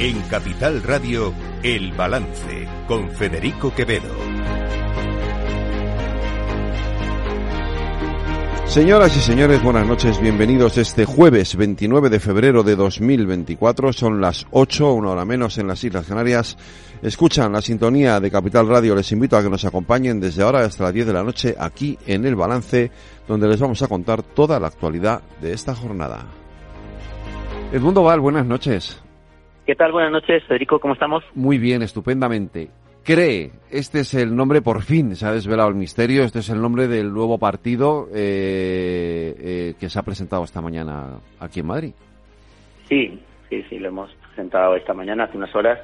En Capital Radio, El Balance, con Federico Quevedo. Señoras y señores, buenas noches, bienvenidos este jueves 29 de febrero de 2024, son las 8, una hora menos en las Islas Canarias. Escuchan la sintonía de Capital Radio, les invito a que nos acompañen desde ahora hasta las 10 de la noche aquí en El Balance, donde les vamos a contar toda la actualidad de esta jornada. Edmundo Val, buenas noches. ¿Qué tal? Buenas noches, Federico, ¿cómo estamos? Muy bien, estupendamente. Cree, este es el nombre, por fin se ha desvelado el misterio, este es el nombre del nuevo partido eh, eh, que se ha presentado esta mañana aquí en Madrid. Sí, sí, sí, lo hemos presentado esta mañana, hace unas horas.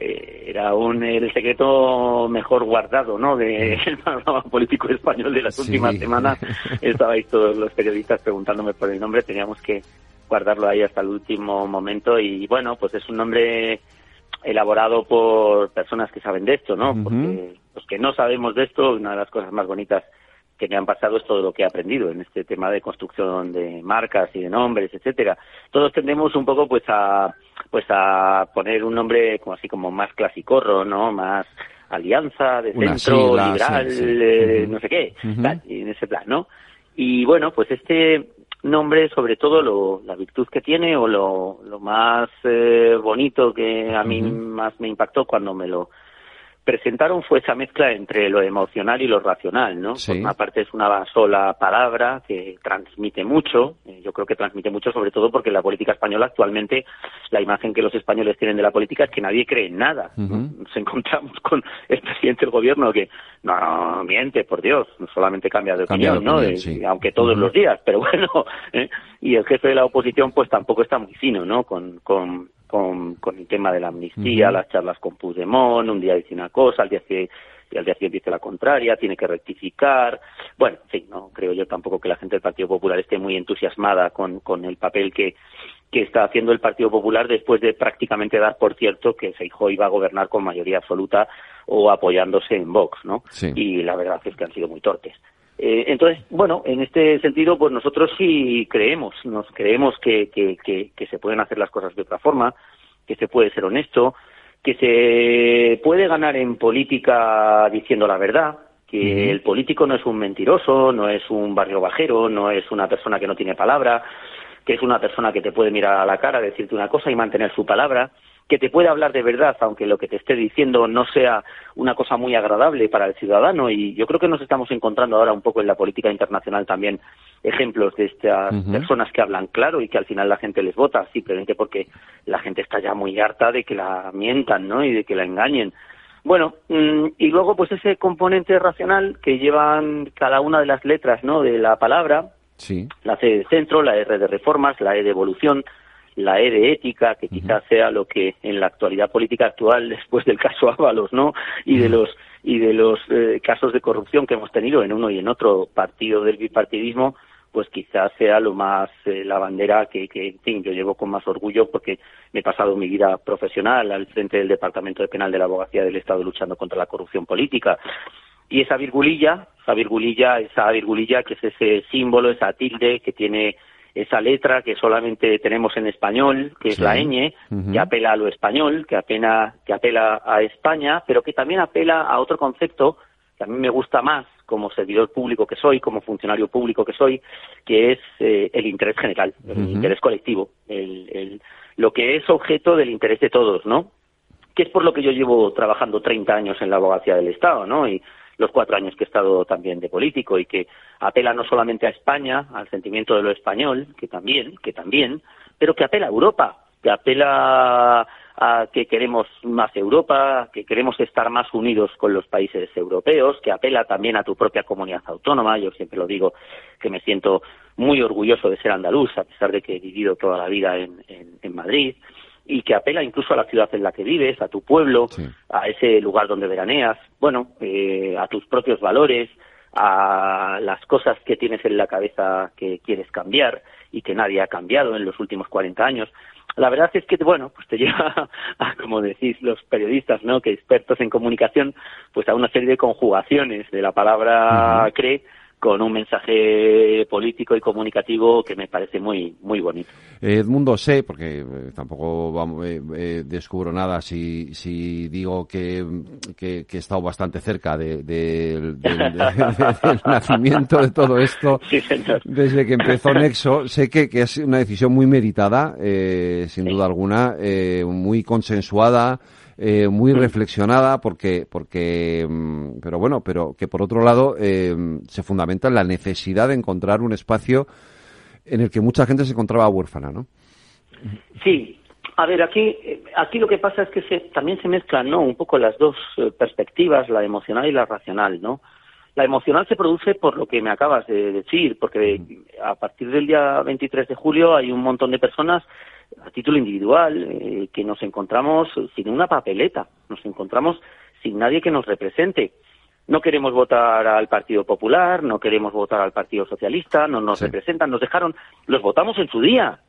Eh, era un el secreto mejor guardado, ¿no? Del panorama político español de las últimas semanas. Estabais todos los periodistas preguntándome por el nombre, teníamos que guardarlo ahí hasta el último momento y bueno, pues es un nombre elaborado por personas que saben de esto, ¿no? Porque los que no sabemos de esto, una de las cosas más bonitas que me han pasado es todo lo que he aprendido en este tema de construcción de marcas y de nombres, etcétera. Todos tendemos un poco pues a pues a poner un nombre como así como más clasicorro, ¿no? Más alianza de centro liberal, eh, no sé qué, en ese plan, ¿no? Y bueno, pues este nombre, sobre todo lo, la virtud que tiene o lo, lo más eh, bonito que a mí más me impactó cuando me lo presentaron fue esa mezcla entre lo emocional y lo racional, ¿no? Por una parte es una sola palabra que transmite mucho, eh, yo creo que transmite mucho sobre todo porque la política española actualmente, la imagen que los españoles tienen de la política es que nadie cree en nada. Nos encontramos con el presidente del gobierno que, no, miente, por Dios, no solamente cambia de opinión, ¿no? Aunque todos los días, pero bueno, ¿eh? y el jefe de la oposición pues tampoco está muy fino, ¿no? Con, con con, con el tema de la amnistía, las charlas con Puigdemont, un día dice una cosa, al día siguiente y al día siguiente dice la contraria, tiene que rectificar. Bueno, sí, no creo yo tampoco que la gente del Partido Popular esté muy entusiasmada con, con el papel que, que está haciendo el Partido Popular después de prácticamente dar por cierto que Seijóo iba a gobernar con mayoría absoluta o apoyándose en Vox, ¿no? Y la verdad es que han sido muy tortes. Eh, entonces, bueno, en este sentido, pues nosotros sí creemos, nos creemos que, que, que, se pueden hacer las cosas de otra forma, que se puede ser honesto, que se puede ganar en política diciendo la verdad, que el político no es un mentiroso, no es un barrio bajero, no es una persona que no tiene palabra, que es una persona que te puede mirar a la cara, decirte una cosa y mantener su palabra, que te puede hablar de verdad, aunque lo que te esté diciendo no sea una cosa muy agradable para el ciudadano. Y yo creo que nos estamos encontrando ahora un poco en la política internacional también ejemplos de estas personas que hablan claro y que al final la gente les vota simplemente porque la gente está ya muy harta de que la mientan, ¿no? Y de que la engañen. Bueno, mm, y luego pues ese componente racional que llevan cada una de las letras, ¿no? De la palabra, sí. la C de centro, la R de reformas, la E de evolución, la E de ética, que quizás sea lo que en la actualidad política actual, después del caso Ábalos, ¿no? Y de los y de los eh, casos de corrupción que hemos tenido en uno y en otro partido del bipartidismo, pues quizás sea lo más eh, la bandera que, que, en fin, yo llevo con más orgullo porque me he pasado mi vida profesional al frente del Departamento de Penal de la Abogacía del Estado luchando contra la corrupción política. Y esa virgulilla, esa virgulilla, esa virgulilla que es ese símbolo, esa tilde que tiene esa letra que solamente tenemos en español, que es la ñ, que apela a lo español, que, apela, que apela a España, pero que también apela a otro concepto que a mí me gusta más como servidor público que soy, como funcionario público que soy, que es eh, el interés general, el interés colectivo, el, lo que es objeto del interés de todos, ¿no? Que es por lo que yo llevo trabajando 30 años en la abogacía del Estado, ¿no? Y los cuatro años que he estado también de político y que apela no solamente a España, al sentimiento de lo español, que también, que también, pero que apela a Europa, que apela a que queremos más Europa, que queremos estar más unidos con los países europeos, que apela también a tu propia comunidad autónoma. Yo siempre lo digo que me siento muy orgulloso de ser andaluz, a pesar de que he vivido toda la vida en, en Madrid y que apela incluso a la ciudad en la que vives, a tu pueblo, a ese lugar donde veraneas, bueno, eh, a tus propios valores, a las cosas que tienes en la cabeza que quieres cambiar y que nadie ha cambiado en los últimos 40 años. La verdad es que, bueno, pues te lleva a, como decís los periodistas, ¿no? Que expertos en comunicación, pues a una serie de conjugaciones de la palabra cree con un mensaje político y comunicativo que me parece muy muy bonito. Edmundo, sé, porque eh, tampoco vamos, eh, eh, descubro nada si, si digo que, que, he estado bastante cerca de, del nacimiento de todo esto desde que empezó Nexo. Sé que, que es una decisión muy meditada, sin duda alguna, muy consensuada. Eh, muy mm. reflexionada porque porque mm, pero bueno pero que por otro lado eh, se fundamenta en la necesidad de encontrar un espacio en el que mucha gente se encontraba huérfana no sí. A ver aquí aquí lo que pasa es que se, también se mezclan no un poco las dos eh, perspectivas la emocional y la racional no la emocional se produce por lo que me acabas de decir, porque a partir del día 23 de julio hay un montón de personas a título individual, eh, que nos encontramos sin una papeleta, nos encontramos sin nadie que nos represente. No queremos votar al Partido Popular, no queremos votar al Partido Socialista, no nos representan, nos dejaron, los votamos en su día,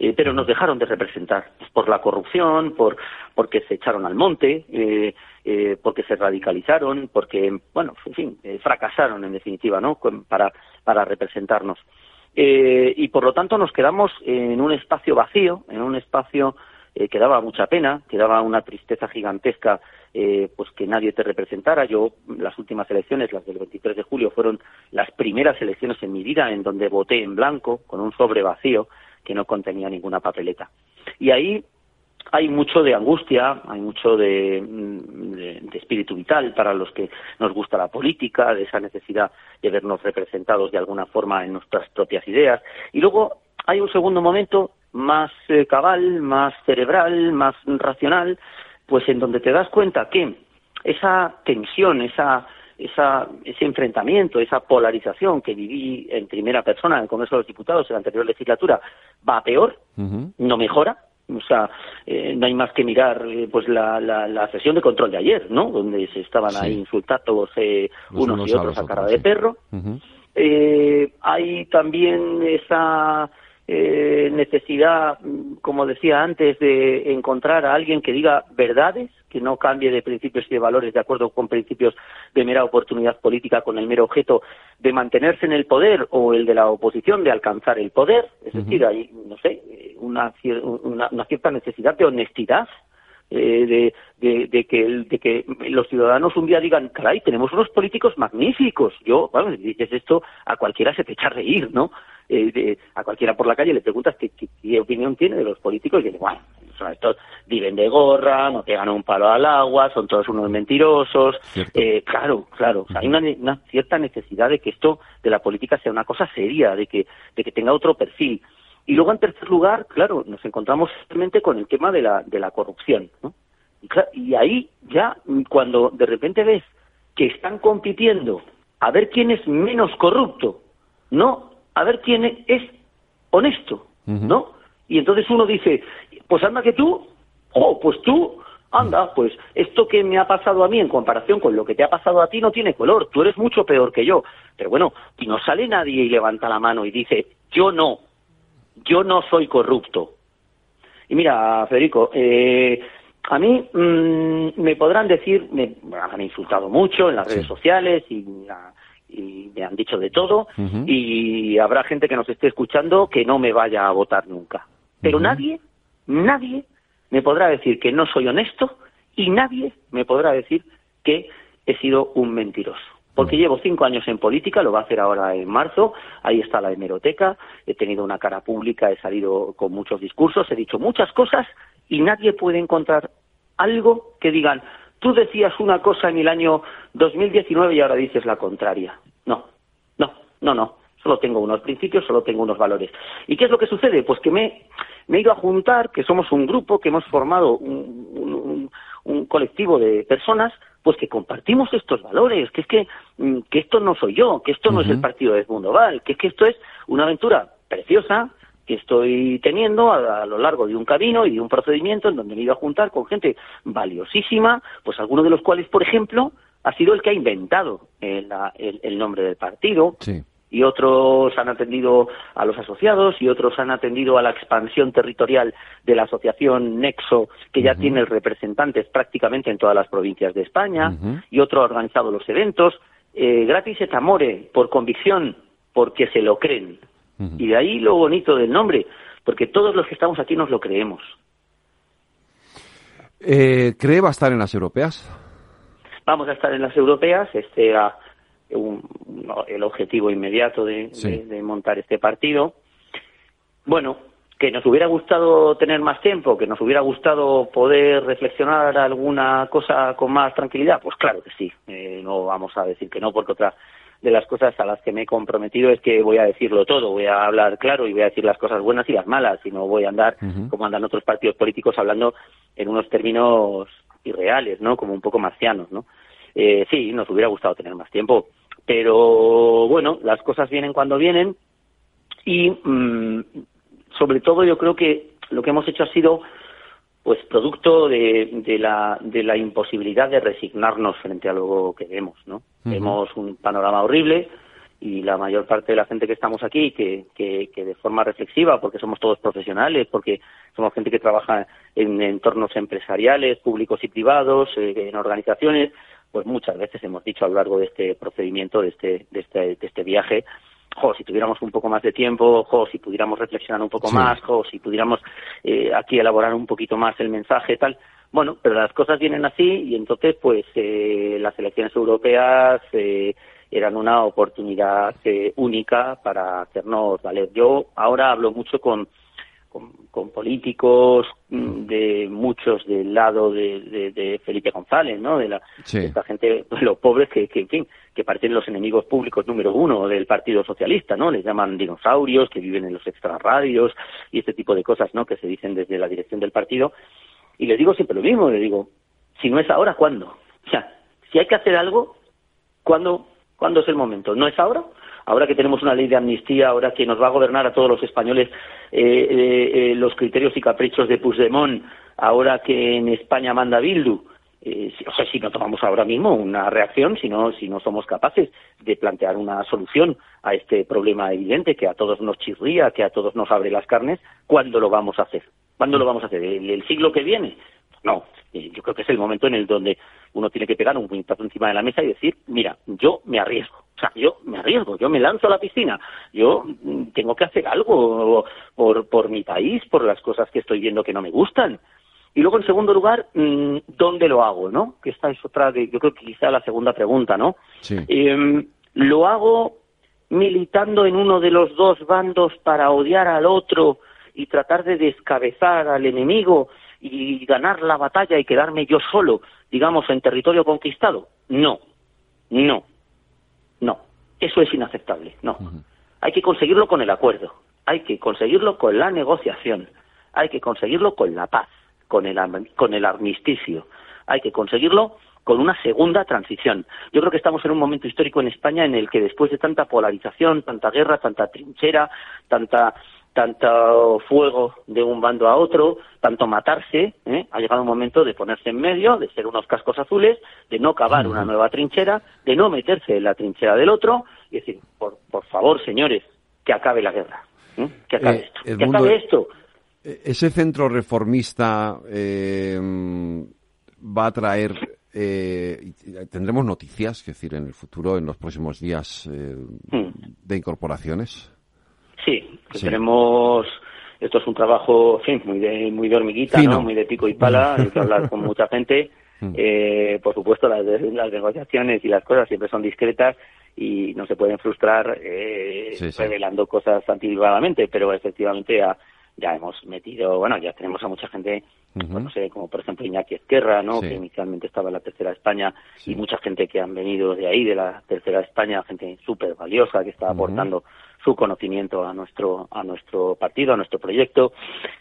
eh, pero nos dejaron de representar por la corrupción, por porque se echaron al monte, eh, eh, porque se radicalizaron, porque bueno, en fin, fracasaron en definitiva, ¿no? Para para representarnos. Eh, y por lo tanto nos quedamos en un espacio vacío, en un espacio eh, que daba mucha pena, que daba una tristeza gigantesca, eh, pues que nadie te representara. Yo, las últimas elecciones, las del 23 de julio, fueron las primeras elecciones en mi vida en donde voté en blanco, con un sobre vacío que no contenía ninguna papeleta. Y ahí hay mucho de angustia, hay mucho de, espíritu vital para los que nos gusta la política, de esa necesidad de vernos representados de alguna forma en nuestras propias ideas. Y luego hay un segundo momento más eh, cabal, más cerebral, más racional, pues en donde te das cuenta que esa tensión, esa, ese enfrentamiento, esa polarización que viví en primera persona en el Congreso de los Diputados en la anterior legislatura va a peor, no mejora, o sea, eh, no hay más que mirar eh, pues la, la, sesión de control de ayer, ¿no? Donde se estaban ahí insultando unos, y otros a, cara de perro. eh, hay también esa eh, necesidad, como decía antes, de encontrar a alguien que diga verdades, que no cambie de principios y de valores de acuerdo con principios de mera oportunidad política con el mero objeto de mantenerse en el poder o el de la oposición de alcanzar el poder. Es decir, hay, no sé, una, una, cierta necesidad de honestidad eh, de, de, que de que los ciudadanos un día digan, caray, tenemos unos políticos magníficos. Yo, bueno, dices esto, a cualquiera se te echa a reír, ¿no? Eh, a cualquiera por la calle le preguntas qué, qué, opinión tiene de los políticos y dice, bueno, son estos viven de gorra, no pegan un palo al agua, son todos unos mentirosos. Eh, claro, claro, hay una, una, cierta necesidad de que esto de la política sea una cosa seria, de que, de que tenga otro perfil. Y luego, en tercer lugar, claro, nos encontramos simplemente con el tema de la, de la corrupción. ¿no? Y, y ahí ya, cuando de repente ves que están compitiendo a ver quién es menos corrupto, no a ver quién es honesto, ¿no? Y entonces uno dice, pues anda que tú, oh, pues tú, anda, pues esto que me ha pasado a mí en comparación con lo que te ha pasado a ti no tiene color, tú eres mucho peor que yo. Pero bueno, y no sale nadie y levanta la mano y dice, yo no, yo no soy corrupto. Y mira, Federico, eh, a mí mm, me podrán decir, me han insultado mucho en las redes sociales y y me han dicho de todo y habrá gente que nos esté escuchando que no me vaya a votar nunca. Pero nadie, nadie me podrá decir que no soy honesto y nadie me podrá decir que he sido un mentiroso. Porque llevo cinco años en política, lo va a hacer ahora en marzo, ahí está la hemeroteca, he tenido una cara pública, he salido con muchos discursos, he dicho muchas cosas y nadie puede encontrar algo que digan, tú decías una cosa en el año 2019 y ahora dices la contraria. No, no, no, no. Solo tengo unos principios, solo tengo unos valores. ¿Y qué es lo que sucede? Pues que me, he ido a juntar, que somos un grupo, que hemos formado un, colectivo de personas, pues que compartimos estos valores, que es que, mm, que esto no soy yo, que esto no es el partido de Edmundo Val, que es que esto es una aventura preciosa, que estoy teniendo a, lo largo de un camino y de un procedimiento en donde me he ido a juntar con gente valiosísima, pues algunos de los cuales, por ejemplo, ha sido el que ha inventado el, nombre del partido. Y otros han atendido a los asociados y otros han atendido a la expansión territorial de la asociación Nexo, que ya tiene representantes prácticamente en todas las provincias de España, y otro ha organizado los eventos. eh, gratis et amore, por convicción, porque se lo creen. Y de ahí lo bonito del nombre, porque todos los que estamos aquí nos lo creemos. Eh, ¿Cree va a estar en las europeas? Vamos a estar en las europeas. Este era el objetivo inmediato de, montar este partido. Bueno, que nos hubiera gustado tener más tiempo, que nos hubiera gustado poder reflexionar alguna cosa con más tranquilidad, pues claro que sí. Eh, no vamos a decir que no, porque otra de las cosas a las que me he comprometido es que voy a decirlo todo, voy a hablar claro y voy a decir las cosas buenas y las malas, y no voy a andar como andan otros partidos políticos hablando en unos términos irreales, ¿no? Como un poco marcianos, ¿no? Eh, sí, nos hubiera gustado tener más tiempo, pero bueno, las cosas vienen cuando vienen y mm, sobre todo yo creo que lo que hemos hecho ha sido pues producto de, la, de la imposibilidad de resignarnos frente a lo que vemos, ¿no? Vemos un panorama horrible y la mayor parte de la gente que estamos aquí, que, que, de forma reflexiva, porque somos todos profesionales, porque somos gente que trabaja en entornos empresariales, públicos y privados, eh, en organizaciones, pues muchas veces hemos dicho a lo largo de este procedimiento, de este, de este, de este viaje, jo, si tuviéramos un poco más de tiempo, jo, si pudiéramos reflexionar un poco más, jo, si pudiéramos eh, aquí elaborar un poquito más el mensaje, tal. Bueno, pero las cosas vienen así y entonces, pues, eh, las elecciones europeas eh, eran una oportunidad eh, única para hacernos valer. Yo ahora hablo mucho con con, políticos mm, de muchos del lado de, Felipe González, ¿no? De, la, esta gente, los pobres que, que, en fin, que parecen los enemigos públicos número uno del Partido Socialista, ¿no? Les llaman dinosaurios, que viven en los extrarradios y este tipo de cosas, ¿no? Que se dicen desde la dirección del partido. Y les digo siempre lo mismo, les digo, si no es ahora, ¿cuándo? O sea, si hay que hacer algo, ¿cuándo, ¿cuándo es el momento? ¿No es ahora? Ahora que tenemos una ley de amnistía, ahora que nos va a gobernar a todos los españoles eh, eh, eh, los criterios y caprichos de Puigdemont, ahora que en España manda Bildu, o sea, si no tomamos ahora mismo una reacción, si no, si no somos capaces de plantear una solución a este problema evidente que a todos nos chirría, que a todos nos abre las carnes, ¿cuándo lo vamos a hacer? ¿Cuándo lo vamos a hacer? el siglo que viene? No, yo creo que es el momento en el donde uno tiene que pegar un puñetazo encima de la mesa y decir, mira, yo me arriesgo, o sea, yo me arriesgo, yo me lanzo a la piscina, yo mm, tengo que hacer algo por, por mi país, por las cosas que estoy viendo que no me gustan. Y luego, en segundo lugar, mm, ¿dónde lo hago, no? Que esta es otra, de, yo creo que quizá la segunda pregunta, ¿no? Sí. Em, lo hago militando en uno de los dos bandos para odiar al otro y tratar de descabezar al enemigo y ganar la batalla y quedarme yo solo, digamos, en territorio conquistado. No, no, no. Eso es inaceptable, no. Hay que conseguirlo con el acuerdo, hay que conseguirlo con la negociación, hay que conseguirlo con la paz, con el, con el armisticio, hay que conseguirlo con una segunda transición. Yo creo que estamos en un momento histórico en España en el que después de tanta polarización, tanta guerra, tanta trinchera, tanta tanto fuego de un bando a otro, tanto matarse, ¿eh? ha llegado un momento de ponerse en medio, de ser unos cascos azules, de no cavar una nueva trinchera, de no meterse en la trinchera del otro, y decir, por, por favor, señores, que acabe la guerra, ¿eh? que acabe eh, esto, que acabe esto. Ese centro reformista va a traer tendremos noticias, es decir, en el futuro, en los próximos días, hmm. de incorporaciones. Sí, tenemos esto es un trabajo muy de muy de hormiguita, ¿no? muy de pico y pala, hay que hablar con mucha gente. Mm. Eh, por supuesto, las, las negociaciones y las cosas siempre son discretas y no se pueden frustrar eh, revelando cosas anticipadamente, pero efectivamente ya, ya hemos metido, bueno, ya tenemos a mucha gente, pues no sé, como por ejemplo Iñaki Esquerra, ¿no? que inicialmente estaba en la Tercera España, y mucha gente que han venido de ahí, de la Tercera España, gente súper valiosa que está aportando su conocimiento a nuestro a nuestro partido, a nuestro proyecto.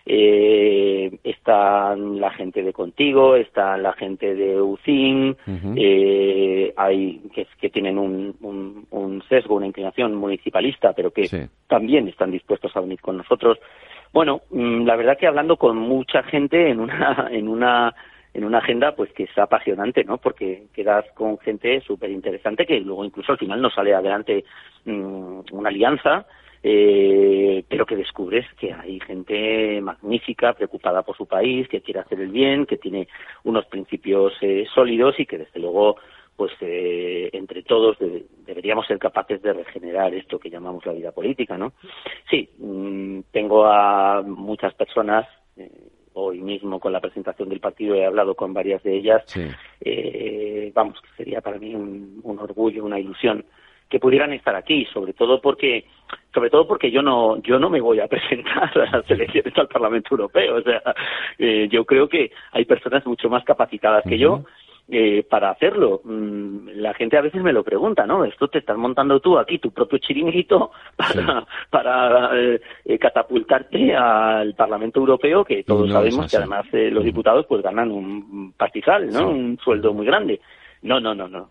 Eh, está la gente de Contigo, está la gente de UCIN, eh, hay que, que tienen un, un, sesgo, una inclinación municipalista, pero que también están dispuestos a venir con nosotros. Bueno, mm, la verdad que hablando con mucha gente en una en una en una agenda pues que es apasionante, ¿no? Porque quedas con gente súper interesante que luego incluso al final nos sale adelante mm, una alianza, eh, pero que descubres que hay gente magnífica, preocupada por su país, que quiere hacer el bien, que tiene unos principios eh, sólidos y que desde luego pues eh, entre todos deberíamos ser capaces de regenerar esto que llamamos la vida política, ¿no? Sí, mm, tengo a muchas personas, eh, hoy mismo con la presentación del partido he hablado con varias de ellas, eh, vamos, sería para mí un, orgullo, una ilusión que pudieran estar aquí, sobre todo porque sobre todo porque yo no yo no me voy a presentar a las elecciones al Parlamento Europeo, o sea, eh, yo creo que hay personas mucho más capacitadas que yo eh, para hacerlo. Mm, la gente a veces me lo pregunta, ¿no? Esto te estás montando tú aquí tu propio chiringuito para, para eh, eh, catapultarte al Parlamento Europeo, que todos sabemos que además los diputados pues ganan un pastizal, ¿no? Un sueldo muy grande. No, no, no, no.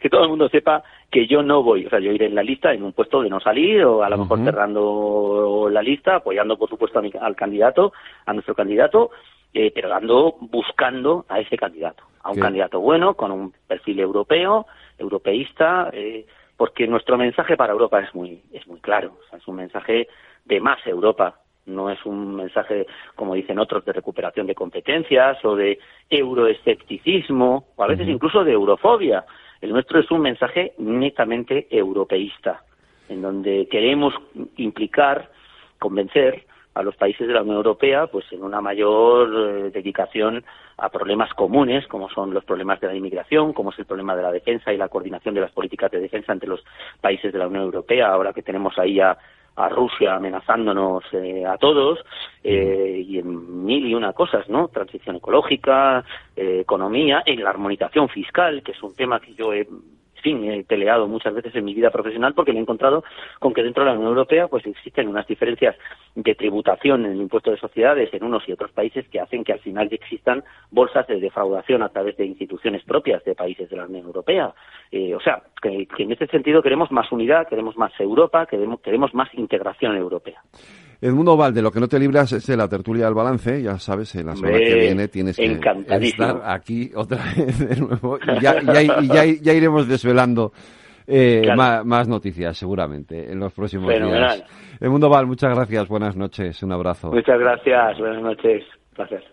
que todo el mundo sepa que yo no voy. O sea, yo iré en la lista en un puesto de no salir o a lo mejor cerrando la lista, apoyando por supuesto al candidato, a nuestro candidato, eh, pero dando, buscando a ese candidato, a un candidato bueno, con un perfil europeo, europeísta, eh, porque nuestro mensaje para Europa es muy, es muy claro, es un mensaje de más Europa, no es un mensaje, como dicen otros, de recuperación de competencias o de euroescepticismo, o a veces incluso de eurofobia. El nuestro es un mensaje netamente europeísta, en donde queremos implicar, convencer a los países de la Unión Europea pues en una mayor eh, dedicación a problemas comunes como son los problemas de la inmigración, como es el problema de la defensa y la coordinación de las políticas de defensa entre los países de la Unión Europea, ahora que tenemos ahí a, a Rusia amenazándonos eh, a todos eh, y en mil y una cosas, ¿no? Transición ecológica, economía, en la armonización fiscal, que es un tema que yo he fin, he peleado muchas veces en mi vida profesional porque me he encontrado con que dentro de la Unión Europea pues existen unas diferencias de tributación en el impuesto de sociedades en unos y otros países que hacen que al final existan bolsas de defraudación a través de instituciones propias de países de la Unión Europea. Eh, o sea, que, en ese sentido queremos más unidad, queremos más Europa, queremos, queremos más integración europea. Edmundo Valde, lo que no te libras es de la tertulia del balance, ya sabes, en la semana que viene tienes que estar aquí otra vez de nuevo y ya, ya, iremos desvelando eh, más, noticias seguramente en los próximos días. Edmundo Val, muchas gracias, buenas noches, un abrazo. Muchas gracias, buenas noches, gracias.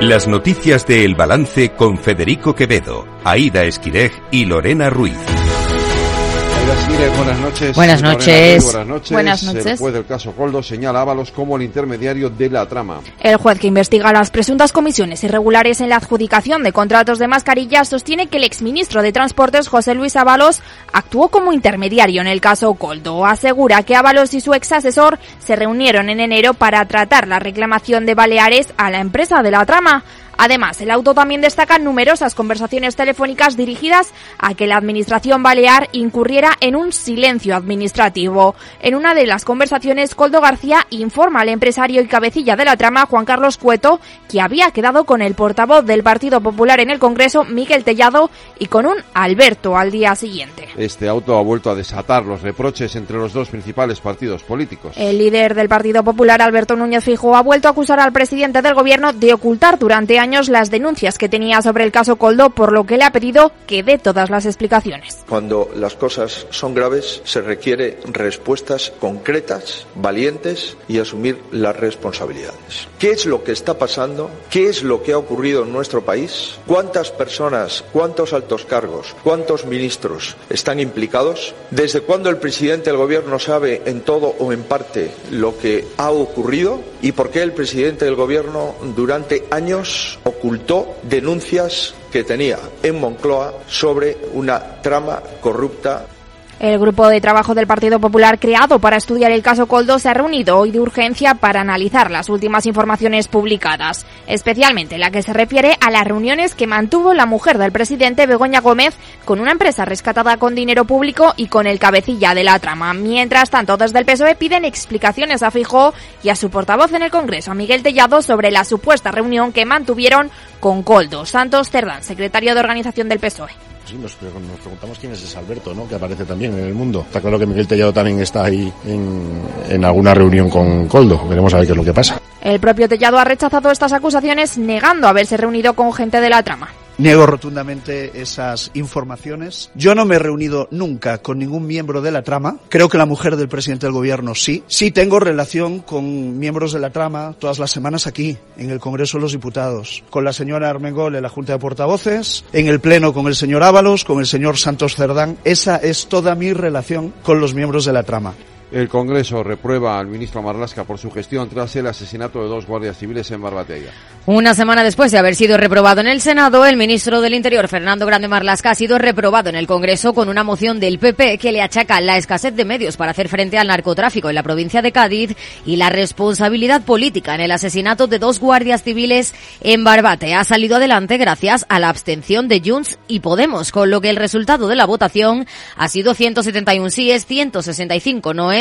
Las noticias de El Balance con Federico Quevedo, Aida Esquirej y Lorena Ruiz buenas noches. Buenas noches. buenas noches. Buenas noches. El juez del caso Coldo señala a Ábalos como el intermediario de la trama. El juez que investiga las presuntas comisiones irregulares en la adjudicación de contratos de mascarillas sostiene que el exministro de Transportes, José Luis Ábalos, actuó como intermediario en el caso Coldo. Asegura que Ábalos y su ex asesor se reunieron en enero para tratar la reclamación de Baleares a la empresa de la trama. Además, el auto también destaca numerosas conversaciones telefónicas dirigidas a que la Administración Balear incurriera en un silencio administrativo. En una de las conversaciones, Coldo García informa al empresario y cabecilla de la trama, Juan Carlos Cueto, que había quedado con el portavoz del Partido Popular en el Congreso, Miguel Tellado, y con un Alberto al día siguiente. Este auto ha vuelto a desatar los reproches entre los dos principales partidos políticos. El líder del Partido Popular, Alberto Núñez Fijo, ha vuelto a acusar al presidente del Gobierno de ocultar durante años las denuncias que tenía sobre el caso Coldo, por lo que le ha pedido que dé todas las explicaciones. Cuando las cosas son graves, se requiere respuestas concretas, valientes y asumir las responsabilidades. ¿Qué es lo que está pasando? ¿Qué es lo que ha ocurrido en nuestro país? ¿Cuántas personas, cuántos altos cargos, cuántos ministros están implicados? ¿Desde cuándo el presidente del gobierno sabe en todo o en parte lo que ha ocurrido? ¿Y por qué el presidente del gobierno durante años ocultó denuncias que tenía en Moncloa sobre una trama corrupta el grupo de trabajo del Partido Popular creado para estudiar el caso Coldo se ha reunido hoy de urgencia para analizar las últimas informaciones publicadas, especialmente la que se refiere a las reuniones que mantuvo la mujer del presidente Begoña Gómez con una empresa rescatada con dinero público y con el cabecilla de la trama. Mientras tanto, desde el PSOE piden explicaciones a Fijó y a su portavoz en el Congreso, a Miguel Tellado, sobre la supuesta reunión que mantuvieron con Coldo. Santos Cerdán, secretario de organización del PSOE. Nos, preguntamos quién es Alberto, ¿no? Que aparece también en el mundo. Está claro que Miguel Tellado también está ahí en, en alguna reunión con Coldo. Veremos a ver qué es lo que pasa. El propio Tellado ha rechazado estas acusaciones negando haberse reunido con gente de la trama. Niego rotundamente esas informaciones. Yo no me he reunido nunca con ningún miembro de la trama. Creo que la mujer del presidente del gobierno sí. Sí tengo relación con miembros de la trama todas las semanas aquí, en el Congreso de los Diputados. Con la señora Armengol en la Junta de Portavoces, en el Pleno con el señor Ábalos, con el señor Santos Cerdán. Esa es toda mi relación con los miembros de la trama. El Congreso reprueba al ministro Marlasca por su gestión tras el asesinato de dos guardias civiles en Barbatella. Una semana después de haber sido reprobado en el Senado, el ministro del Interior, Fernando Grande Marlasca, ha sido reprobado en el Congreso con una moción del PP que le achaca la escasez de medios para hacer frente al narcotráfico en la provincia de Cádiz y la responsabilidad política en el asesinato de dos guardias civiles en Barbate. Ha salido adelante gracias a la abstención de Junts y Podemos, con lo que el resultado de la votación ha sido 171 síes, 165 no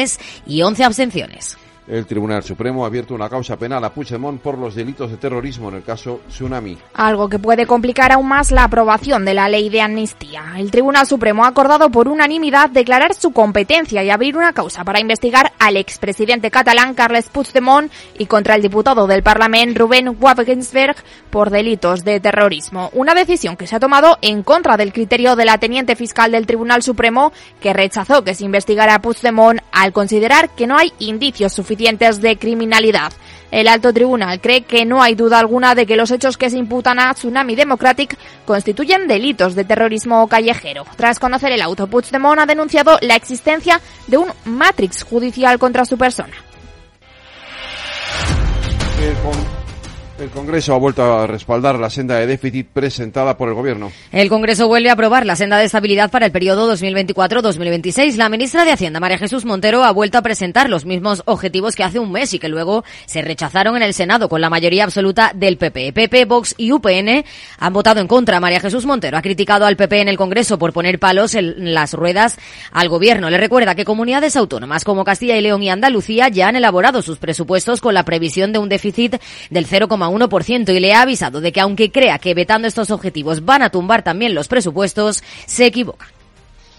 y 11 abstenciones. El Tribunal Supremo ha abierto una causa penal a Puigdemont por los delitos de terrorismo en el caso Tsunami. Algo que puede complicar aún más la aprobación de la ley de amnistía. El Tribunal Supremo ha acordado por unanimidad declarar su competencia y abrir una causa para investigar al expresidente catalán Carles Puigdemont y contra el diputado del Parlamento Rubén Wagensberg por delitos de terrorismo. Una decisión que se ha tomado en contra del criterio de la teniente fiscal del Tribunal Supremo que rechazó que se investigara a Puigdemont al considerar que no hay indicios suficientes de criminalidad. El alto tribunal cree que no hay duda alguna de que los hechos que se imputan a Tsunami Democratic constituyen delitos de terrorismo callejero. Tras conocer el auto, Puigdemont ha denunciado la existencia de un matrix judicial contra su persona. El Congreso ha vuelto a respaldar la senda de déficit presentada por el Gobierno. El Congreso vuelve a aprobar la senda de estabilidad para el periodo 2024-2026. La ministra de Hacienda, María Jesús Montero, ha vuelto a presentar los mismos objetivos que hace un mes y que luego se rechazaron en el Senado con la mayoría absoluta del PP. PP, Vox y UPN han votado en contra. María Jesús Montero ha criticado al PP en el Congreso por poner palos en las ruedas al Gobierno. Le recuerda que comunidades autónomas como Castilla y León y Andalucía ya han elaborado sus presupuestos con la previsión de un déficit del 0,1 1% y le ha avisado de que aunque crea que vetando estos objetivos van a tumbar también los presupuestos, se equivoca.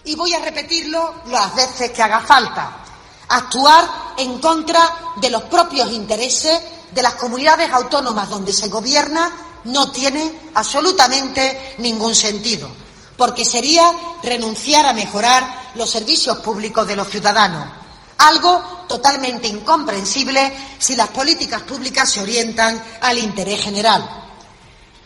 Y voy a repetirlo las veces que haga falta. Actuar en contra de los propios intereses de las comunidades autónomas donde se gobierna no tiene absolutamente ningún sentido, porque sería renunciar a mejorar los servicios públicos de los ciudadanos algo totalmente incomprensible si las políticas públicas se orientan al interés general.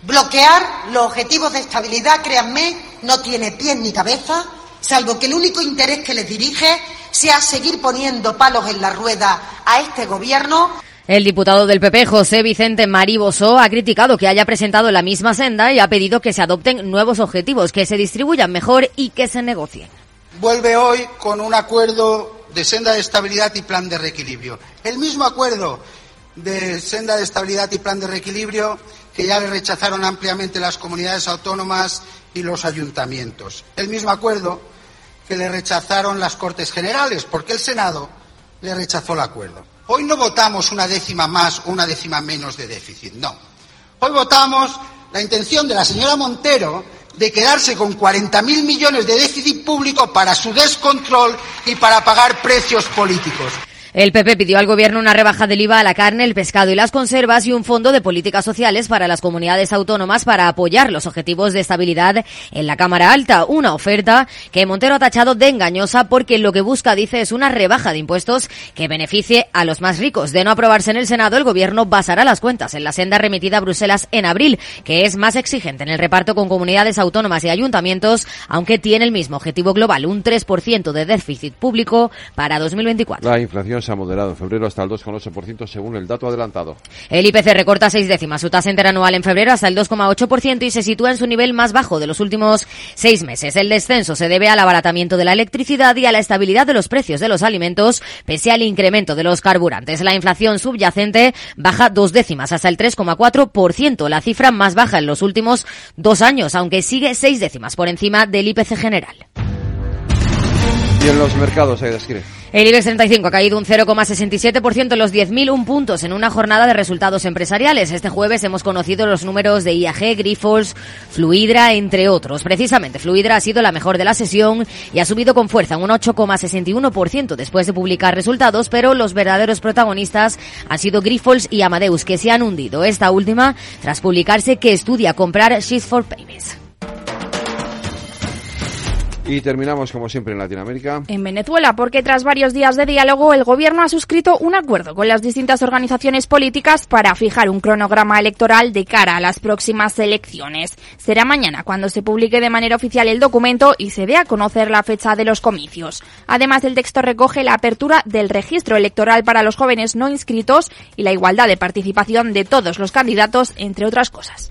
Bloquear los objetivos de estabilidad, créanme, no tiene pies ni cabeza, salvo que el único interés que les dirige sea seguir poniendo palos en la rueda a este Gobierno. El diputado del PP, José Vicente Maribosó, ha criticado que haya presentado la misma senda y ha pedido que se adopten nuevos objetivos, que se distribuyan mejor y que se negocien. Vuelve hoy con un acuerdo de senda de estabilidad y plan de reequilibrio. El mismo acuerdo de senda de estabilidad y plan de reequilibrio que ya le rechazaron ampliamente las comunidades autónomas y los ayuntamientos. El mismo acuerdo que le rechazaron las Cortes Generales, porque el Senado le rechazó el acuerdo. Hoy no votamos una décima más o una décima menos de déficit, no. Hoy votamos la intención de la señora Montero de quedarse con 40.000 millones de déficit público para su descontrol y para pagar precios políticos. El PP pidió al Gobierno una rebaja del IVA a la carne, el pescado y las conservas y un fondo de políticas sociales para las comunidades autónomas para apoyar los objetivos de estabilidad en la Cámara Alta. Una oferta que Montero ha tachado de engañosa porque lo que busca, dice, es una rebaja de impuestos que beneficie a los más ricos. De no aprobarse en el Senado, el Gobierno basará las cuentas en la senda remitida a Bruselas en abril, que es más exigente en el reparto con comunidades autónomas y ayuntamientos, aunque tiene el mismo objetivo global, un 3% de déficit público para 2024. La inflación ha moderado en febrero hasta el 2,8% según el dato adelantado. El IPC recorta seis décimas su tasa interanual en febrero hasta el 2,8% y se sitúa en su nivel más bajo de los últimos seis meses. El descenso se debe al abaratamiento de la electricidad y a la estabilidad de los precios de los alimentos, pese al incremento de los carburantes. La inflación subyacente baja dos décimas hasta el 3,4%, la cifra más baja en los últimos dos años, aunque sigue seis décimas por encima del IPC general. Y en los mercados, hay El IBEX 35 ha caído un 0,67% en los 10.001 puntos en una jornada de resultados empresariales. Este jueves hemos conocido los números de IAG, Grifols, Fluidra, entre otros. Precisamente, Fluidra ha sido la mejor de la sesión y ha subido con fuerza un 8,61% después de publicar resultados, pero los verdaderos protagonistas han sido Grifols y Amadeus, que se han hundido. Esta última tras publicarse que estudia comprar Sheets for Payments. Y terminamos como siempre en Latinoamérica. En Venezuela, porque tras varios días de diálogo, el gobierno ha suscrito un acuerdo con las distintas organizaciones políticas para fijar un cronograma electoral de cara a las próximas elecciones. Será mañana cuando se publique de manera oficial el documento y se dé a conocer la fecha de los comicios. Además, el texto recoge la apertura del registro electoral para los jóvenes no inscritos y la igualdad de participación de todos los candidatos, entre otras cosas.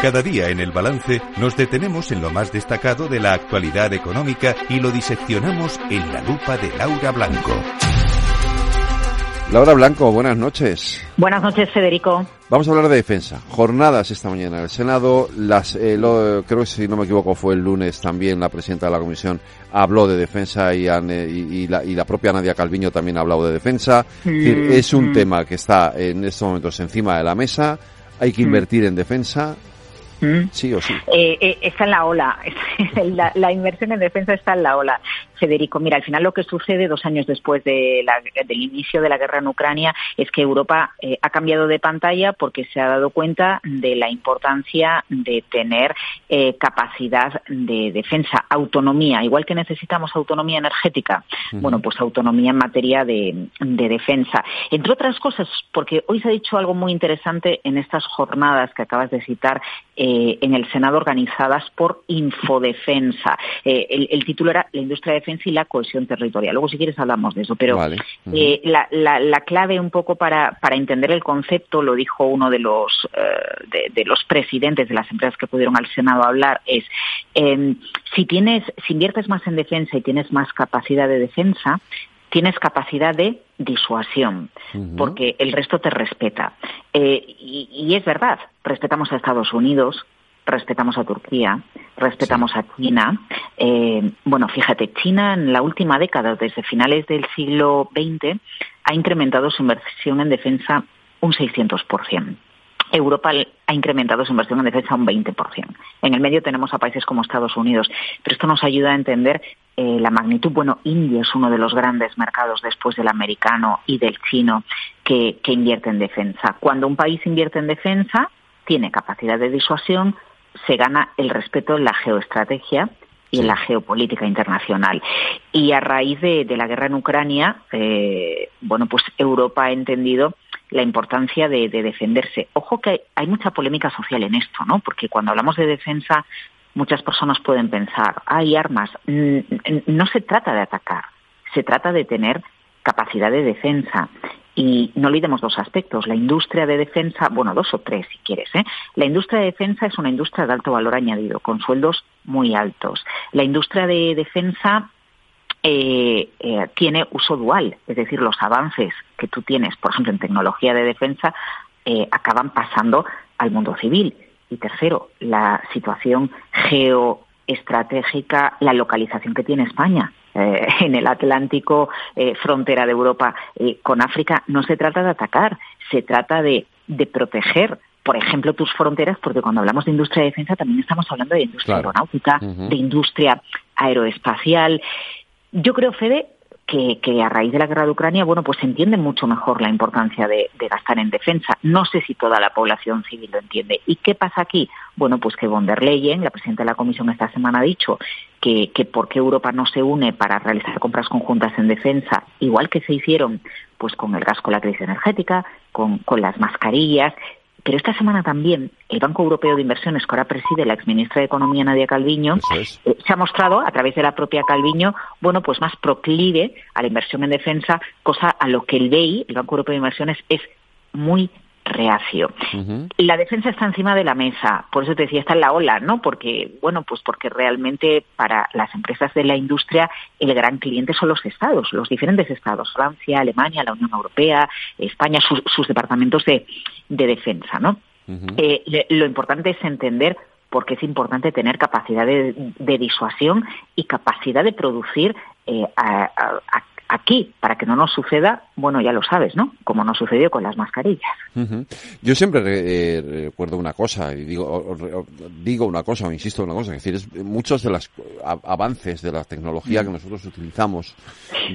Cada día en el balance nos detenemos en lo más destacado de la actualidad económica y lo diseccionamos en la lupa de Laura Blanco. Laura Blanco, buenas noches. Buenas noches, Federico. Vamos a hablar de defensa. Jornadas esta mañana en el Senado. Las, eh, lo, creo que si no me equivoco fue el lunes también la presidenta de la comisión habló de defensa y, y, la, y la, propia Nadia Calviño también ha hablado de defensa. es, decir, Mm, es un tema que está en estos momentos encima de la mesa. Hay que invertir en defensa. Mm. Sí o sí. Eh, eh, está en la ola. la, la, inversión en defensa está en la ola. Federico, mira, al final lo que sucede dos años después de la, del inicio de la guerra en Ucrania es que Europa eh, ha cambiado de pantalla porque se ha dado cuenta de la importancia de tener eh, capacidad de defensa, autonomía, igual que necesitamos autonomía energética, uh -huh. bueno, pues autonomía en materia de, de defensa. Entre otras cosas, porque hoy se ha dicho algo muy interesante en estas jornadas que acabas de citar eh, en el Senado organizadas por Infodefensa. Eh, el, el, título era La industria de defensa y la cohesión territorial. Luego, si quieres, hablamos de eso. Pero vale. uh -huh. eh, la, la, la, clave un poco para, para, entender el concepto, lo dijo uno de los, eh, de, de, los presidentes de las empresas que pudieron al Senado hablar, es em, si tienes, si inviertes más en defensa y tienes más capacidad de defensa, tienes capacidad de disuasión, uh -huh. porque el resto te respeta. Eh, y, y, es verdad, respetamos a Estados Unidos, respetamos a Turquía, respetamos sí. a China. Eh, bueno, fíjate, China en la última década, desde finales del siglo XX, ha incrementado su inversión en defensa un 600%. Europa ha incrementado su inversión en defensa un 20%. En el medio tenemos a países como Estados Unidos, pero esto nos ayuda a entender eh, la magnitud. Bueno, India es uno de los grandes mercados después del americano y del chino que, que invierte en defensa. Cuando un país invierte en defensa, tiene capacidad de disuasión, se gana el respeto en la geoestrategia y en la geopolítica internacional. Y a raíz de, de la guerra en Ucrania, eh, bueno, pues Europa ha entendido la importancia de, de, defenderse. Ojo que hay, hay mucha polémica social en esto, ¿no? Porque cuando hablamos de defensa, muchas personas pueden pensar, hay armas. No se trata de atacar, se trata de tener capacidad de defensa. Y no olvidemos dos aspectos. La industria de defensa, bueno, dos o tres si quieres. ¿eh? La industria de defensa es una industria de alto valor añadido, con sueldos muy altos. La industria de defensa eh, eh, tiene uso dual, es decir, los avances que tú tienes, por ejemplo, en tecnología de defensa, eh, acaban pasando al mundo civil. Y tercero, la situación geoestratégica, la localización que tiene España eh, en el Atlántico, eh, frontera de Europa eh, con África, no se trata de atacar, se trata de, de, proteger, por ejemplo, tus fronteras, porque cuando hablamos de industria de defensa también estamos hablando de industria claro. aeronáutica, uh -huh. de industria aeroespacial. Yo creo, Fede, que, a raíz de la guerra de Ucrania, bueno, pues se entiende mucho mejor la importancia de, gastar en defensa. No sé si toda la población civil lo entiende. ¿Y qué pasa aquí? Bueno, pues que von der Leyen, la presidenta de la Comisión esta semana, ha dicho que, que por qué Europa no se une para realizar compras conjuntas en defensa, igual que se hicieron pues con el gas con la crisis energética, con, con las mascarillas, pero esta semana también el Banco Europeo de Inversiones, que ahora preside la exministra de Economía Nadia Calviño, eh, se ha mostrado a través de la propia Calviño, bueno, pues más proclive a la inversión en defensa, cosa a lo que el BEI, el Banco Europeo de Inversiones, es muy reacio. La defensa está encima de la mesa, por eso te decía, está en la ola, ¿no? Porque, bueno, pues porque realmente para las empresas de la industria el gran cliente son los estados, los diferentes estados, Francia, Alemania, la Unión Europea, España, sus, departamentos de, defensa, ¿no? Eh, lo importante es entender por qué es importante tener capacidad de, disuasión y capacidad de producir eh, a, aquí, para que no nos suceda, bueno, ya lo sabes, ¿no? Como nos sucedió con las mascarillas. Yo siempre eh, recuerdo una cosa, y digo, digo una cosa, o insisto en una cosa, es decir, muchos de los avances de la tecnología que nosotros utilizamos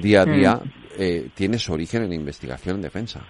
día a día mm. eh, tiene su origen en investigación en defensa.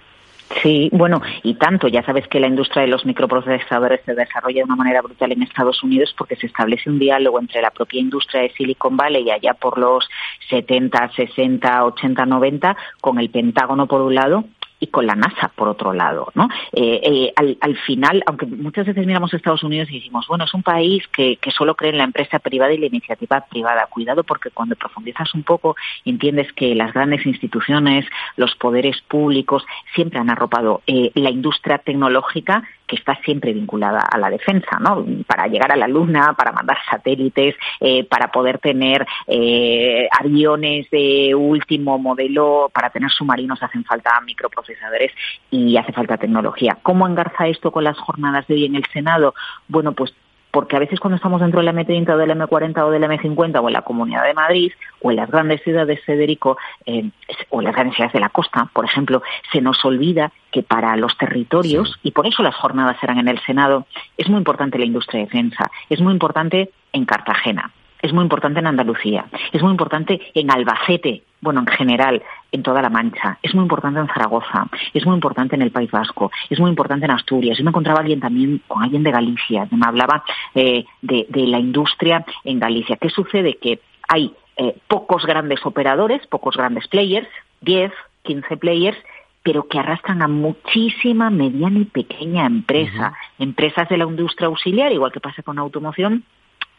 Sí, bueno, y tanto. Ya sabes que la industria de los microprocesadores se desarrolla de una manera brutal en Estados Unidos porque se establece un diálogo entre la propia industria de Silicon Valley allá por los 70, 60, 80, 90 con el Pentágono por un lado y con la NASA, por otro lado. ¿no? Eh, eh, al, final, aunque muchas veces miramos a Estados Unidos y decimos, bueno, es un país que, solo cree en la empresa privada y la iniciativa privada. Cuidado porque cuando profundizas un poco entiendes que las grandes instituciones, los poderes públicos, siempre han arropado eh, la industria tecnológica que está siempre vinculada a la defensa, ¿no? Para llegar a la Luna, para mandar satélites, eh, para poder tener eh, aviones de último modelo, para tener submarinos hacen falta microprocesadores y hace falta tecnología. ¿Cómo engarza esto con las jornadas de hoy en el Senado? Bueno, pues porque a veces cuando estamos dentro del M30 o del M40 o del M50 o en la Comunidad de Madrid o en las grandes ciudades, Federico, eh, o en las grandes ciudades de la costa, por ejemplo, se nos olvida que para los territorios, y por eso las jornadas serán en el Senado, es muy importante la industria de defensa, es muy importante en Cartagena, es muy importante en Andalucía, es muy importante en Albacete, bueno, en general, en toda la Mancha, es muy importante en Zaragoza, es muy importante en el País Vasco, es muy importante en Asturias. Yo me encontraba alguien también con alguien de Galicia, que me hablaba eh, de, la industria en Galicia. ¿Qué sucede? Que hay eh, pocos grandes operadores, pocos grandes players, 10, 15 players, pero que arrastran a muchísima mediana y pequeña empresa, empresas de la industria auxiliar, igual que pasa con automoción,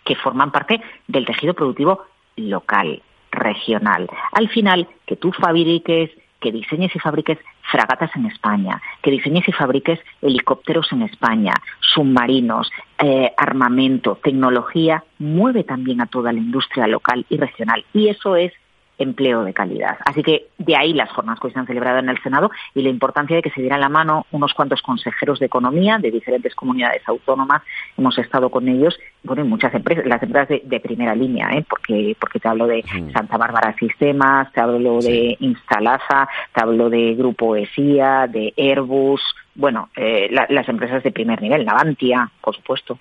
que forman parte del tejido productivo local, regional. Al final, que tú fabriques, que diseñes y fabriques fragatas en España, que diseñes y fabriques helicópteros en España, submarinos, eh, armamento, tecnología, mueve también a toda la industria local y regional. Y eso es empleo de calidad. Así que de ahí las jornadas que hoy se han celebrado en el Senado y la importancia de que se dieran la mano unos cuantos consejeros de economía de diferentes comunidades autónomas. Hemos estado con ellos, bueno, y muchas empresas, las empresas de, primera línea, ¿eh? porque, porque te hablo de Santa Bárbara Sistemas, te hablo de Instalaza, te hablo de Grupo ESIA, de Airbus, bueno, eh, las empresas de primer nivel, Navantia, por supuesto.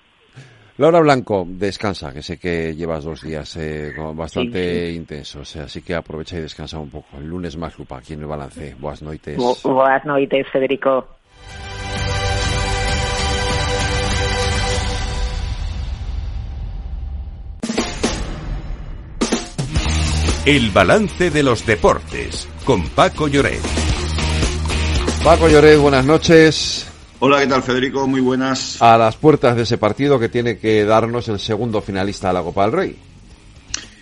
Laura Blanco, descansa, que sé que llevas dos días eh, bastante intensos, así que aprovecha y descansa un poco. El lunes más lupa aquí en el balance. Buenas noites. Buenas noites, Federico. El balance de los deportes con Paco Lloret. Paco Lloret, buenas noches. Hola, ¿qué tal Federico? Muy buenas. A las puertas de ese partido que tiene que darnos el segundo finalista de la Copa del Rey.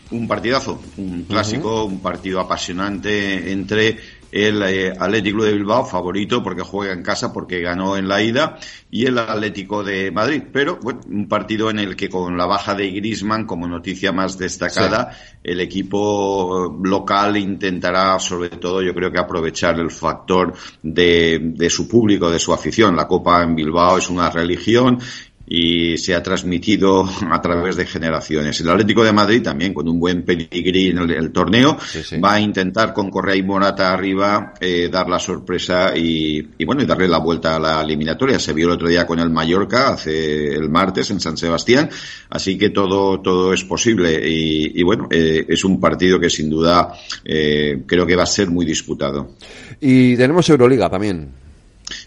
Un partidazo, un clásico, un partido apasionante entre el eh, Atlético de Bilbao, favorito porque juega en casa, porque ganó en la ida, y el Atlético de Madrid. Pero, bueno, un partido en el que con la baja de Grisman como noticia más destacada, el equipo local intentará, sobre todo, yo creo que aprovechar el factor de, de su público, de su afición. La Copa en Bilbao es una religión y se ha transmitido a través de generaciones. El Atlético de Madrid también, con un buen pedigrí en el, torneo, va a intentar con Correa y Morata arriba eh, dar la sorpresa y, bueno, y darle la vuelta a la eliminatoria. Se vio el otro día con el Mallorca, hace el martes en San Sebastián, así que todo, todo es posible y, bueno, eh, es un partido que sin duda eh, creo que va a ser muy disputado. Y tenemos Euroliga también.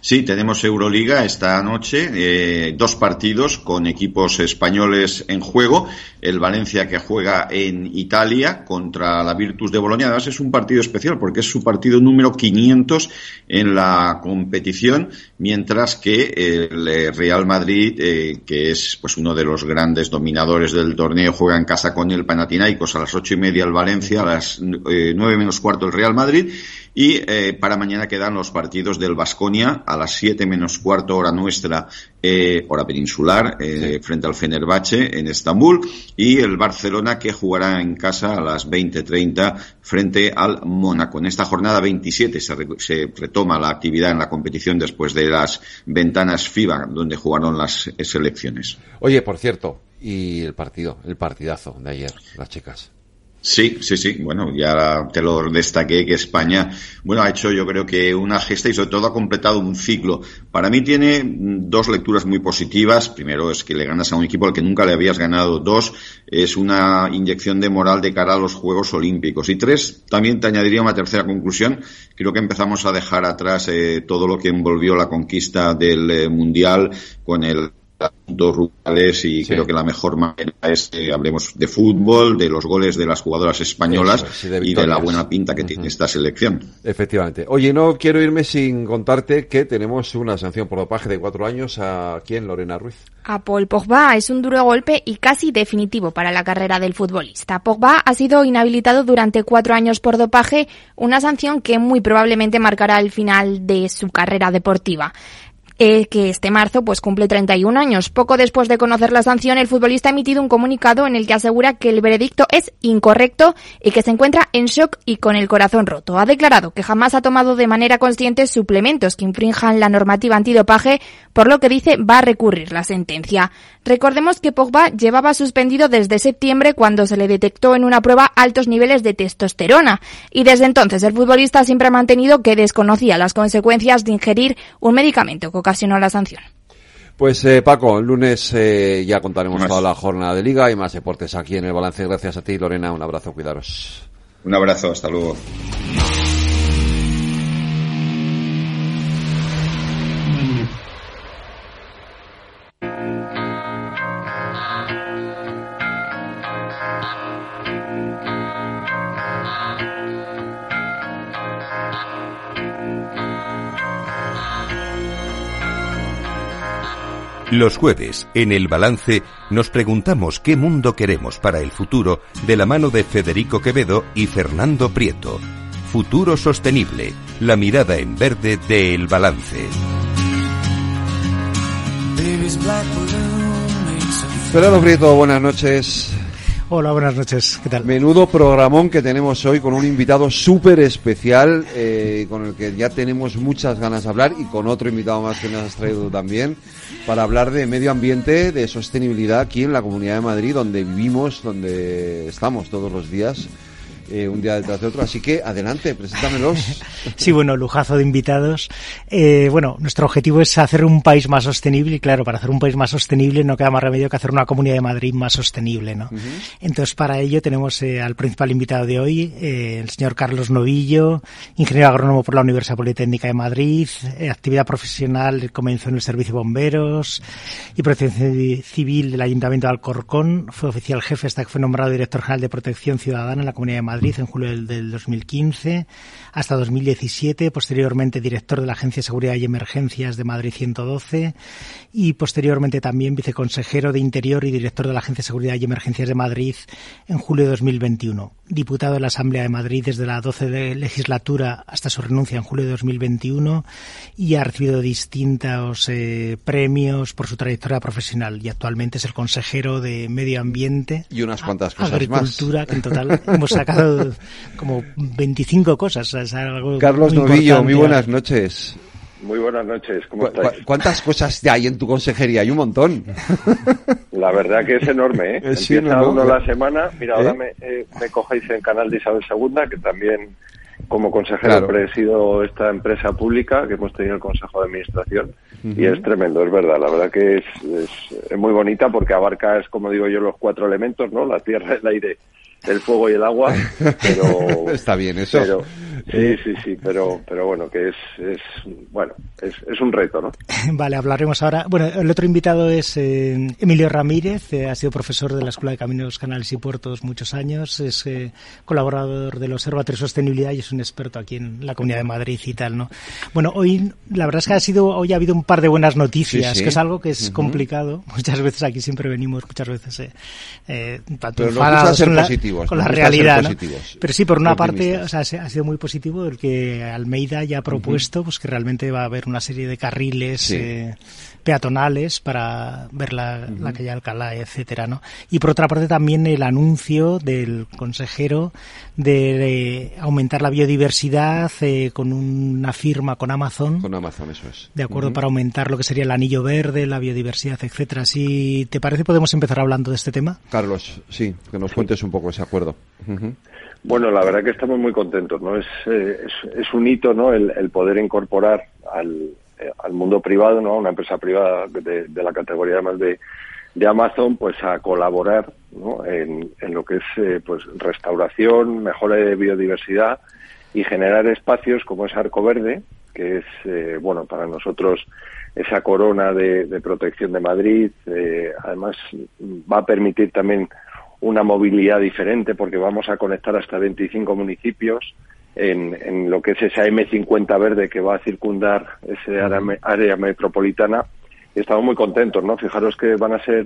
Sí, tenemos Euroliga esta noche, eh, dos partidos con equipos españoles en juego. El Valencia que juega en Italia contra la Virtus de Bolonia. Además es un partido especial porque es su partido número 500 en la competición, mientras que el eh, Real Madrid, eh, que es pues uno de los grandes dominadores del torneo, juega en casa con el Panathinaikos a las ocho y media el Valencia, a las nueve menos cuarto el Real Madrid y eh, para mañana quedan los partidos del Vasconia a las 7 menos cuarto hora nuestra, eh, hora peninsular, eh, frente al Fenerbahce en Estambul. Y el Barcelona que jugará en casa a las 20.30 frente al Mónaco. En esta jornada 27 se, se, retoma la actividad en la competición después de las ventanas FIBA donde jugaron las selecciones. Oye, por cierto, y el partido, el partidazo de ayer, las chicas. Sí, sí, sí. Bueno, ya te lo destaqué que España, bueno, ha hecho yo creo que una gesta y sobre todo ha completado un ciclo. Para mí tiene dos lecturas muy positivas. Primero es que le ganas a un equipo al que nunca le habías ganado. Dos, es una inyección de moral de cara a los Juegos Olímpicos. Y tres, también te añadiría una tercera conclusión. Creo que empezamos a dejar atrás eh, todo lo que envolvió la conquista del eh, Mundial con el dos rurales y creo que la mejor manera es que hablemos de fútbol, de los goles de las jugadoras españolas y de la buena pinta que tiene esta selección. Efectivamente. Oye, no quiero irme sin contarte que tenemos una sanción por dopaje de cuatro años a quién, Lorena Ruiz. A Paul Pogba es un duro golpe y casi definitivo para la carrera del futbolista. Pogba ha sido inhabilitado durante cuatro años por dopaje, una sanción que muy probablemente marcará el final de su carrera deportiva eh, que este marzo pues cumple 31 años. Poco después de conocer la sanción, el futbolista ha emitido un comunicado en el que asegura que el veredicto es incorrecto y que se encuentra en shock y con el corazón roto. Ha declarado que jamás ha tomado de manera consciente suplementos que infrinjan la normativa antidopaje, por lo que dice va a recurrir la sentencia. Recordemos que Pogba llevaba suspendido desde septiembre cuando se le detectó en una prueba altos niveles de testosterona y desde entonces el futbolista siempre ha mantenido que desconocía las consecuencias de ingerir un medicamento que ocasionó la sanción. Pues eh, Paco, el lunes eh, ya contaremos toda la jornada de liga y más deportes aquí en el balance. Gracias a ti, Lorena. Un abrazo, cuidaros. Un abrazo, hasta luego. Los jueves, en el balance, nos preguntamos qué mundo queremos para el futuro de la mano de Federico Quevedo y Fernando Prieto. Futuro sostenible, la mirada en verde de El Balance. Fernando Prieto, buenas noches. Hola, buenas noches. ¿Qué tal? Menudo programón que tenemos hoy con un invitado súper especial, eh, con el que ya tenemos muchas ganas de hablar y con otro invitado más que nos has traído también, para hablar de medio ambiente, de sostenibilidad aquí en la Comunidad de Madrid, donde vivimos, donde estamos todos los días eh, un día detrás de otro. Así que adelante, preséntamelos. sí, bueno, lujazo de invitados. Eh, bueno, nuestro objetivo es hacer un país más sostenible y claro, para hacer un país más sostenible no queda más remedio que hacer una comunidad de Madrid más sostenible, ¿no? Entonces, para ello tenemos eh, al principal invitado de hoy, eh, el señor Carlos Novillo, ingeniero agrónomo por la Universidad Politécnica de Madrid, eh, actividad profesional comenzó en el Servicio de Bomberos y Protección Civil del Ayuntamiento de Alcorcón, fue oficial jefe hasta que fue nombrado director general de Protección Ciudadana en la Comunidad de Madrid Madrid en julio del, del 2015 hasta 2017, posteriormente director de la Agencia de Seguridad y Emergencias de Madrid 112 y posteriormente también viceconsejero de Interior y director de la Agencia de Seguridad y Emergencias de Madrid en julio de 2021. Diputado de la Asamblea de Madrid desde la 12 legislatura hasta su renuncia en julio de 2021 y ha recibido distintos eh, premios por su trayectoria profesional y actualmente es el consejero de Medio Ambiente y unas cuantas cosas agricultura, que en total hemos sacado como 25 cosas. Carlos Novillo, muy buenas noches. Muy buenas noches, ¿cómo estáis? ¿Cuántas cosas hay en tu consejería? Hay un montón. La verdad que es enorme, ¿eh? Empieza uno la semana. Mira, ahora ¿Eh? me, eh, me cogéis en canal de Isabel II, que también como consejero presido esta empresa pública que hemos tenido el Consejo de Administración y es tremendo, es verdad. La verdad que es, es, muy bonita porque abarca, es como digo yo, los cuatro elementos, ¿no? La tierra, el aire, el fuego y el agua, pero... Está bien eso. Pero, sí, sí, sí, pero, pero bueno, que es, es bueno, es, es un reto, ¿no? Vale, hablaremos ahora. Bueno, el otro invitado es eh, Emilio Ramírez, eh, ha sido profesor de la Escuela de Caminos, Canales y Puertos muchos años, es eh, colaborador del Observatorio de Sostenibilidad y es un experto aquí en la Comunidad de Madrid y tal, ¿no? Bueno, hoy, la verdad es que ha sido, hoy ha habido un par de buenas noticias, que es algo que es complicado. Muchas veces aquí siempre venimos, muchas veces, eh, tanto con la, realidad, Pero sí, por una parte, o sea, ha sido muy positivo el que Almeida ya ha propuesto, pues que realmente va a haber una serie de carriles eh, peatonales para ver la, calle Alcalá, etcétera, ¿no? Y por otra parte también el anuncio del consejero de, aumentar la biodiversidad eh, con una firma con Amazon. Con Amazon, eso es. De acuerdo, para aumentar lo que sería el anillo verde, la biodiversidad, etcétera. Si te parece, podemos empezar hablando de este tema. Carlos, sí, que nos cuentes un poco ese acuerdo. Bueno, la verdad que estamos muy contentos, ¿no? Es, eh, es, un hito, ¿no? El, poder incorporar al, al, mundo privado, ¿no? Una empresa privada de, la categoría además de, Amazon, pues a colaborar, ¿no? En, en lo que es, eh, pues, restauración, mejora de biodiversidad y generar espacios como es Arco Verde, que es, bueno, para nosotros esa corona de, de protección de Madrid. además, va a permitir también una movilidad diferente porque vamos a conectar hasta 25 municipios en, en lo que es esa M50 verde que va a circundar ese área, metropolitana. estamos muy contentos, ¿no? Fijaros que van a ser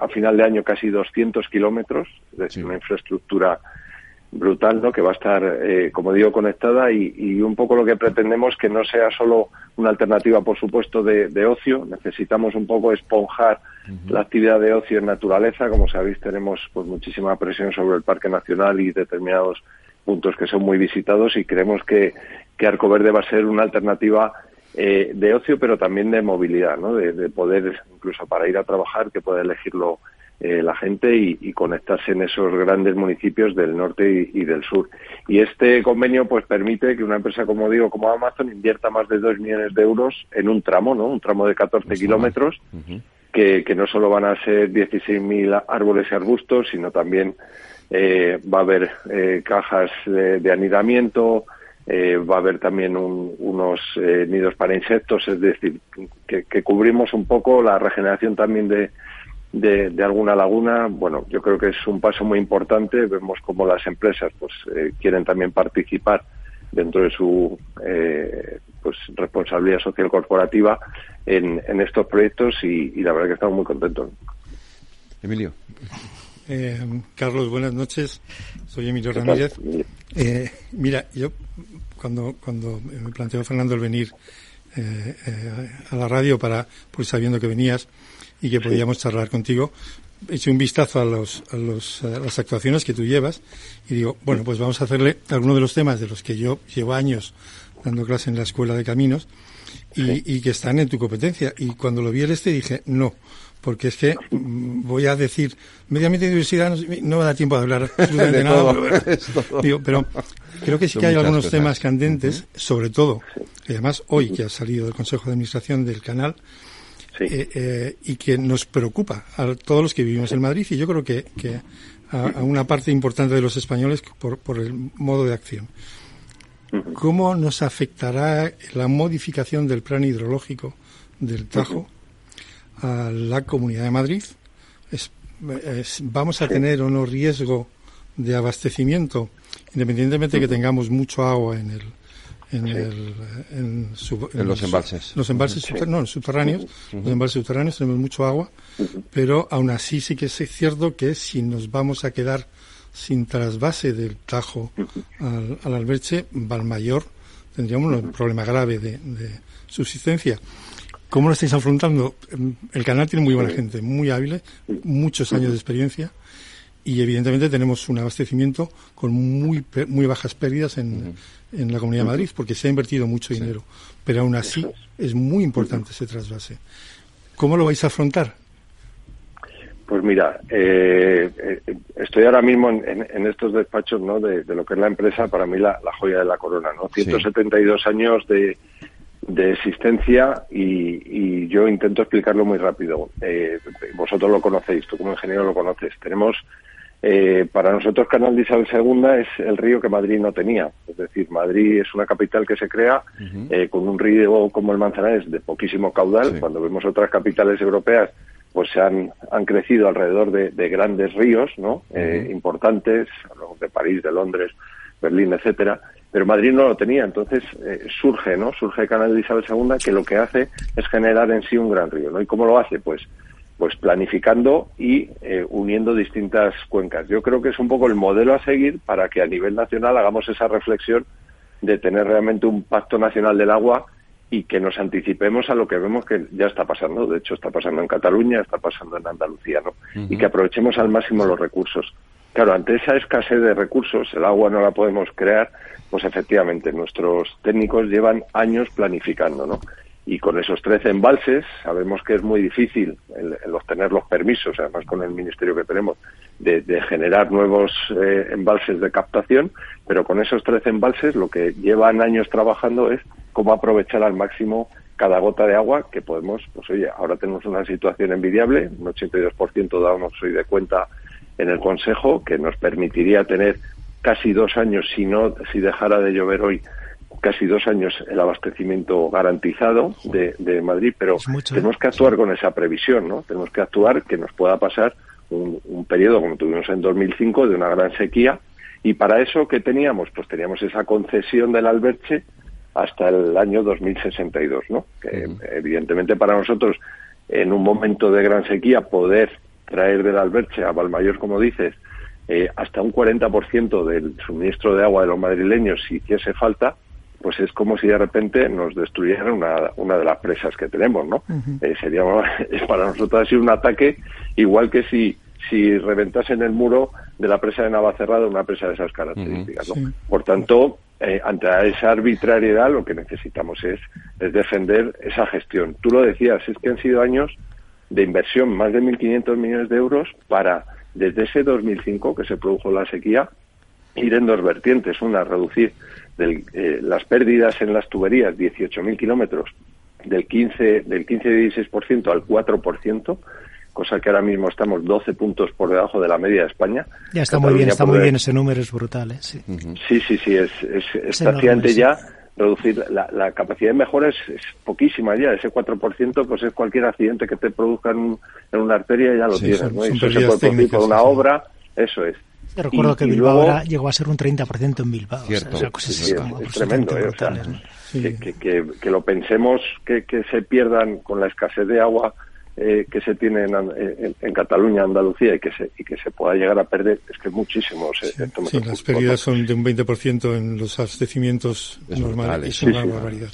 a final de año casi 200 kilómetros, es una infraestructura brutal, ¿no? Que va a estar, eh, como digo, conectada y, un poco lo que pretendemos que no sea solo una alternativa, por supuesto, de, ocio. Necesitamos un poco esponjar la actividad de ocio en naturaleza. Como sabéis, tenemos pues muchísima presión sobre el Parque Nacional y determinados puntos que son muy visitados y creemos que, que Arco Verde va a ser una alternativa eh, de ocio, pero también de movilidad, ¿no? De, de, poder, incluso para ir a trabajar, que pueda elegirlo eh, la gente y, conectarse en esos grandes municipios del norte y, del sur. Y este convenio pues permite que una empresa, como digo, como Amazon, invierta más de 2 millones de euros en un tramo, ¿no? Un tramo de 14 kilómetros, que, no solo van a ser 16.000 árboles y arbustos, sino también eh, va a haber eh, cajas de, anidamiento, va a haber también unos nidos para insectos, es decir, que, cubrimos un poco la regeneración también de, de, alguna laguna, bueno, yo creo que es un paso muy importante. Vemos como las empresas pues eh, quieren también participar dentro de su eh, pues responsabilidad social corporativa en, en estos proyectos y, la verdad que estamos muy contentos. Emilio. Eh, Carlos, buenas noches. Soy Emilio Ramírez. mira, yo cuando, cuando me planteó Fernando el venir a la radio para, pues sabiendo que venías, y que podíamos charlar contigo. Eché un vistazo a, los, a, los, las actuaciones que tú llevas y digo, bueno, pues vamos a hacerle algunos de los temas de los que yo llevo años dando clase en la Escuela de Caminos y, que están en tu competencia. Y cuando lo vi el este dije, no, porque es que mm, voy a decir, medio ambiente y diversidad no, me da tiempo de hablar absolutamente nada. Pero, pero creo que sí que hay algunos temas candentes, sobre todo, y además hoy que ha salido del Consejo de Administración del canal, eh, eh, y que nos preocupa a todos los que vivimos en Madrid y yo creo que, a, una parte importante de los españoles por, por el modo de acción. ¿Cómo nos afectará la modificación del plan hidrológico del Tajo a la Comunidad de Madrid? ¿Vamos a tener o no riesgo de abastecimiento, independientemente de que tengamos mucho agua en el, en, el, en, los embalses. Los embalses no, subterráneos. Los embalses subterráneos tenemos mucho agua, pero aún así sí que es cierto que si nos vamos a quedar sin trasvase del Tajo al, al Alberche, Valmayor, tendríamos un problema grave de, subsistencia. ¿Cómo lo estáis afrontando? El canal tiene muy buena gente, muy hábil, muchos años de experiencia y evidentemente tenemos un abastecimiento con muy, muy bajas pérdidas en, en la Comunidad de Madrid, porque se ha invertido mucho dinero. Pero aún así es. muy importante ese trasvase. ¿Cómo lo vais a afrontar? Pues mira, eh, eh, estoy ahora mismo en, estos despachos ¿no? De, lo que es la empresa, para mí la, joya de la corona. ¿no? 172 años de, de existencia y, yo intento explicarlo muy rápido. Eh, vosotros lo conocéis, tú como ingeniero lo conoces. Tenemos eh, para nosotros Canal de Isabel II es el río que Madrid no tenía. Es decir, Madrid es una capital que se crea eh, con un río como el Manzanares de poquísimo caudal. Cuando vemos otras capitales europeas, pues se han, han crecido alrededor de, grandes ríos ¿no? Eh, importantes, de París, de Londres, Berlín, etcétera. Pero Madrid no lo tenía, entonces surge, ¿no? Surge Canal de Isabel II que lo que hace es generar en sí un gran río, ¿no? ¿Y cómo lo hace? Pues pues planificando y eh, uniendo distintas cuencas. Yo creo que es un poco el modelo a seguir para que a nivel nacional hagamos esa reflexión de tener realmente un pacto nacional del agua y que nos anticipemos a lo que vemos que ya está pasando. De hecho, está pasando en Cataluña, está pasando en Andalucía, ¿no? Y que aprovechemos al máximo los recursos. Claro, ante esa escasez de recursos, el agua no la podemos crear, pues efectivamente nuestros técnicos llevan años planificando, ¿no? y con esos 13 embalses sabemos que es muy difícil el, obtener los permisos, además con el ministerio que tenemos, de, generar nuevos eh, embalses de captación, pero con esos 13 embalses lo que llevan años trabajando es cómo aprovechar al máximo cada gota de agua que podemos, pues oye, ahora tenemos una situación envidiable, un 82% damos hoy de cuenta en el Consejo, que nos permitiría tener casi dos años si no, si dejara de llover hoy, casi dos años el abastecimiento garantizado de, Madrid, pero tenemos que actuar con esa previsión, ¿no? Tenemos que actuar que nos pueda pasar un, periodo como tuvimos en 2005 de una gran sequía y para eso ¿qué teníamos? Pues teníamos esa concesión del alberche hasta el año 2062, ¿no? Que evidentemente para nosotros en un momento de gran sequía poder traer del alberche a Valmayor, como dices, eh, hasta un 40% del suministro de agua de los madrileños si hiciese falta, pues es como si de repente nos destruyeran una, una de las presas que tenemos, ¿no? Eh, sería es para nosotros ha sido un ataque igual que si si reventasen el muro de la presa de Navacerrada una presa de esas características, ¿no? Por tanto, eh, ante esa arbitrariedad lo que necesitamos es, es defender esa gestión. Tú lo decías, es que han sido años de inversión, más de 1.500 millones de euros para, desde ese 2005 que se produjo la sequía, ir en dos vertientes. Una, reducir del, eh, las pérdidas en las tuberías, 18.000 kilómetros, del 15, del 15-16% al 4%, cosa que ahora mismo estamos 12 puntos por debajo de la media de España. Ya está muy bien, está muy bien ese número, es brutal. ¿eh? Sí. sí, sí, es, es, es, ya reducir la, capacidad de mejora es, poquísima ya, ese 4% pues es cualquier accidente que te produzca en, una arteria ya lo tienes, ¿no? eso se puede producir por una obra, eso es recuerdo que Bilbao ahora llegó a ser un 30% en Bilbao. Cierto. es, tremendo. Eh, que, lo pensemos, que, se pierdan con la escasez de agua eh, que se tiene en, Cataluña, Andalucía, y que, se, y que se pueda llegar a perder, es que muchísimo. sí, las pérdidas son de un 20% en los abastecimientos normales. Es una barbaridad.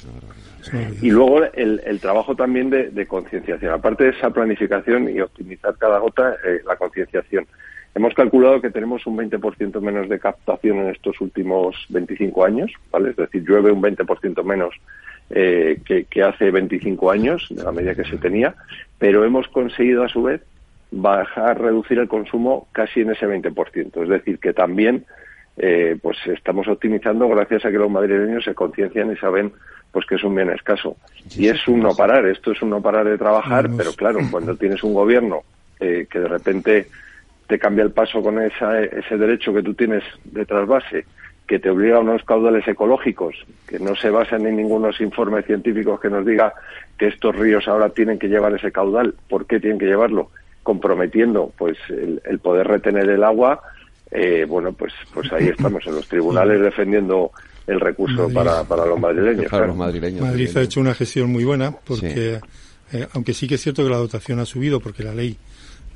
Y luego el, el trabajo también de, de concienciación. Aparte de esa planificación y optimizar cada gota, eh, la concienciación. Hemos calculado que tenemos un 20% menos de captación en estos últimos 25 años, ¿vale? Es decir, llueve un 20% menos eh, que, hace 25 años, de la medida que se tenía, pero hemos conseguido a su vez bajar, reducir el consumo casi en ese 20%. Es decir, que también eh, pues estamos optimizando gracias a que los madrileños se conciencian y saben pues que es un bien escaso. y es un no parar, esto es un no parar de trabajar, pero claro, cuando tienes un gobierno eh, que de repente te cambia el paso con esa, ese derecho que tú tienes de trasvase, que te obliga a unos caudales ecológicos, que no se basan en ningunos informes científicos que nos diga que estos ríos ahora tienen que llevar ese caudal, por qué tienen que llevarlo, comprometiendo pues el, poder retener el agua, eh, bueno, pues, pues ahí estamos en los tribunales defendiendo el recurso para, para los madrileños. los madrileños. Madrid ha hecho una gestión muy buena porque, eh, aunque sí que es cierto que la dotación ha subido porque la ley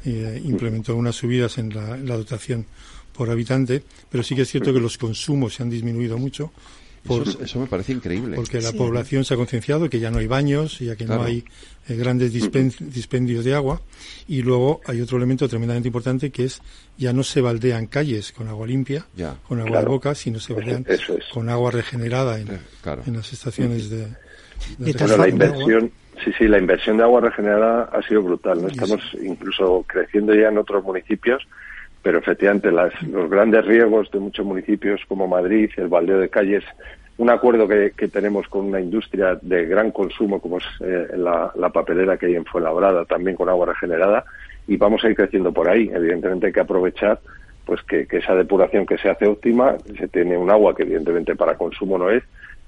eh, implementó unas subidas en la, dotación por habitante, pero sí que es cierto que los consumos se han disminuido mucho eso, me parece increíble. Porque la población se ha concienciado que ya no hay baños, ya que no hay eh, grandes dispendios de agua. Y luego hay otro elemento tremendamente importante que es ya no se baldean calles con agua limpia, con agua de boca, sino se baldean con agua regenerada en, en las estaciones de, bueno, la inversión, sí, sí, la inversión de agua regenerada ha sido brutal. ¿no? Estamos incluso creciendo ya en otros municipios pero efectivamente las, los grandes riesgos de muchos municipios como Madrid, el baldeo de calles, un acuerdo que, tenemos con una industria de gran consumo como es eh, la, papelera que hay en Fuenlabrada, también con agua regenerada, y vamos a ir creciendo por ahí. Evidentemente hay que aprovechar pues que, esa depuración que se hace óptima, se tiene un agua que evidentemente para consumo no es,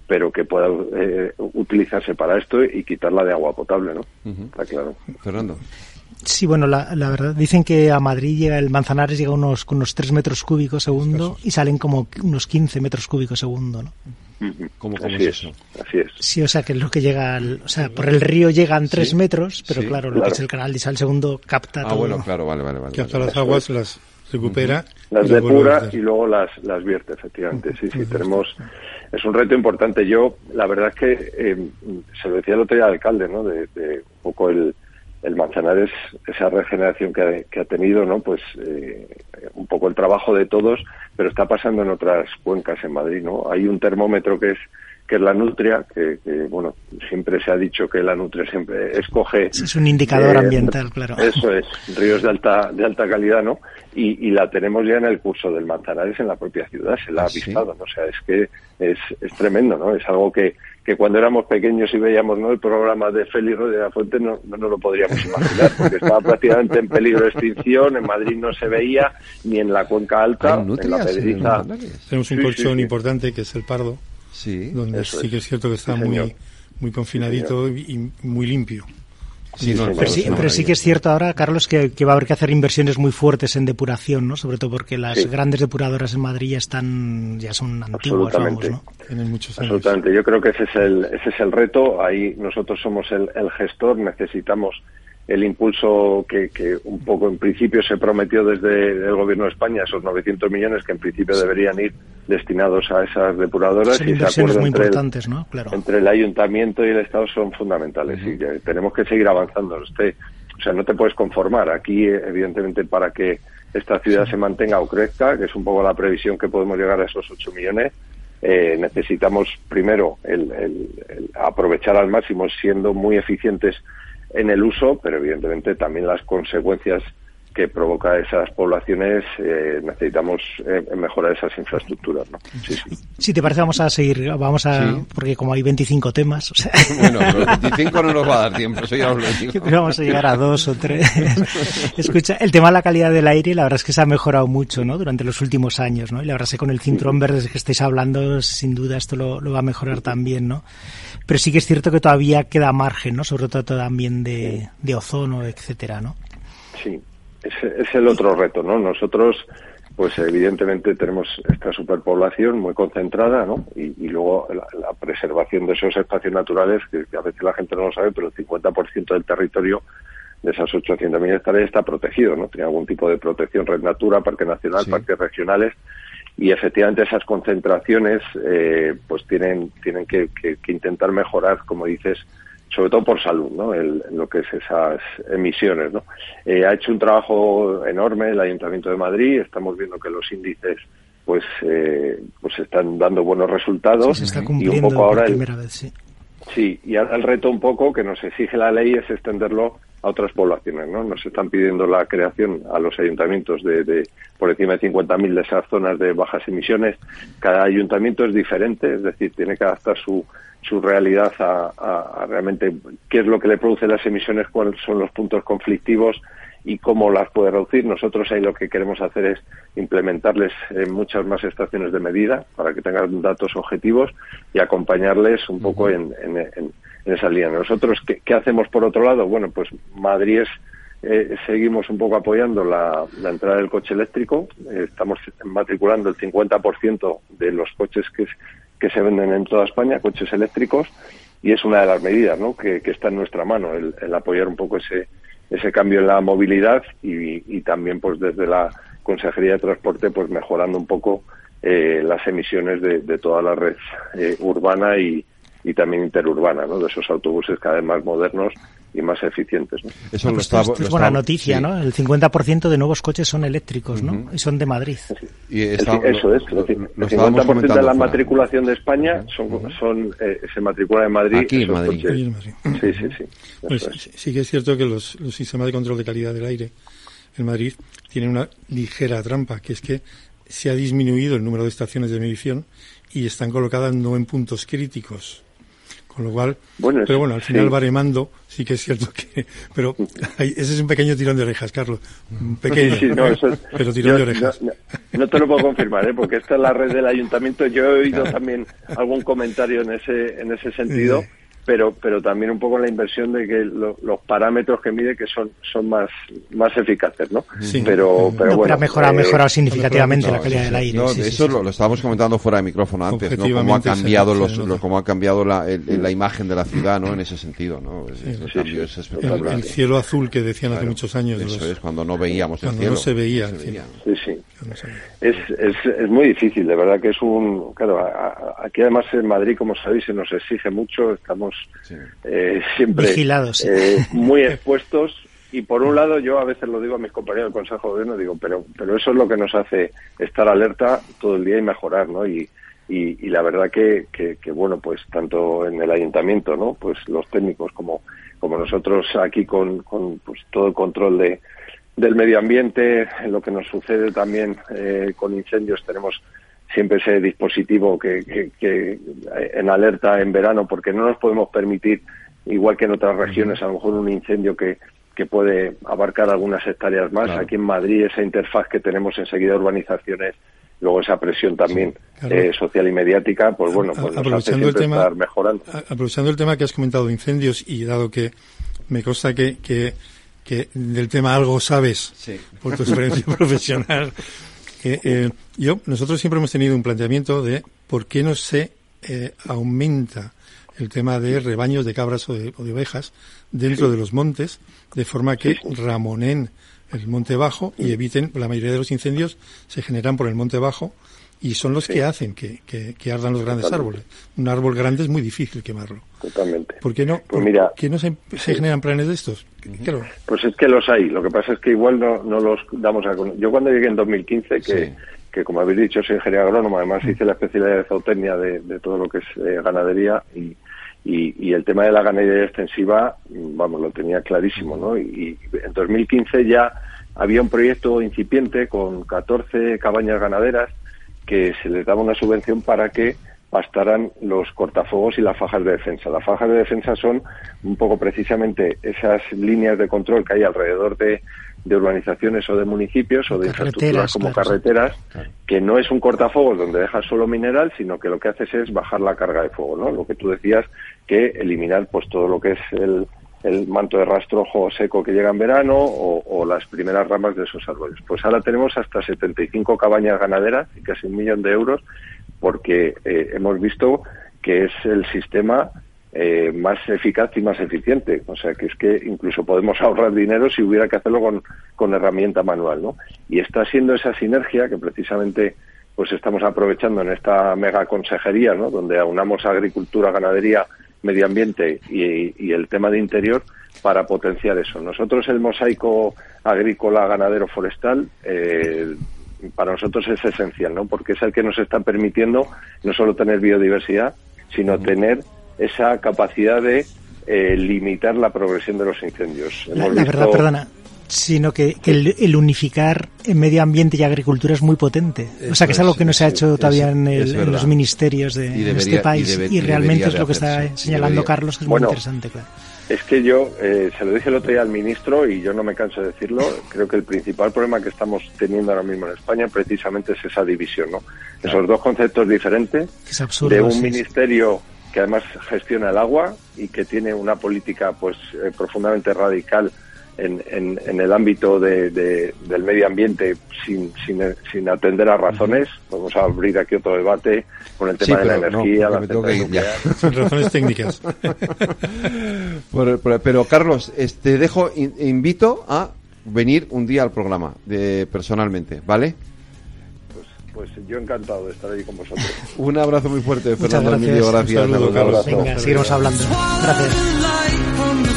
pero que pueda eh, utilizarse para esto y quitarla de agua potable, ¿no? Está claro. Fernando. Sí, bueno, la, verdad, dicen que a Madrid llega el Manzanares llega unos, con unos 3 metros cúbicos segundo y salen como unos 15 metros cúbicos segundo, ¿no? ¿Cómo, es eso? Así es. Sí, o sea, que es lo que llega, o sea, por el río llegan 3 metros, pero claro, lo que es el canal de Sal segundo capta ah, bueno, claro, vale, vale, vale. Capta las aguas, las recupera. Las depura y luego las, las vierte, efectivamente. Sí, sí, tenemos... Es un reto importante. Yo, la verdad es que, eh, se lo decía el otro día al alcalde, ¿no? de un poco el el Manzanares, esa regeneración que ha, tenido, ¿no? Pues eh, un poco el trabajo de todos, pero está pasando en otras cuencas en Madrid, ¿no? Hay un termómetro que es que es la nutria, que, bueno, siempre se ha dicho que la nutria siempre escoge... Es un indicador eh, ambiental, claro. Eso es, ríos de alta de alta calidad, ¿no? Y, la tenemos ya en el curso del Manzanares en la propia ciudad, se la ha ah, avistado, ¿no? O sea, es que es, es tremendo, ¿no? Es algo que, que cuando éramos pequeños y veíamos ¿no? el programa de Félix de la Fuente no, no nos lo podríamos imaginar, porque estaba prácticamente en peligro de extinción, en Madrid no se veía, ni en la cuenca alta, en la pedriza. Tenemos un colchón importante que es el Pardo, sí, donde sí que es cierto que está muy, muy confinadito y muy limpio. Sí, pero, sí, que es cierto ahora, Carlos, que, va a haber que hacer inversiones muy fuertes en depuración, ¿no? Sobre todo porque las grandes depuradoras en Madrid ya están, ya son antiguas, vamos, ¿no? Tienen muchos años. Absolutamente. Yo creo que ese es el, ese es el reto. Ahí nosotros somos el, el gestor, necesitamos el impulso que, que, un poco en principio se prometió desde el gobierno de España, esos 900 millones que en principio deberían ir destinados a esas depuradoras y ese acuerdo entre, el, ¿no? entre el ayuntamiento y el Estado son fundamentales y tenemos que seguir avanzando. Usted, o sea, no te puedes conformar. Aquí, evidentemente, para que esta ciudad se mantenga o crezca, que es un poco la previsión que podemos llegar a esos 8 millones, eh, necesitamos primero el, aprovechar al máximo siendo muy eficientes en el uso, pero evidentemente también las consecuencias que provoca esas poblaciones, eh, necesitamos eh, mejorar esas infraestructuras. ¿no? Si te parece, vamos a seguir, vamos a, porque como hay 25 temas. O sea... Bueno, los 25 no nos va a dar tiempo, eso ya os lo digo. Vamos a llegar a dos o tres. Escucha, el tema de la calidad del aire, la verdad es que se ha mejorado mucho, ¿no? Durante los últimos años, ¿no? Y la verdad es que con el cinturón verde que estáis hablando, sin duda esto lo, lo va a mejorar también, ¿no? Pero sí que es cierto que todavía queda margen, ¿no? Sobre todo también de, de ozono, etcétera, ¿no? Sí, es, el otro reto, ¿no? Nosotros, pues evidentemente tenemos esta superpoblación muy concentrada, ¿no? Y, luego la, preservación de esos espacios naturales, que, a veces la gente no lo sabe, pero el 50% del territorio de esas 800.000 hectáreas está protegido, ¿no? Tiene algún tipo de protección, Red Natura, Parque Nacional, parques regionales, y efectivamente esas concentraciones, eh, pues tienen, tienen que intentar mejorar, como dices, sobre todo por salud, ¿no? El, lo que es esas emisiones, ¿no? Eh, ha hecho un trabajo enorme el Ayuntamiento de Madrid, estamos viendo que los índices pues eh, pues están dando buenos resultados y un poco ahora el, sí. sí y ahora el reto un poco que nos exige la ley es extenderlo a otras poblaciones, ¿no? Nos están pidiendo la creación a los ayuntamientos de, de por encima de 50.000 de esas zonas de bajas emisiones. Cada ayuntamiento es diferente, es decir, tiene que adaptar su su realidad a, realmente qué es lo que le produce las emisiones, cuáles son los puntos conflictivos y cómo las puede reducir. Nosotros ahí lo que queremos hacer es implementarles en muchas más estaciones de medida para que tengan datos objetivos y acompañarles un poco en, esa línea. Nosotros, ¿qué, hacemos por otro lado? Bueno, pues Madrid eh, seguimos un poco apoyando la, entrada del coche eléctrico. Eh, estamos matriculando el 50% de los coches que, que se venden en toda España, coches eléctricos, y es una de las medidas ¿no? que, está en nuestra mano, el, apoyar un poco ese, ese cambio en la movilidad y, también pues desde la Consejería de Transporte pues mejorando un poco eh, las emisiones de, de, toda la red eh, urbana y, y también interurbana, ¿no? De esos autobuses cada vez más modernos y más eficientes. ¿no? Eso lo está, es buena noticia, sí. ¿no? El 50% de nuevos coches son eléctricos, ¿no? Uh -huh. Y son de Madrid. Sí. Y está, eso es. Lo, el 50% de la matriculación de España son, uh -huh. son eh, se matricula en Madrid. Aquí en Madrid. En Madrid. Sí, sí, sí. Pues sí, sí que es cierto que los, los sistemas de control de calidad del aire en Madrid tienen una ligera trampa, que es que se ha disminuido el número de estaciones de medición y están colocadas no en puntos críticos con lo cual, bueno, pero bueno, al final sí. baremando, sí que es cierto que, pero hay, ese es un pequeño tirón de orejas, Carlos, un pequeño, sí, no, es, pero tirón yo, de orejas. No, no, te lo puedo confirmar, ¿eh? porque esta es la red del ayuntamiento, yo he oído también algún comentario en ese, en ese sentido. Pero pero también un poco la inversión de que lo, los parámetros que mide que son son más más eficaces no sí. pero pero no, bueno ha mejorado, eh, mejorado significativamente no, la calidad del aire. No, sí, eso sí, lo, lo, estábamos comentando fuera de micrófono antes no cómo ha cambiado los, los cómo ha cambiado la, el, la imagen de la ciudad no en ese sentido no el, cambio es espectacular. El, el, cielo azul que decían claro, hace muchos años eso los, es cuando no veíamos cuando el cielo. no se veía, se veía. sí sí. Es, es, es muy difícil de verdad que es un claro aquí además en Madrid como sabéis se nos exige mucho estamos eh, siempre Vigilados, sí. eh, muy expuestos. Y por un lado yo a veces lo digo a mis compañeros del Consejo de Gobierno digo pero pero eso es lo que nos hace estar alerta todo el día y mejorar no y y, y la verdad que, que, que, bueno pues tanto en el ayuntamiento no pues los técnicos como como nosotros aquí con, con pues todo el control de del medio ambiente en lo que nos sucede también eh, con incendios tenemos siempre ese dispositivo que, que, que, en alerta en verano porque no nos podemos permitir igual que en otras regiones a lo mejor un incendio que, que puede abarcar algunas hectáreas más claro. aquí en Madrid esa interfaz que tenemos enseguida urbanizaciones luego esa presión también sí, claro. eh, social y mediática pues bueno pues nos hace siempre el tema, estar mejorando aprovechando el tema que has comentado de incendios y dado que me consta que, que que del tema algo sabes sí. por tu experiencia profesional. Eh, eh, yo, nosotros siempre hemos tenido un planteamiento de por qué no se eh, aumenta el tema de rebaños de cabras o de, o de ovejas dentro sí. de los montes, de forma que ramonen el monte bajo y eviten, la mayoría de los incendios se generan por el monte bajo y son los sí. que hacen que, que, que, ardan los grandes árboles. Un árbol grande es muy difícil quemarlo. Totalmente. ¿Por qué no? Pues mira, ¿Por qué no se, se generan planes de estos? Claro. Pues es que los hay. Lo que pasa es que igual no, no los damos a conocer. Yo cuando llegué en 2015, que, sí. que como habéis dicho, soy ingeniero agrónomo, además hice la especialidad de zootecnia de, de todo lo que es eh, ganadería y, y, y, el tema de la ganadería extensiva, vamos, lo tenía clarísimo, ¿no? Y, y en 2015 ya había un proyecto incipiente con 14 cabañas ganaderas que se les daba una subvención para que bastaran los cortafuegos y las fajas de defensa. Las fajas de defensa son un poco precisamente esas líneas de control que hay alrededor de, de urbanizaciones o de municipios o de infraestructuras como claro, carreteras, claro. que no es un cortafuegos donde dejas solo mineral, sino que lo que haces es bajar la carga de fuego, ¿no? Lo que tú decías, que eliminar pues todo lo que es el, el manto de rastrojo seco que llega en verano o, o, las primeras ramas de esos árboles. Pues ahora tenemos hasta 75 cabañas ganaderas y casi un millón de euros porque eh, hemos visto que es el sistema eh, más eficaz y más eficiente. O sea, que es que incluso podemos ahorrar dinero si hubiera que hacerlo con, con herramienta manual, ¿no? Y está siendo esa sinergia que precisamente pues estamos aprovechando en esta mega consejería, ¿no? Donde aunamos agricultura, ganadería, medio ambiente y, y, el tema de interior para potenciar eso. Nosotros el mosaico agrícola, ganadero, forestal, eh, para nosotros es esencial, ¿no? Porque es el que nos está permitiendo no solo tener biodiversidad, sino tener esa capacidad de eh, limitar la progresión de los incendios. La, la verdad, perdona, sino que, que el, el, unificar en medio ambiente y agricultura es muy potente. Eso o sea, que es algo que no se ha hecho es, todavía en, el, en, los ministerios de, debería, este país y, debe, y realmente es lo que está señalando Carlos, que es bueno, muy interesante, claro. Es que yo, eh, se lo dije el otro día al ministro y yo no me canso de decirlo, creo que el principal problema que estamos teniendo ahora mismo en España precisamente es esa división, ¿no? Claro. Esos dos conceptos diferentes es absurdo, de un sí, ministerio que además gestiona el agua y que tiene una política pues eh, profundamente radical en, en, en, el ámbito de, de, del medio ambiente sin, sin, sin, atender a razones. Vamos a abrir aquí otro debate con el tema sí, de la energía, no, la nuclear. razones técnicas. pero, pero, pero, Carlos, te dejo, invito a venir un día al programa de, personalmente, ¿vale? Pues, pues yo encantado de estar ahí con vosotros. Un abrazo muy fuerte, Muchas Fernando gracias. Emilio, gracias. Un saludo, Un abrazo. Venga, seguiremos hablando. Gracias.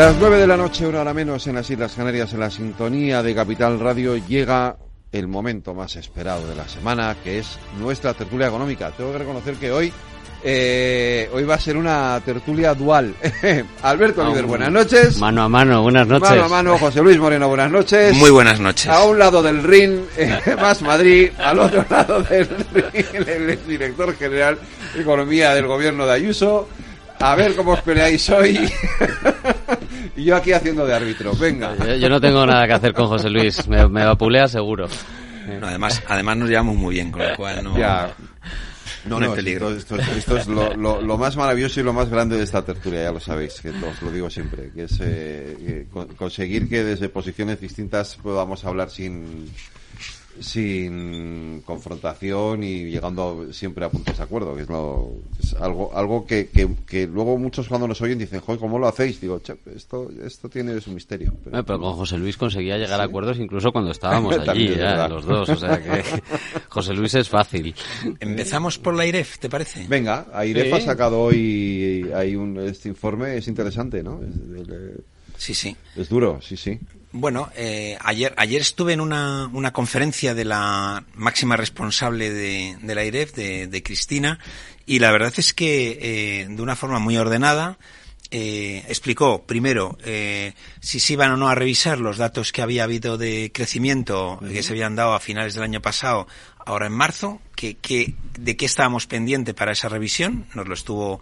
Las nueve de la noche, una hora menos en las Islas Canarias, en la sintonía de Capital Radio, llega el momento más esperado de la semana, que es nuestra tertulia económica. Tengo que reconocer que hoy eh, hoy va a ser una tertulia dual. Alberto Líder, buenas noches. Mano a mano, buenas noches. Mano a mano, José Luis Moreno, buenas noches. Muy buenas noches. A un lado del ring, eh, más Madrid, al otro lado del ring, el director general de Economía del Gobierno de Ayuso. A ver cómo os peleáis hoy. y yo aquí haciendo de árbitro. Venga. Yo, yo no tengo nada que hacer con José Luis, me, me vapulea seguro. No, además, además nos llevamos muy bien, con lo cual no, Ya. no, No, hay no, peligro. Esto, esto- esto es lo, lo- lo más maravilloso y lo más grande de esta tertulia, ya lo sabéis, que os lo digo siempre, que es eh, conseguir que desde posiciones distintas podamos hablar sin sin confrontación y llegando siempre a puntos de acuerdo, que es, lo, es algo algo que, que, que luego muchos cuando nos oyen dicen, joder, ¿cómo lo hacéis? Digo, "Che, esto, esto tiene su misterio. Pero- Eh, Pero con José Luis conseguía llegar a acuerdos incluso cuando estábamos allí, ya, los dos. O sea que José Luis es fácil. Empezamos por la IREF, ¿te parece? Venga, AIREF Sí. ha sacado hoy hay un, este informe, es interesante, ¿no? Es, Sí, sí. es duro, sí, sí. Bueno, eh, ayer, ayer estuve en una, una conferencia de la máxima responsable de, de la IREF, de, de Cristina, y la verdad es que eh, de una forma muy ordenada eh, explicó primero eh, si se iban o no a revisar los datos que había habido de crecimiento que se habían dado a finales del año pasado, ahora en marzo, que, que, de qué estábamos pendientes para esa revisión, nos lo estuvo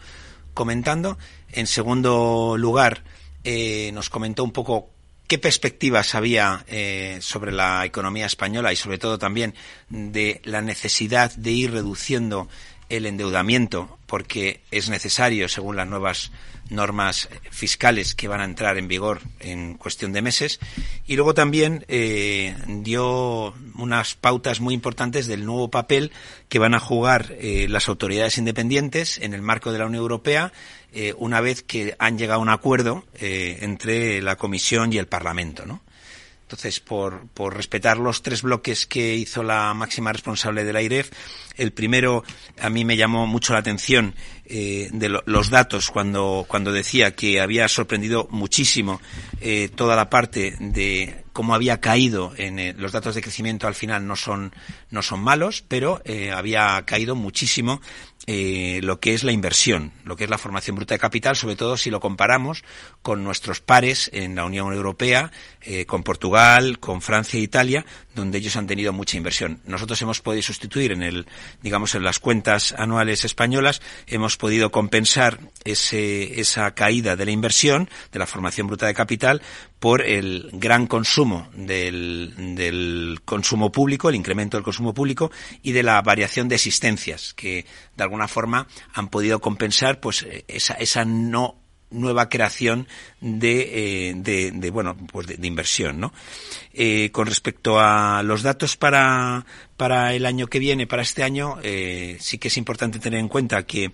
comentando. En segundo lugar, eh, nos comentó un poco qué perspectivas había eh, sobre la economía española y sobre todo también de la necesidad de ir reduciendo el endeudamiento porque es necesario según las nuevas normas fiscales que van a entrar en vigor en cuestión de meses y luego también eh, dio unas pautas muy importantes del nuevo papel que van a jugar eh, las autoridades independientes en el marco de la Unión Europea eh, una vez que han llegado a un acuerdo eh, entre la Comisión y el Parlamento, ¿no? Entonces, por, por respetar los tres bloques que hizo la máxima responsable de la IREF, el primero a mí me llamó mucho la atención eh, de lo- los datos cuando, cuando decía que había sorprendido muchísimo eh, toda la parte de cómo había caído en eh, los datos de crecimiento al final no son, no son malos, pero eh, había caído muchísimo eh, lo que es la inversión, lo que es la formación bruta de capital, sobre todo si lo comparamos con nuestros pares en la Unión Europea, eh, con Portugal, con Francia e Italia, donde ellos han tenido mucha inversión. Nosotros hemos podido sustituir en el, digamos, en las cuentas anuales españolas, hemos podido compensar ese, esa caída de la inversión, de la formación bruta de capital, por el gran consumo del, del, consumo público, el incremento del consumo público y de la variación de existencias, que de alguna forma han podido compensar pues esa, esa no nueva creación de, eh, de, bueno pues de, inversión no eh, con respecto a los datos para para el año que viene para este año eh, sí que es importante tener en cuenta que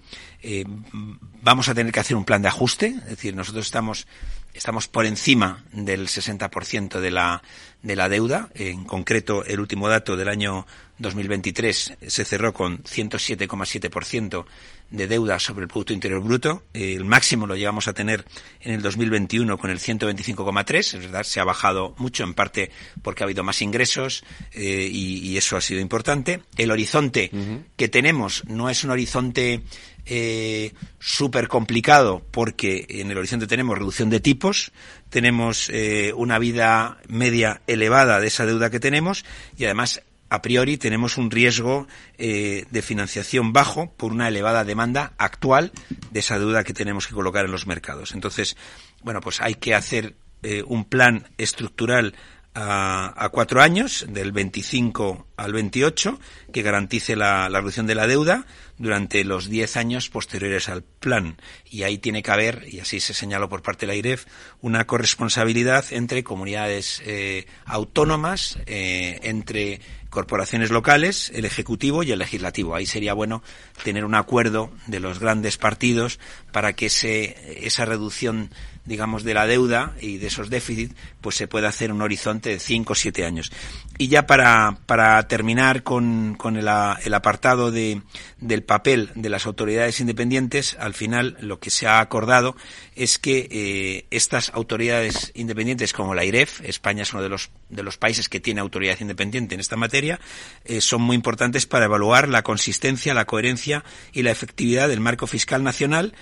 vamos a tener que hacer un plan de ajuste es decir nosotros estamos estamos por encima del 60% de la de la deuda. En concreto el último dato del año 2023 se cerró con 107,7% de deuda sobre el Producto Interior Bruto. El máximo lo llevamos a tener en el 2021 con el 125,3. Es verdad, se ha bajado mucho, en parte porque ha habido más ingresos eh, y, eso ha sido importante. El horizonte que tenemos no es un horizonte eh, súper complicado porque en el horizonte tenemos reducción de tipos, tenemos eh, una vida media elevada de esa deuda que tenemos y además a priori tenemos un riesgo eh, de financiación bajo por una elevada demanda actual de esa deuda que tenemos que colocar en los mercados. Entonces, bueno, pues hay que hacer eh, un plan estructural a, cuatro años, del 25 al 28, que garantice la, reducción de la deuda durante los diez años posteriores al plan. Y ahí tiene que haber, y así se señaló por parte de la IREF, una corresponsabilidad entre comunidades eh, autónomas, entre corporaciones locales, el Ejecutivo y el Legislativo. Ahí sería bueno tener un acuerdo de los grandes partidos para que ese, esa reducción digamos, de la deuda y de esos déficits, pues se puede hacer un horizonte de cinco o siete años. Y ya para, para terminar con, con el, el, apartado de, del papel de las autoridades independientes, al final lo que se ha acordado es que eh, estas autoridades independientes como la IREF, España es uno de los, de los países que tiene autoridad independiente en esta materia, eh, son muy importantes para evaluar la consistencia, la coherencia y la efectividad del marco fiscal nacional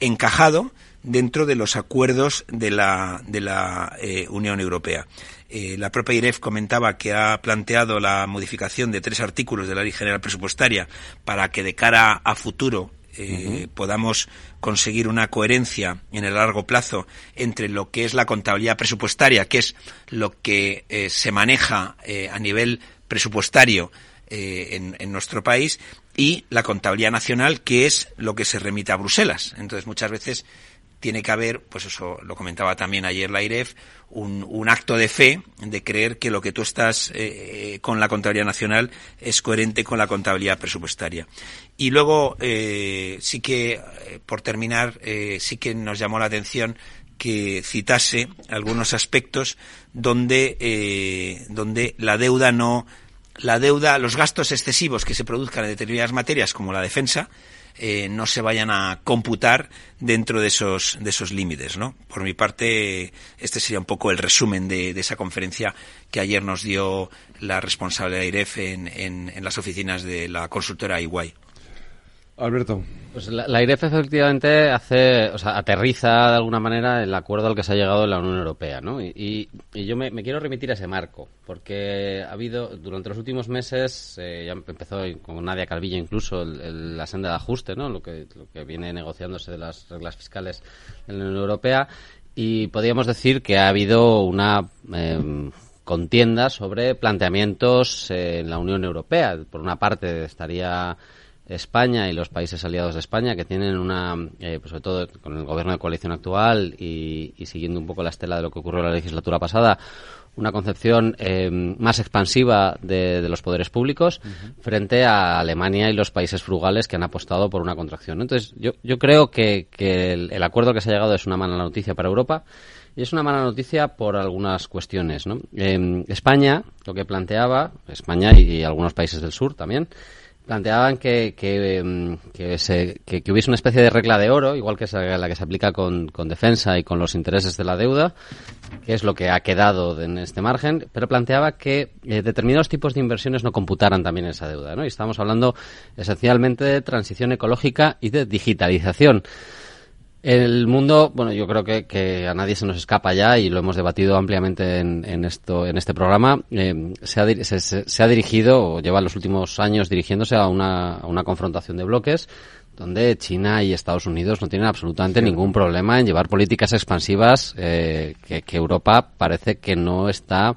encajado dentro de los acuerdos de la, de la eh, Unión Europea. Eh, la propia IREF comentaba que ha planteado la modificación de tres artículos de la Ley General Presupuestaria para que de cara a futuro eh, podamos conseguir una coherencia en el largo plazo entre lo que es la contabilidad presupuestaria, que es lo que se maneja a nivel presupuestario en, en, nuestro país, y la contabilidad nacional, que es lo que se remite a Bruselas. Entonces, muchas veces tiene que haber, pues eso lo comentaba también ayer la IREF, un, acto de fe de creer que lo que tú estás eh, con la contabilidad nacional es coherente con la contabilidad presupuestaria. Y luego, eh, sí que, eh, por terminar, eh, sí que nos llamó la atención que citase algunos aspectos donde, eh, donde la deuda no, la deuda, los gastos excesivos que se produzcan en determinadas materias como la defensa, eh, no se vayan a computar dentro de esos, de esos límites. ¿no? Por mi parte, este sería un poco el resumen de, esa conferencia que ayer nos dio la responsable de IREF en, en, las oficinas de la consultora Iguay. Alberto. Pues la, IREF efectivamente hace, o sea, aterriza de alguna manera el acuerdo al que se ha llegado en la Unión Europea, ¿no? Y, yo me, quiero remitir a ese marco, porque ha habido, durante los últimos meses, eh, ya empezó con Nadia Calvillo incluso la senda de ajuste, ¿no? Lo que, lo que viene negociándose de las reglas fiscales en la Unión Europea, y podríamos decir que ha habido una em, contienda sobre planteamientos en la Unión Europea. Por una parte estaría España y los países aliados de España que tienen una, eh, pues sobre todo con el gobierno de coalición actual y, siguiendo un poco la estela de lo que ocurrió en la legislatura pasada, una concepción eh, más expansiva de, los poderes públicos frente a Alemania y los países frugales que han apostado por una contracción. Entonces, yo, yo creo que, el, acuerdo que se ha llegado es una mala noticia para Europa y es una mala noticia por algunas cuestiones. ¿no? Eh, España, lo que planteaba, España y algunos países del sur también, planteaban que, que, mm, que, hubiese una especie de regla de oro, igual que la que se aplica con, con, defensa y con los intereses de la deuda, que es lo que ha quedado en este margen, pero planteaba que eh, determinados tipos de inversiones no computaran también esa deuda. ¿no? Y estamos hablando esencialmente de transición ecológica y de digitalización. El mundo, bueno, yo creo que, a nadie se nos escapa ya y lo hemos debatido ampliamente en, esto, en este programa. Eh, se, ha, se, ha, dirigido, o lleva los últimos años dirigiéndose a una, a una confrontación de bloques donde China y Estados Unidos no tienen absolutamente ningún problema en llevar políticas expansivas eh, que, que Europa parece que no está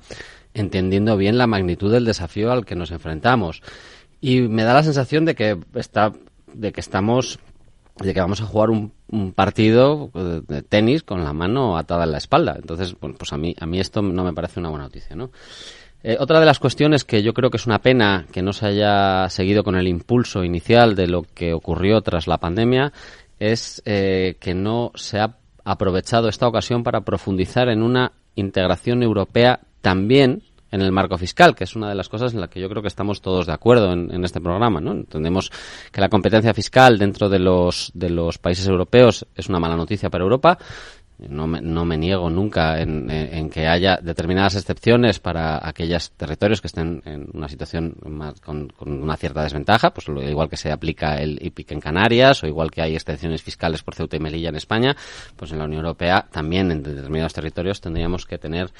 entendiendo bien la magnitud del desafío al que nos enfrentamos. Y me da la sensación de que está, de que estamos de que vamos a jugar un, partido de tenis con la mano atada en la espalda. Entonces, bueno, pues a mí, a mí esto no me parece una buena noticia, ¿no? Eh, otra de las cuestiones que yo creo que es una pena que no se haya seguido con el impulso inicial de lo que ocurrió tras la pandemia es eh, que no se ha aprovechado esta ocasión para profundizar en una integración europea también en el marco fiscal, que es una de las cosas en las que yo creo que estamos todos de acuerdo en, este programa. ¿no? Entendemos que la competencia fiscal dentro de los, de los países europeos es una mala noticia para Europa, no me, no me niego nunca en, que haya determinadas excepciones para aquellos territorios que estén en una situación más, con, una cierta desventaja, pues igual que se aplica el IPIC en Canarias o igual que hay excepciones fiscales por Ceuta y Melilla en España, pues en la Unión Europea también en determinados territorios tendríamos que tener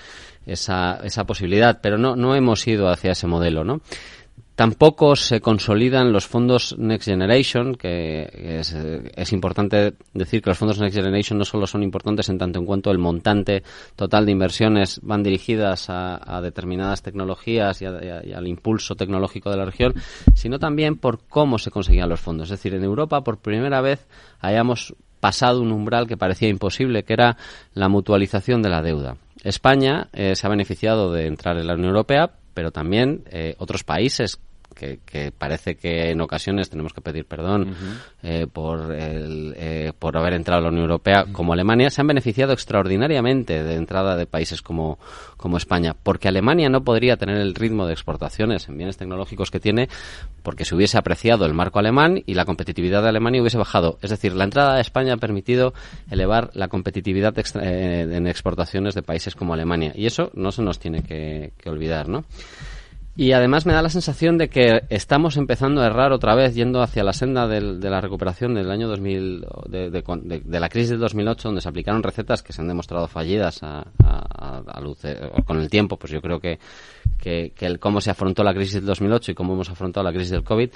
esa, esa posibilidad, pero no, no hemos ido hacia ese modelo, ¿no? Tampoco se consolidan los fondos Next Generation, que es, importante decir que los fondos Next Generation no solo son importantes en tanto en cuanto el montante total de inversiones van dirigidas a, determinadas tecnologías y, al impulso tecnológico de la región, sino también por cómo se conseguían los fondos. Es decir, en Europa por primera vez hayamos pasado un umbral que parecía imposible, que era la mutualización de la deuda. España eh, se ha beneficiado de entrar en la Unión Europea, pero también eh, otros países que, parece que en ocasiones tenemos que pedir perdón eh, por, el, eh, por haber entrado a la Unión Europea, como Alemania, se han beneficiado extraordinariamente de entrada de países como, como España, porque Alemania no podría tener el ritmo de exportaciones en bienes tecnológicos que tiene porque se hubiese apreciado el marco alemán y la competitividad de Alemania hubiese bajado. Es decir, la entrada de España ha permitido elevar la competitividad en exportaciones de países como Alemania y eso no se nos tiene que, que olvidar, ¿no? Y además me da la sensación de que estamos empezando a errar otra vez, yendo hacia la senda del, de la recuperación del año 2000, de, de, de, la crisis del 2008, donde se aplicaron recetas que se han demostrado fallidas a, a, a luz, con el tiempo. Pues yo creo que, que, el cómo se afrontó la crisis del 2008 y cómo hemos afrontado la crisis del COVID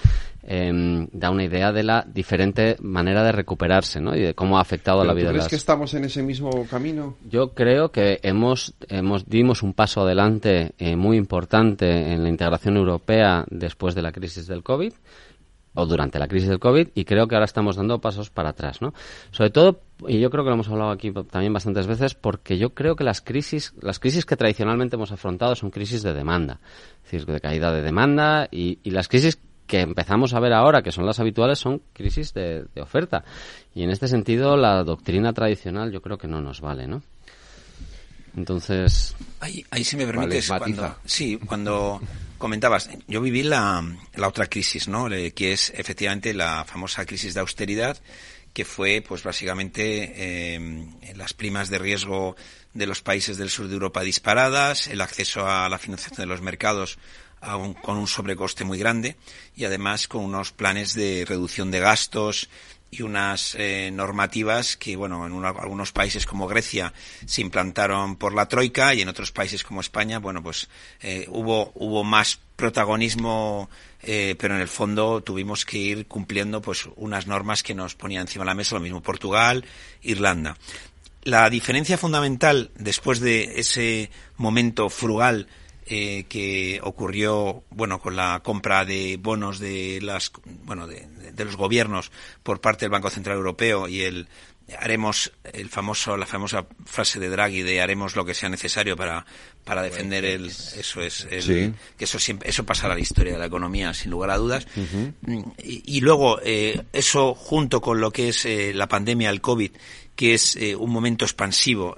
em, da una idea de la diferente manera de recuperarse ¿no? y de cómo ha afectado a la vida ¿tú crees de las... que estamos en ese mismo camino? Yo creo que hemos, hemos dimos un paso adelante eh, muy importante en la integración europea después de la crisis del COVID o durante la crisis del COVID y creo que ahora estamos dando pasos para atrás, ¿no? Sobre todo, y yo creo que lo hemos hablado aquí también bastantes veces, porque yo creo que las crisis, las crisis que tradicionalmente hemos afrontado son crisis de demanda, es decir, de caída de demanda y, las crisis que empezamos a ver ahora, que son las habituales, son crisis de, oferta. Y en este sentido, la doctrina tradicional yo creo que no nos vale, ¿no? Entonces. Ahí, ahí si me permites, cuando, sí, cuando comentabas, yo viví la, la otra crisis, ¿no? Que es efectivamente la famosa crisis de austeridad, que fue, pues básicamente, eh, las primas de riesgo de los países del sur de Europa disparadas, el acceso a la financiación de los mercados con un sobrecoste muy grande y además con unos planes de reducción de gastos y unas eh, normativas que, bueno, en algunos países como Grecia se implantaron por la Troika y en otros países como España, bueno, pues eh, hubo, hubo más protagonismo, eh, pero en el fondo tuvimos que ir cumpliendo pues unas normas que nos ponían encima de la mesa, lo mismo Portugal, Irlanda. La diferencia fundamental después de ese momento frugal eh, que ocurrió bueno con la compra de bonos de las bueno de, los gobiernos por parte del Banco Central Europeo y el haremos el famoso la famosa frase de Draghi de haremos lo que sea necesario para para defender el eso es el, que eso siempre eso pasará a la historia de la economía sin lugar a dudas. Y, luego eh, eso junto con lo que es eh, la pandemia el covid que es un momento expansivo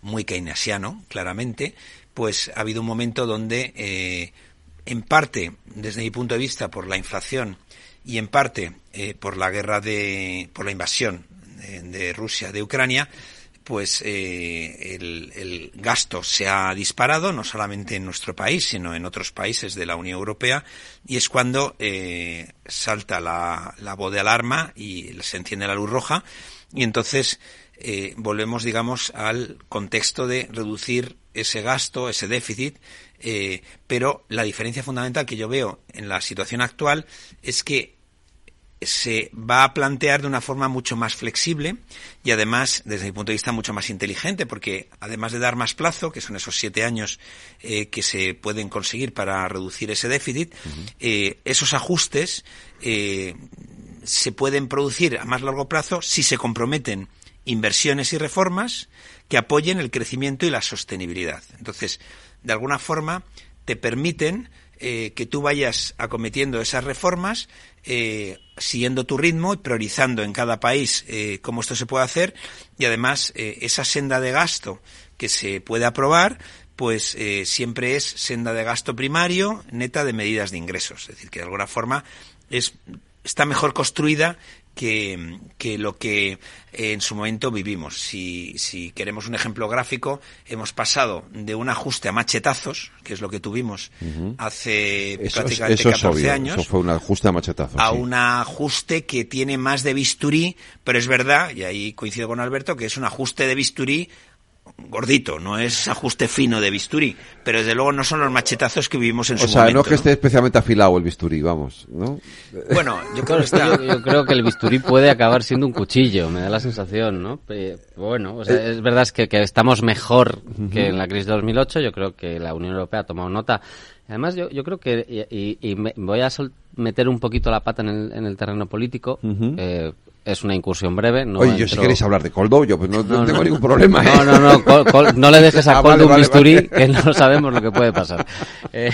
muy keynesiano claramente pues ha habido un momento donde, eh, en parte, desde mi punto de vista, por la inflación y en parte eh, por la guerra de, por la invasión de, Rusia de Ucrania, pues eh, el, gasto se ha disparado, no solamente en nuestro país, sino en otros países de la Unión Europea, y es cuando eh, salta la, voz de alarma y se enciende la luz roja, y entonces eh, volvemos, digamos, al contexto de reducir ese gasto, ese déficit, pero la diferencia fundamental que yo veo en la situación actual es que se va a plantear de una forma mucho más flexible y además, desde mi punto de vista, mucho más inteligente, porque además de dar más plazo, que son esos siete años eh, que se pueden conseguir para reducir ese déficit, eh, esos ajustes eh, se pueden producir a más largo plazo si se comprometen inversiones y reformas que apoyen el crecimiento y la sostenibilidad. Entonces, de alguna forma, te permiten que tú vayas acometiendo esas reformas eh, siguiendo tu ritmo y priorizando en cada país eh, cómo esto se puede hacer y además eh, esa senda de gasto que se puede aprobar pues eh, siempre es senda de gasto primario neta de medidas de ingresos es decir que de alguna forma es está mejor construida que, que, lo que en su momento vivimos. Si, si, queremos un ejemplo gráfico, hemos pasado de un ajuste a machetazos, que es lo que tuvimos hace prácticamente 14 años. Eso fue un ajuste a machetazos. A un ajuste que tiene más de bisturí, pero es verdad, y ahí coincido con Alberto, que es un ajuste de bisturí gordito, no es ajuste fino de bisturí, pero desde luego no son los machetazos que vivimos en su momento. O sea, no que esté especialmente afilado el bisturí, vamos, ¿no? Bueno, yo creo, que yo, creo que el bisturí puede acabar siendo un cuchillo, me da la sensación, ¿no? bueno, o sea, es verdad que, que estamos mejor que en la crisis de 2008, yo creo que la Unión Europea ha tomado nota. Además, yo, yo creo que, y, me voy a meter un poquito la pata en el, en el terreno político, eh, es una incursión breve. No Oye, yo si queréis hablar de Coldo, yo pues no, tengo ningún problema. ¿eh? No, no, no, no le dejes a ah, Coldo un bisturí, que no sabemos lo que puede pasar. Eh,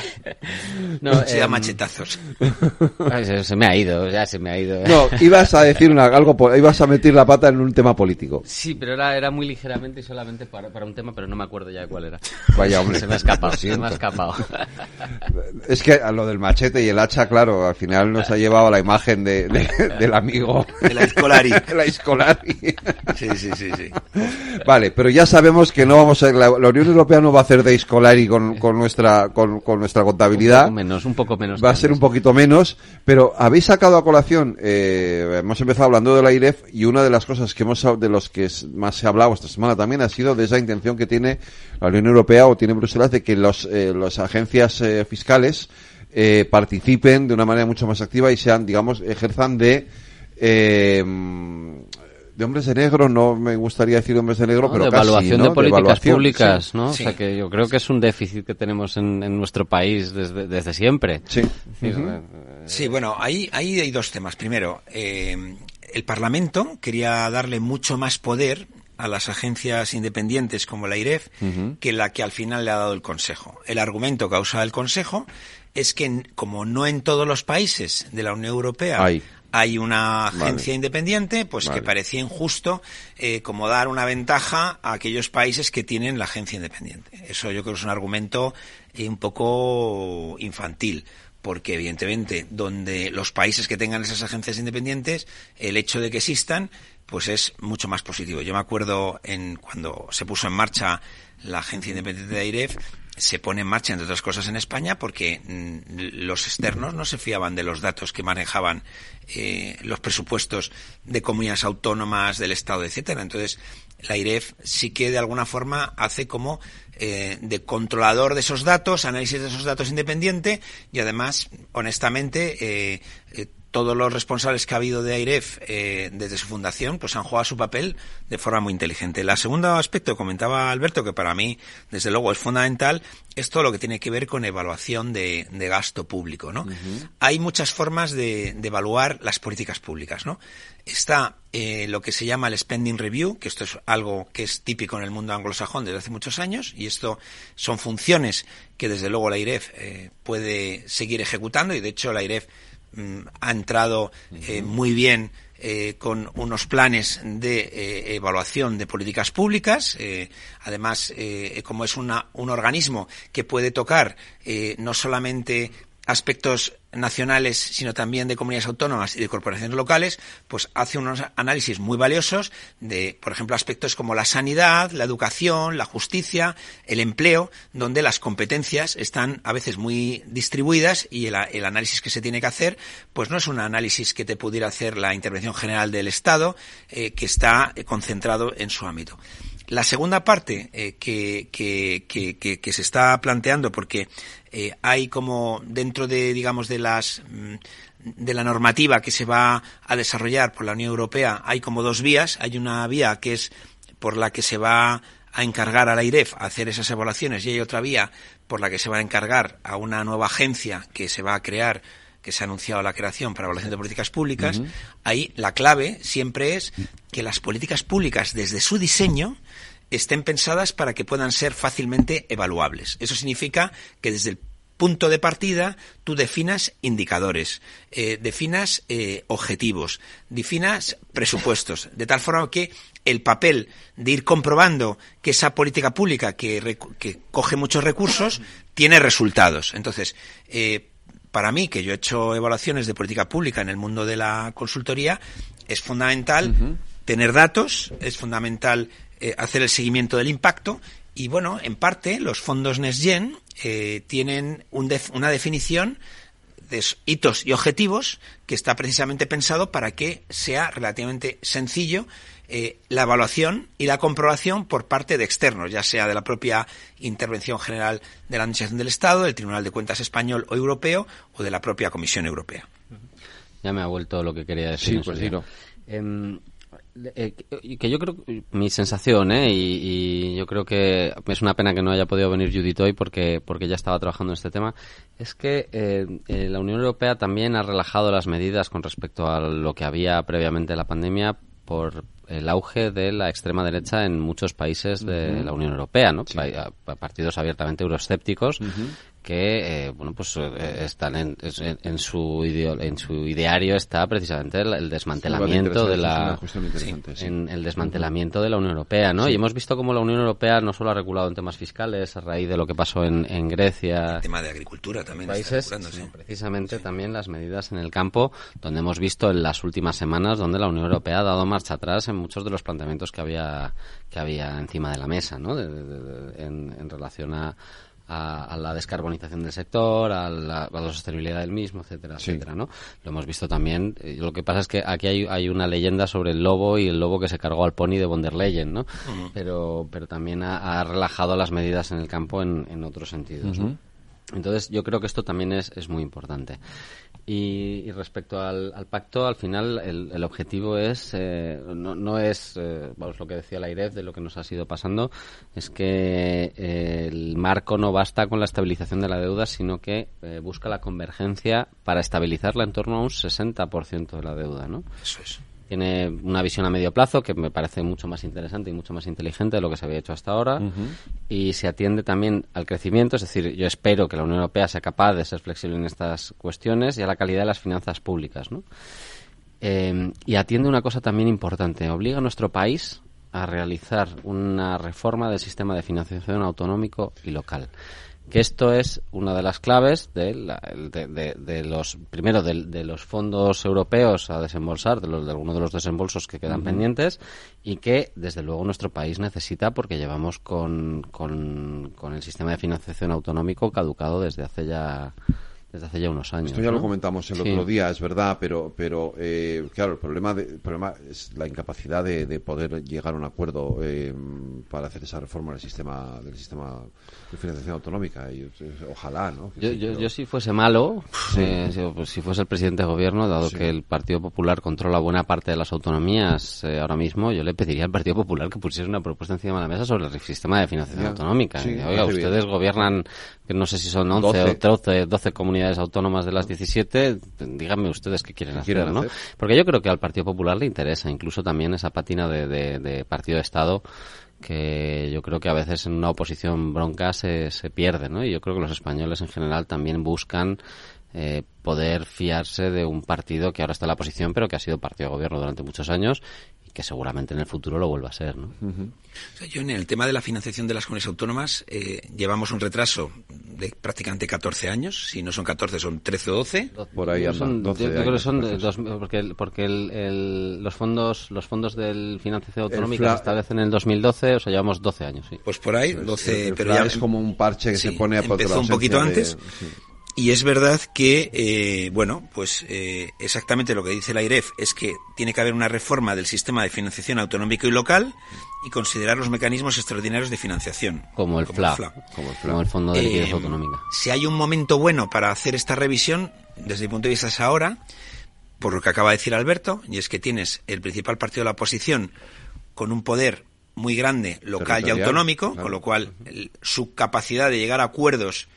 no, se da em, machetazos. se, me ha ido, ya se me ha ido. No, ibas a decir una, algo, ibas a meter la pata en un tema político. Sí, pero era, era muy ligeramente y solamente para, para un tema, pero no me acuerdo ya de cuál era. Vaya, hombre. Se me ha escapado, se me ha escapado. Es que a lo del machete y el hacha, claro, al final nos ha llevado la imagen de, del amigo. De la Escolari. la Escolari. Sí, sí, sí, sí. Vale, pero ya sabemos que no vamos a, la, Unión Europea no va a hacer de Escolari con, con nuestra, con, con, nuestra contabilidad. Un poco menos, un poco menos. Va a ser un poquito menos, pero habéis sacado a colación, eh, hemos empezado hablando de la IREF y una de las cosas que hemos, de los que más se ha hablado esta semana también ha sido de esa intención que tiene la Unión Europea o tiene Bruselas de que los, eh, las agencias eh, fiscales eh, participen de una manera mucho más activa y sean, digamos, ejerzan de eh, de hombres de negro, no me gustaría decir hombres de negro, pero de casi, evaluación ¿no? de políticas públicas, ¿no? O sea que yo creo que es un déficit que tenemos en, en nuestro país desde, desde siempre. Sí. Sí, bueno, ahí, ahí hay dos temas. Primero, eh, el Parlamento quería darle mucho más poder a las agencias independientes como la IREF que la que al final le ha dado el Consejo. El argumento que ha usado el Consejo es que como no en todos los países de la Unión Europea hay una agencia independiente, pues que parecía injusto eh, como dar una ventaja a aquellos países que tienen la agencia independiente. Eso yo creo que es un argumento eh, un poco infantil porque evidentemente donde los países que tengan esas agencias independientes, el hecho de que existan, pues es mucho más positivo. Yo me acuerdo en cuando se puso en marcha la agencia independiente de AIREF, se pone en marcha, entre otras cosas, en España porque mm, los externos no se fiaban de los datos que manejaban eh, los presupuestos de comunidades autónomas, del Estado, etcétera. Entonces, la IREF sí que de alguna forma hace como eh, de controlador de esos datos, análisis de esos datos independiente y además, honestamente, eh, todos los responsables que ha habido de AIREF eh, desde su fundación pues han jugado su papel de forma muy inteligente. El segundo aspecto, comentaba Alberto, que para mí, desde luego, es fundamental, es todo lo que tiene que ver con evaluación de, gasto público. ¿no? Hay muchas formas de, evaluar las políticas públicas. ¿no? Está eh, lo que se llama el Spending Review, que esto es algo que es típico en el mundo anglosajón desde hace muchos años, y esto son funciones que desde luego la IREF eh, puede seguir ejecutando, y de hecho la IREF ha entrado eh, muy bien eh, con unos planes de eh, evaluación de políticas públicas. además, como es una, un organismo que puede tocar no solamente aspectos nacionales, sino también de comunidades autónomas y de corporaciones locales, pues hace unos análisis muy valiosos de, por ejemplo, aspectos como la sanidad, la educación, la justicia, el empleo, donde las competencias están a veces muy distribuidas y el, análisis que se tiene que hacer, pues no es un análisis que te pudiera hacer la intervención general del Estado, eh, que está concentrado en su ámbito. La segunda parte eh, que, que, se está planteando, porque eh, hay como dentro de, digamos, de las mm, de la normativa que se va a desarrollar por la Unión Europea, hay como dos vías. Hay una vía que es por la que se va a encargar a la IREF a hacer esas evaluaciones y hay otra vía por la que se va a encargar a una nueva agencia que se va a crear que se ha anunciado la creación para evaluación de políticas públicas, ahí la clave siempre es que las políticas públicas desde su diseño estén pensadas para que puedan ser fácilmente evaluables. Eso significa que desde el punto de partida tú definas indicadores, eh, definas eh, objetivos, definas presupuestos, de tal forma que el papel de ir comprobando que esa política pública que, coge muchos recursos tiene resultados. Entonces, eh, para mí, que yo he hecho evaluaciones de política pública en el mundo de la consultoría, es fundamental tener datos, es fundamental eh, hacer el seguimiento del impacto y bueno, en parte los fondos NextGen eh, tienen una definición de hitos y objetivos que está precisamente pensado para que sea relativamente sencillo eh, la evaluación y la comprobación por parte de externos, ya sea de la propia intervención general de la Administración del Estado, del Tribunal de Cuentas español o europeo o de la propia Comisión Europea. Ya me ha vuelto lo que quería decir. Sí, pues eh, que yo creo, mi sensación, ¿eh? Y, yo creo que es una pena que no haya podido venir Judith hoy porque, porque ya estaba trabajando en este tema, es que eh, eh, la Unión Europea también ha relajado las medidas con respecto a lo que había previamente la pandemia por el auge de la extrema derecha en muchos países de la Unión Europea, ¿no? Partidos abiertamente euroscépticos que eh, bueno pues eh, están en, en, su en su ideario está precisamente el, desmantelamiento de la en el desmantelamiento de la Unión Europea no y hemos visto cómo la Unión Europea no solo ha regulado en temas fiscales a raíz de lo que pasó en, en Grecia el tema de agricultura también países precisamente también las medidas en el campo donde hemos visto en las últimas semanas donde la Unión Europea ha dado marcha atrás en muchos de los planteamientos que había que había encima de la mesa no en, en relación a a, la descarbonización del sector, a la, sostenibilidad del mismo, etcétera, etcétera, ¿no? Lo hemos visto también. Eh, lo que pasa es que aquí hay, hay, una leyenda sobre el lobo y el lobo que se cargó al pony de von der Leyen, ¿no? Pero, pero también ha, relajado las medidas en el campo en, en otros sentidos, ¿no? Entonces, yo creo que esto también es, es muy importante. Y, respecto al, pacto, al final el, objetivo es, eh, no, no, es, eh, vamos, lo que decía la IREF de lo que nos ha sido pasando, es que eh, el marco no basta con la estabilización de la deuda, sino que busca la convergencia para estabilizarla en torno a un 60% de la deuda, ¿no? Eso es tiene una visión a medio plazo que me parece mucho más interesante y mucho más inteligente de lo que se había hecho hasta ahora. Y se atiende también al crecimiento, es decir, yo espero que la Unión Europea sea capaz de ser flexible en estas cuestiones y a la calidad de las finanzas públicas, ¿no? Eh, y atiende una cosa también importante, obliga a nuestro país a realizar una reforma del sistema de financiación autonómico y local que esto es una de las claves de, de, los primero de, los fondos europeos a desembolsar de los de algunos de los desembolsos que quedan pendientes y que desde luego nuestro país necesita porque llevamos con, con, con el sistema de financiación autonómico caducado desde hace ya desde hace ya unos años. Esto ya lo comentamos el otro día, es verdad, pero, pero eh, claro, el problema, de, problema es la incapacidad de, poder llegar a un acuerdo eh, para hacer esa reforma del sistema del sistema de financiación autonómica. Y, ojalá, ¿no? Yo, yo, si fuese malo, eh, pues, si, fuese el presidente de gobierno, dado que el Partido Popular controla buena parte de las autonomías ahora mismo, yo le pediría al Partido Popular que pusiese una propuesta encima de la mesa sobre el sistema de financiación autonómica. Oiga, ustedes gobiernan, que no sé si son 11 o 12, 12 comunidades autónomas de las 17, díganme ustedes qué quieren hacer, ¿no? Porque yo creo que al Partido Popular le interesa incluso también esa patina de, partido de Estado que yo creo que a veces en una oposición bronca se, se pierde, ¿no? Y yo creo que los españoles en general también buscan eh, poder fiarse de un partido que ahora está en la oposición, pero que ha sido partido de gobierno durante muchos años que seguramente en el futuro lo vuelva a ser. ¿no? yo en el tema de la financiación de las comunidades autónomas eh, llevamos un retraso de prácticamente 14 años, si no son 14 son 13 o 12. Por ahí son, 12 yo, creo que son de dos, porque, porque el, el, los fondos los fondos del financiación autonómica se establecen en el 2012, o sea, llevamos 12 años. Sí. Pues por ahí, 12, el, pero ya es como un parche que sí, se pone a empezó un poquito antes. Sí. Y es verdad que, eh, bueno, pues eh, exactamente lo que dice la IREF es que tiene que haber una reforma del sistema de financiación autonómico y local y considerar los mecanismos extraordinarios de financiación. Como el, como FLA, el FLA. Como el, FLA. Como el Fondo de Liquidez Eh, Autonómica. Si hay un momento bueno para hacer esta revisión, desde mi punto de vista es ahora, por lo que acaba de decir Alberto, y es que tienes el principal partido de la oposición con un poder muy grande local y autonómico, claro. con lo cual el- su capacidad de llegar a acuerdos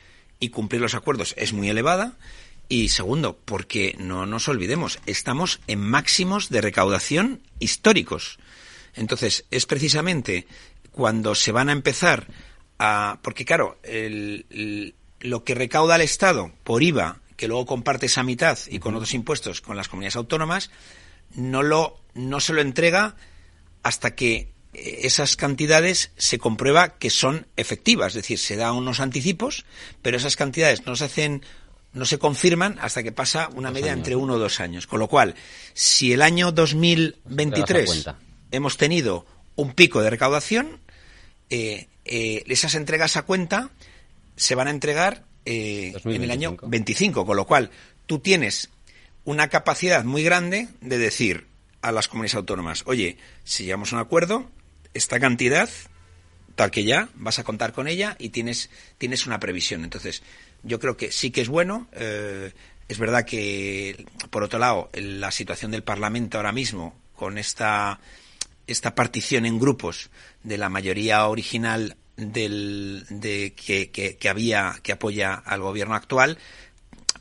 y cumplir los acuerdos es muy elevada. Y segundo, porque no nos olvidemos, estamos en máximos de recaudación históricos. Entonces, es precisamente cuando se van a empezar a... Porque claro, el- el- lo que recauda el Estado por IVA, que luego comparte esa mitad y con otros impuestos con las comunidades autónomas, no, lo, no se lo entrega hasta que esas cantidades se comprueba que son efectivas, es decir, se da unos anticipos, pero esas cantidades no se hacen no se confirman hasta que pasa una media años. entre uno o dos años. Con lo cual, si el año Te das 2023 cuenta. hemos tenido un pico de recaudación, eh, eh, esas entregas a cuenta se van a entregar eh, en el año 2025. 25, con lo cual tú tienes una capacidad muy grande de decir a las comunidades autónomas, oye, si llegamos a un acuerdo, esta cantidad, tal que ya, vas a contar con ella y tienes, tienes una previsión. Entonces, yo creo que sí que es bueno. eh, es verdad que, por otro lado, la situación del Parlamento ahora mismo, con esta, esta partición en grupos de la mayoría original del, de, que, que, había, que apoya al gobierno actual,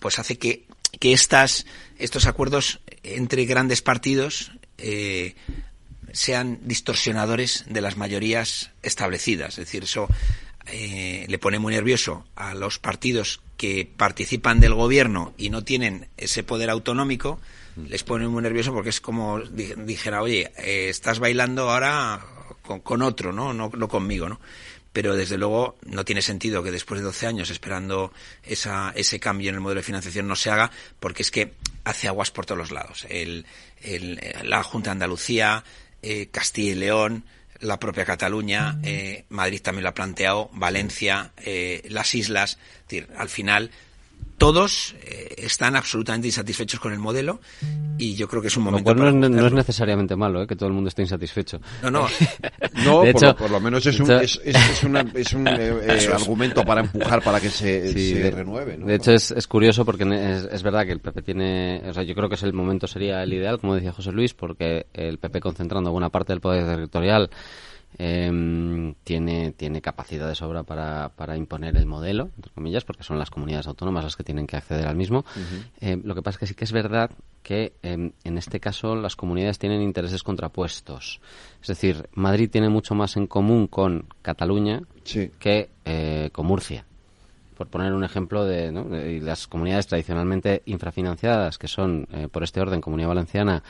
pues hace que, que estas, estos acuerdos entre grandes partidos eh, sean distorsionadores de las mayorías establecidas. Es decir, eso eh, le pone muy nervioso a los partidos que participan del gobierno y no tienen ese poder autonómico, les pone muy nervioso porque es como di- dijera, oye, eh, estás bailando ahora con, con otro, ¿no? ¿no? No conmigo, ¿no? Pero desde luego no tiene sentido que después de 12 años esperando esa, ese cambio en el modelo de financiación no se haga porque es que hace aguas por todos los lados. El, el- la Junta de Andalucía, eh, Castilla y León, la propia Cataluña, eh, Madrid también lo ha planteado, Valencia, eh, las islas, es decir, al final todos eh, están absolutamente insatisfechos con el modelo y yo creo que es un Lo momento cual no para es, no es cogerlo. necesariamente malo, ¿eh? que todo el mundo esté insatisfecho. No, no. No, De por, hecho- lo, por lo menos es un, es, es- es una- es un eh, eh, argumento para empujar para que se, Sí, se de, renueve. ¿no? de hecho, es, es curioso porque es, es verdad que el PP tiene. O sea, yo creo que es el momento sería el ideal, como decía José Luis, porque el PP concentrando buena parte del poder territorial em, tiene, tiene capacidad de sobra para, para imponer el modelo, entre comillas, porque son las comunidades autónomas las que tienen que acceder al mismo. Eh, lo que pasa es que sí que es verdad que em, en este caso las comunidades tienen intereses contrapuestos. Es decir, Madrid tiene mucho más en común con Cataluña que eh, con Murcia por poner un ejemplo de ¿no? de- y las comunidades tradicionalmente infrafinanciadas, que son, eh, por este orden, Comunidad Valenciana,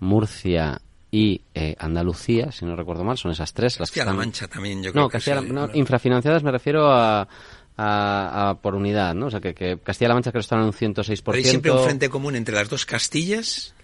Murcia y eh, Andalucía, si no recuerdo mal, son esas tres. las Castilla-La están- Mancha también, yo creo No, que Castilla- sí. no, infrafinanciadas me refiero a, a- a por unidad, ¿no? O sea, que, que Castilla-La Mancha creo que están en un 106%. Pero hay siempre un frente común entre las dos Castillas.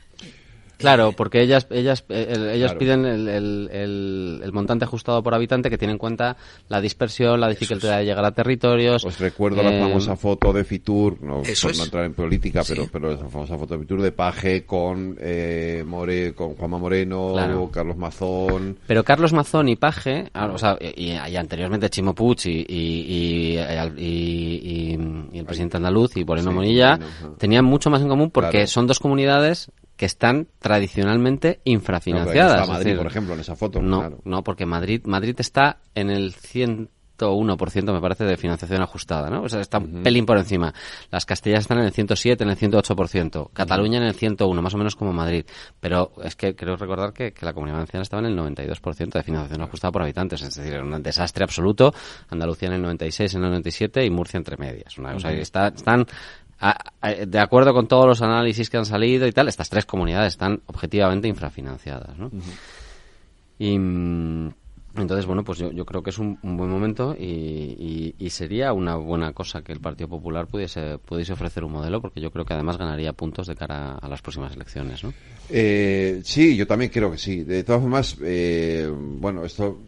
Claro, porque ellas ellas eh, el- ellos Claro. piden el, el- el- el montante ajustado por habitante que tiene en cuenta la dispersión, la dificultad de llegar a territorios. Os recuerdo la eh, famosa foto de Fitur, no Eso no entrar en política, Sí. pero, pero esa famosa foto de Fitur de Paje con eh, More, con Juanma Moreno, Claro. Carlos Mazón. Pero Carlos Mazón y Paje, ah, o sea, y, y anteriormente Chimo Puig y, y, y, y- y- y el presidente andaluz y Moreno Sí, Monilla tenían mucho más en común porque Claro. son dos comunidades que están tradicionalmente No, infrafinanciadas. ahí está es Madrid, decir, por ejemplo, en esa foto. No, claro. no, porque Madrid, Madrid está en el 101%, me parece, de financiación ajustada, ¿no? O sea, está un pelín por encima. Las Castillas están en el 107, en el 108%. Cataluña en el 101, más o menos como Madrid. Pero es que creo recordar que, que la Comunidad Valenciana estaba en el 92% de financiación ajustada por habitantes. Es decir, era un desastre absoluto. Andalucía en el 96, en el 97 y Murcia entre medias. Una cosa Ujú. que está, están de acuerdo con todos los análisis que han salido y tal, estas tres comunidades están objetivamente infrafinanciadas, ¿no? Y mm, entonces, bueno, pues yo, yo creo que es un, buen momento y, sería una buena cosa que el Partido Popular pudiese, pudiese ofrecer un modelo, porque yo creo que además ganaría puntos de cara a las próximas elecciones, ¿no? Eh, sí, yo también creo que sí. De todas formas, eh, bueno, esto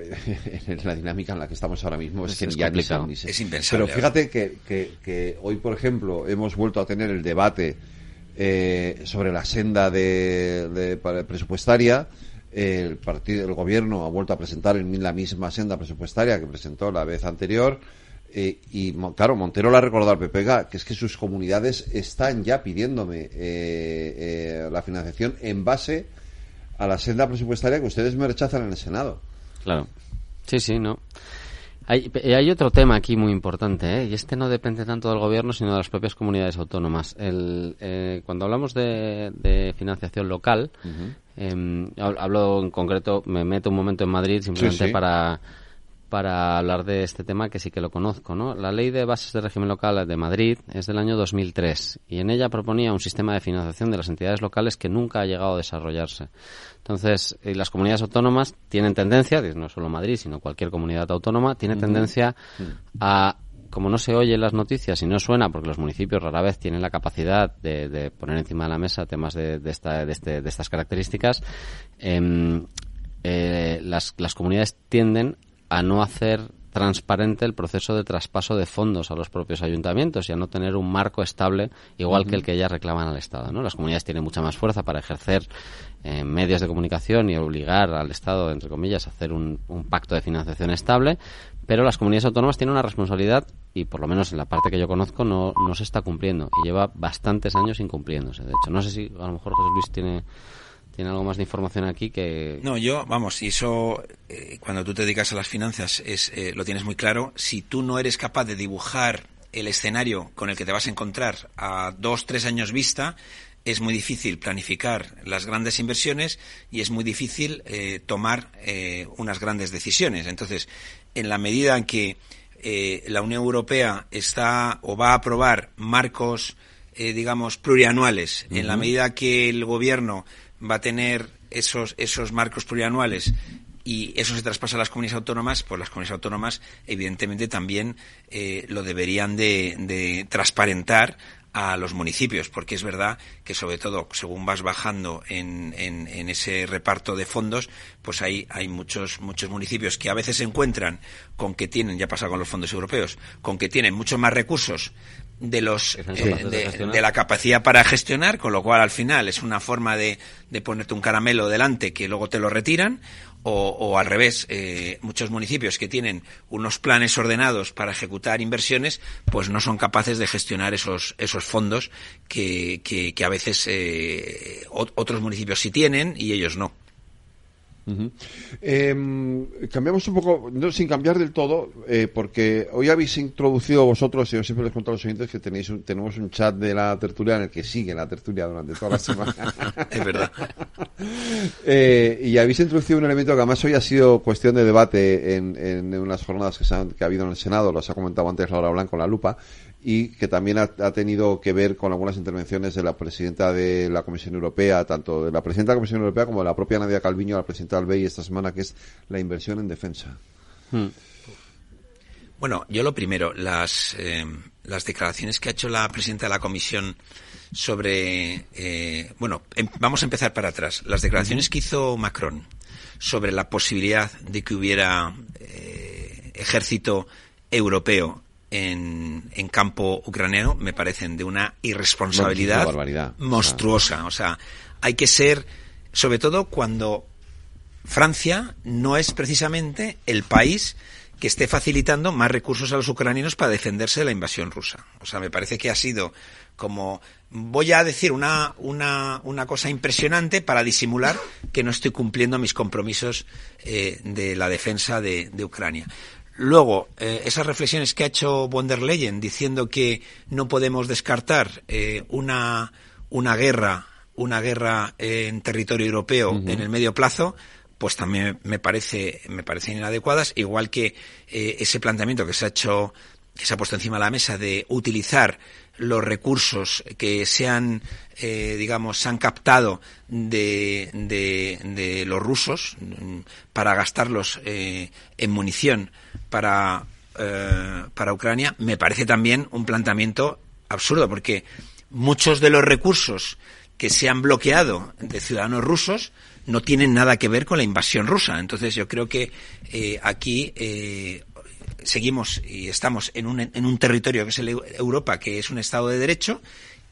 en la dinámica en la que estamos ahora mismo es, que ya ni, Es impensable. Pero fíjate que, que, hoy, por ejemplo, hemos vuelto a tener el debate sobre la senda de, de presupuestaria el partido, el gobierno ha vuelto a presentar en la misma senda presupuestaria que presentó la vez anterior. Eh, y claro, Montero la ha recordado al PPG, que es que sus comunidades están ya pidiéndome eh, eh, la financiación en base a la senda presupuestaria que ustedes me rechazan en el Senado. Claro. Sí, sí, no. Hay, hay otro tema aquí muy importante, ¿eh? y este no depende tanto del gobierno, sino de las propias comunidades autónomas. El, eh, cuando hablamos de, financiación local, em, hablo en concreto, me meto un momento en Madrid simplemente para para hablar de este tema que sí que lo conozco. ¿no? La Ley de Bases de Régimen Local de Madrid es del año 2003 y en ella proponía un sistema de financiación de las entidades locales que nunca ha llegado a desarrollarse. Entonces, eh, las comunidades autónomas tienen tendencia, no solo Madrid, sino cualquier comunidad autónoma, tiene tendencia a como no se oye en las noticias y no suena, porque los municipios rara vez tienen la capacidad de, poner encima de la mesa temas de, esta, este, de, estas características, em, eh, las, las comunidades tienden a no hacer transparente el proceso de traspaso de fondos a los propios ayuntamientos y a no tener un marco estable igual que el que ellas reclaman al Estado. ¿no? Las comunidades tienen mucha más fuerza para ejercer eh, medios de comunicación y obligar al Estado, entre comillas, a hacer un, pacto de financiación estable, pero las comunidades autónomas tienen una responsabilidad y por lo menos en la parte que yo conozco no, no se está cumpliendo y lleva bastantes años incumpliéndose. De hecho, no sé si a lo mejor José Luis tiene tiene algo más de información aquí que... No, yo, vamos, y eso, eh, cuando tú te dedicas a las finanzas, es, eh, lo tienes muy claro. Si tú no eres capaz de dibujar el escenario con el que te vas a encontrar a dos, tres años vista, es muy difícil planificar las grandes inversiones y es muy difícil eh, tomar unas grandes decisiones. Entonces, en la medida en que la Unión Europea está o va a aprobar marcos, digamos, plurianuales, en la medida que el gobierno va a tener esos, esos marcos plurianuales y eso se traspasa a las comunidades autónomas, pues las comunidades autónomas evidentemente también eh, lo deberían de, transparentar a los municipios, porque es verdad que sobre todo según vas bajando en, en, en, ese reparto de fondos, pues hay, hay muchos, muchos municipios que a veces se encuentran con que tienen, ya pasa con los fondos europeos, con que tienen muchos más recursos de los eh, de, la capacidad para gestionar, con lo cual al final es una forma de, de ponerte un caramelo delante que luego te lo retiran, o, al revés, eh, muchos municipios que tienen unos planes ordenados para ejecutar inversiones, pues no son capaces de gestionar esos, esos fondos que, que, que a veces eh, otros municipios sí tienen y ellos no. Em, cambiamos un poco, no, sin cambiar del todo, eh, porque hoy habéis introducido vosotros, y yo siempre les cuento a los oyentes que tenéis tenemos un chat de la tertulia en el que sigue la tertulia durante toda la semana. es verdad. Eh, y habéis introducido un elemento que además hoy ha sido cuestión de debate en, en unas jornadas que, que ha habido en el Senado, los ha comentado antes Laura Blanco en la lupa, y que también ha, tenido que ver con algunas intervenciones de la presidenta de la Comisión Europea, tanto de la presidenta de la Comisión Europea como de la propia Nadia Calviño, la presidenta del BEI esta semana, que es la inversión en defensa. Hmm. Bueno, yo lo primero, las, eh, las declaraciones que ha hecho la presidenta de la Comisión sobre, eh, bueno, em, vamos a empezar para atrás. Las declaraciones que hizo Macron sobre la posibilidad de que hubiera eh, ejército europeo en, en, campo ucraniano me parecen de una irresponsabilidad monstruosa. O sea, hay que ser, sobre todo cuando Francia no es precisamente el país que esté facilitando más recursos a los ucranianos para defenderse de la invasión rusa. O sea, me parece que ha sido como voy a decir una, una, una cosa impresionante para disimular que no estoy cumpliendo mis compromisos eh, de la defensa de, de Ucrania. Luego, eh, esas reflexiones que ha hecho von der Leyen diciendo que no podemos descartar eh, una, una guerra, una guerra en territorio europeo en el medio plazo, pues también me parece, me parecen inadecuadas, igual que eh, ese planteamiento que se ha hecho, que se ha puesto encima de la mesa de utilizar los recursos que se han, eh, digamos, se han captado de, de, los rusos mm, para gastarlos eh, en munición para, eh, para Ucrania, me parece también un planteamiento absurdo, porque muchos de los recursos que se han bloqueado de ciudadanos rusos no tienen nada que ver con la invasión rusa. Entonces yo creo que aquí seguimos y estamos en un, en un territorio que es Europa, que es un Estado de Derecho,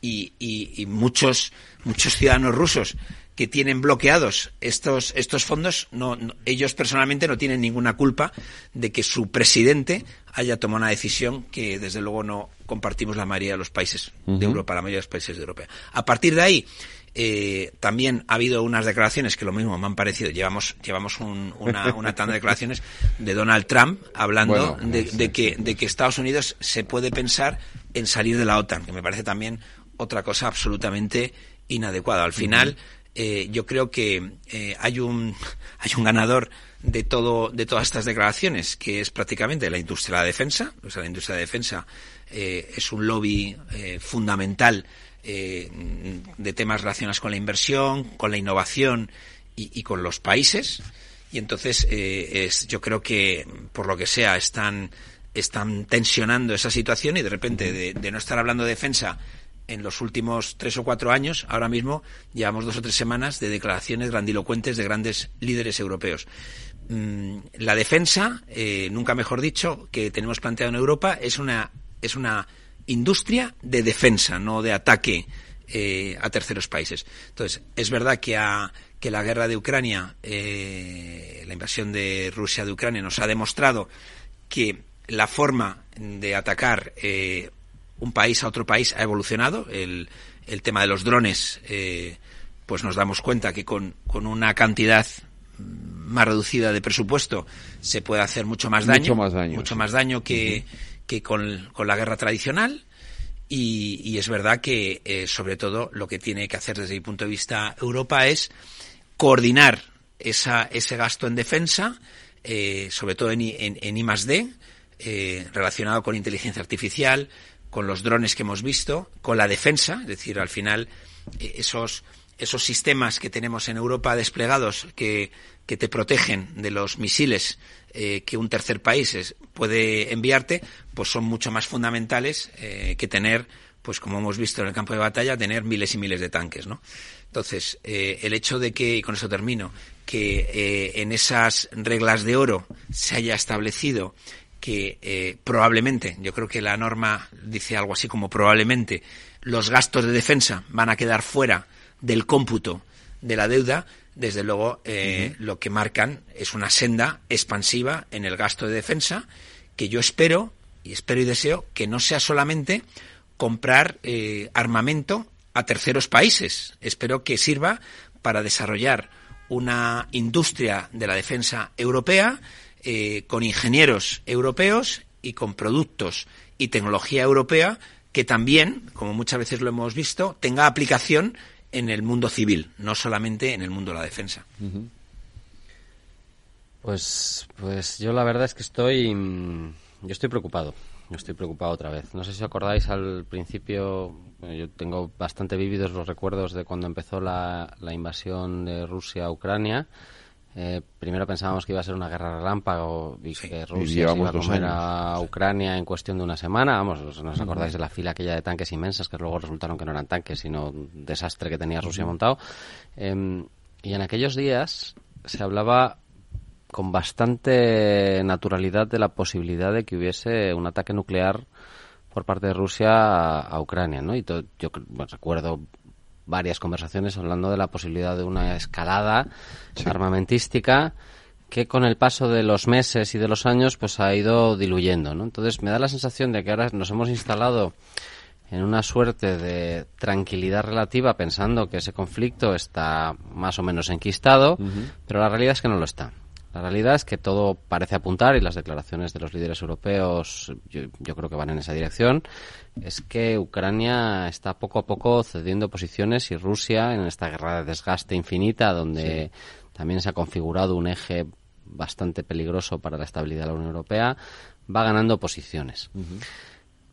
y, y, muchos, muchos ciudadanos rusos que tienen bloqueados estos, estos fondos, no, ellos personalmente no tienen ninguna culpa de que su presidente haya tomado una decisión que desde luego no compartimos la mayoría de los países de Europa, la mayoría de los países de Europa. A partir de ahí, eh, también ha habido unas declaraciones que lo mismo me han parecido. Llevamos, llevamos una, una tanda de declaraciones de Donald Trump hablando de, que, de que Estados Unidos se puede pensar en salir de la OTAN, que me parece también otra cosa absolutamente inadecuada. Al final, eh, yo creo que eh, hay un hay un ganador de todo de todas estas declaraciones, que es prácticamente la industria de la defensa. O sea, la industria de defensa es un lobby fundamental eh, de temas relacionados con la inversión, con la innovación y, con los países. Y entonces eh, es, yo creo que, por lo que sea, están, están tensionando esa situación y de repente de, no estar hablando de defensa en los últimos tres o cuatro años, ahora mismo llevamos dos o tres semanas de declaraciones grandilocuentes de grandes líderes europeos. Mm, la defensa, eh, nunca mejor dicho, que tenemos planteado en Europa es una, es una industria de defensa, no de ataque eh, a terceros países. Entonces, es verdad que, que la guerra de Ucrania, eh, la invasión de Rusia de Ucrania, nos ha demostrado que la forma de atacar un país a otro país ha evolucionado. El, el tema de los drones, pues nos damos cuenta que con, con una cantidad más reducida de presupuesto se puede hacer mucho más daño. Mucho más daño. Mucho más daño que, que con, la guerra tradicional. Y, es verdad que, eh, sobre todo, lo que tiene que hacer desde mi punto de vista Europa es coordinar esa, ese gasto en defensa, eh, sobre todo en, en, en I D, eh, relacionado con inteligencia artificial, con los drones que hemos visto, con la defensa, es decir, al final esos esos sistemas que tenemos en Europa desplegados que, que te protegen de los misiles eh, que un tercer país puede enviarte, pues son mucho más fundamentales eh, que tener, pues como hemos visto en el campo de batalla, tener miles y miles de tanques, ¿no? Entonces, eh, el hecho de que, y con eso termino, que en esas reglas de oro se haya establecido que probablemente, yo creo que la norma dice algo así como probablemente, los gastos de defensa van a quedar fuera del cómputo de la deuda, desde luego eh, lo que marcan es una senda expansiva en el gasto de defensa que yo espero y espero y deseo que no sea solamente comprar eh, armamento a terceros países. Espero que sirva para desarrollar una industria de la defensa europea eh, con ingenieros europeos y con productos y tecnología europea que también, como muchas veces lo hemos visto, tenga aplicación en el mundo civil, no solamente en el mundo de la defensa. Pues, pues yo la verdad es que estoy, mm, yo estoy preocupado. Yo estoy preocupado otra vez. No sé si acordáis al principio, yo tengo bastante vívidos los recuerdos de cuando empezó la, la invasión de Rusia a Ucrania eh, primero pensábamos que iba a ser una guerra relámpago y que Rusia iba a comer a Ucrania en cuestión de una semana. Vamos, ¿no os acordáis de la fila aquella de tanques inmensas que luego resultaron que no eran tanques, sino un desastre que tenía Rusia montado? Em, y en aquellos días se hablaba con bastante naturalidad de la posibilidad de que hubiese un ataque nuclear por parte de Rusia a, Ucrania, ¿no? Y yo recuerdo varias conversaciones hablando de la posibilidad de una escalada armamentística que con el paso de los meses y de los años pues ha ido diluyendo, ¿no? Entonces me da la sensación de que ahora nos hemos instalado en una suerte de tranquilidad relativa pensando que ese conflicto está más o menos enquistado, pero la realidad es que no lo está. La realidad es que todo parece apuntar, y las declaraciones de los líderes europeos yo, creo que van en esa dirección, es que Ucrania está poco a poco cediendo posiciones y Rusia, en esta guerra de desgaste infinita, donde también se ha configurado un eje bastante peligroso para la estabilidad de la Unión Europea, va ganando posiciones.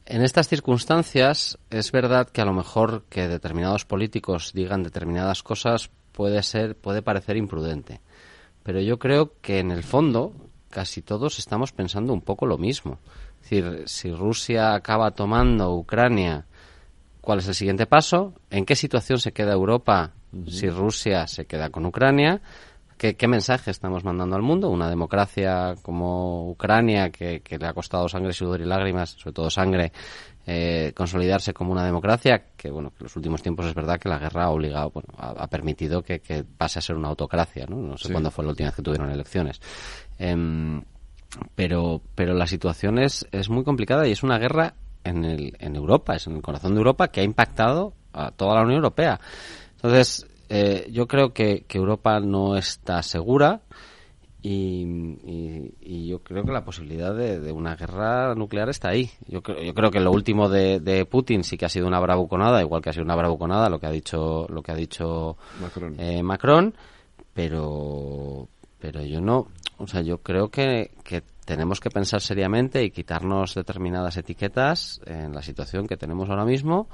en estas circunstancias es verdad que a lo mejor que determinados políticos digan determinadas cosas puede ser, puede parecer imprudente. Pero yo creo que en el fondo casi todos estamos pensando un poco lo mismo. Es decir, si Rusia acaba tomando Ucrania, ¿cuál es el siguiente paso? ¿En qué situación se queda Europa si Rusia se queda con Ucrania? ¿Qué, mensaje estamos mandando al mundo? Una democracia como Ucrania, que, le ha costado sangre, sudor y lágrimas, sobre todo sangre, eh, consolidarse como una democracia, que bueno, que en los últimos tiempos es verdad que la guerra ha obligado, bueno, ha, permitido que, pase a ser una autocracia, ¿no? No sé cuándo fue la última vez que tuvieron elecciones. Em, pero, pero la situación es, es muy complicada y es una guerra en, el, en Europa, es en el corazón de Europa que ha impactado a toda la Unión Europea. Entonces, eh, yo creo que, Europa no está segura y, yo creo que la posibilidad de, una guerra nuclear está ahí. Yo, creo, yo creo que lo último de, Putin sí que ha sido una bravuconada, igual que ha sido una bravuconada lo que ha dicho lo que ha dicho Macron, eh, Macron pero pero yo no, o sea, yo creo que, que tenemos que pensar seriamente y quitarnos determinadas etiquetas en la situación que tenemos ahora mismo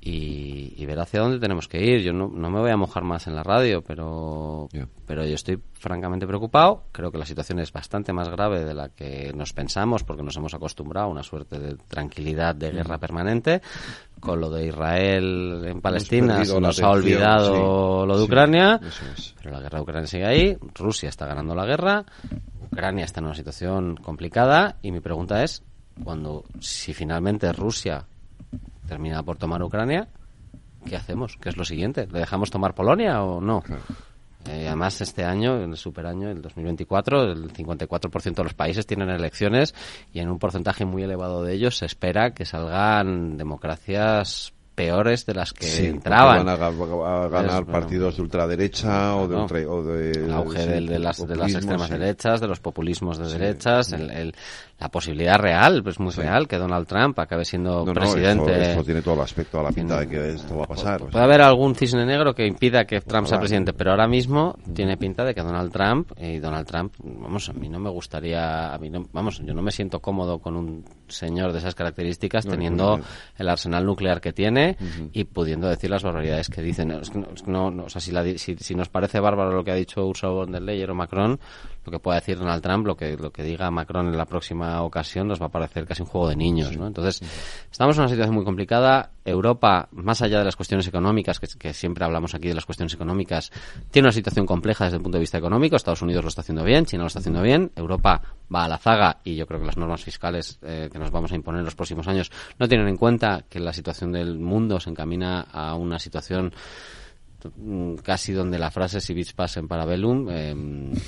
y, ver hacia dónde tenemos que ir. Yo no, no, me voy a mojar más en la radio, pero, pero yo estoy francamente preocupado. Creo que la situación es bastante más grave de la que nos pensamos porque nos hemos acostumbrado a una suerte de tranquilidad de guerra permanente. Con lo de Israel en Palestina se nos ha olvidado lo de Ucrania, pero la guerra de Ucrania sigue ahí. Rusia está ganando la guerra. Ucrania está en una situación complicada y mi pregunta es cuando si finalmente Rusia termina por tomar Ucrania, ¿qué hacemos? ¿Qué es lo siguiente? ¿Le dejamos tomar Polonia o no? Eh, además, este año, en el superaño, el 2024, el 54% de los países tienen elecciones y en un porcentaje muy elevado de ellos se espera que salgan democracias peores de las que entraban. Van a, ganar partidos de ultraderecha o, de o de, el auge de, las, de las extremas derechas, de los populismos de derechas, el, la posibilidad real, pues muy real, que Donald Trump acabe siendo presidente. No, eso, tiene todo el aspecto a la pinta de que esto va a pasar. Puede haber algún cisne negro que impida que Trump sea presidente, pero ahora mismo tiene pinta de que Donald Trump y Donald Trump, vamos, a mí no me gustaría, a mí no, vamos, yo no me siento cómodo con un señor de esas características teniendo el arsenal nuclear que tiene y pudiendo decir las barbaridades que dicen. no, o sea, si, si, nos parece bárbaro lo que ha dicho Ursula von der Leyen o Macron, lo que pueda decir Donald Trump, lo que, lo que diga Macron en la próxima ocasión nos va a parecer casi un juego de niños, ¿no? Entonces, estamos en una situación muy complicada. Europa, más allá de las cuestiones económicas, que, siempre hablamos aquí de las cuestiones económicas, tiene una situación compleja desde el punto de vista económico. Estados Unidos lo está haciendo bien, China lo está haciendo bien, Europa va a la zaga y yo creo que las normas fiscales eh, que nos vamos a imponer en los próximos años no tienen en cuenta que la situación del mundo se encamina a una situación mm, casi donde la frase si bits pasen para Bellum em, eh,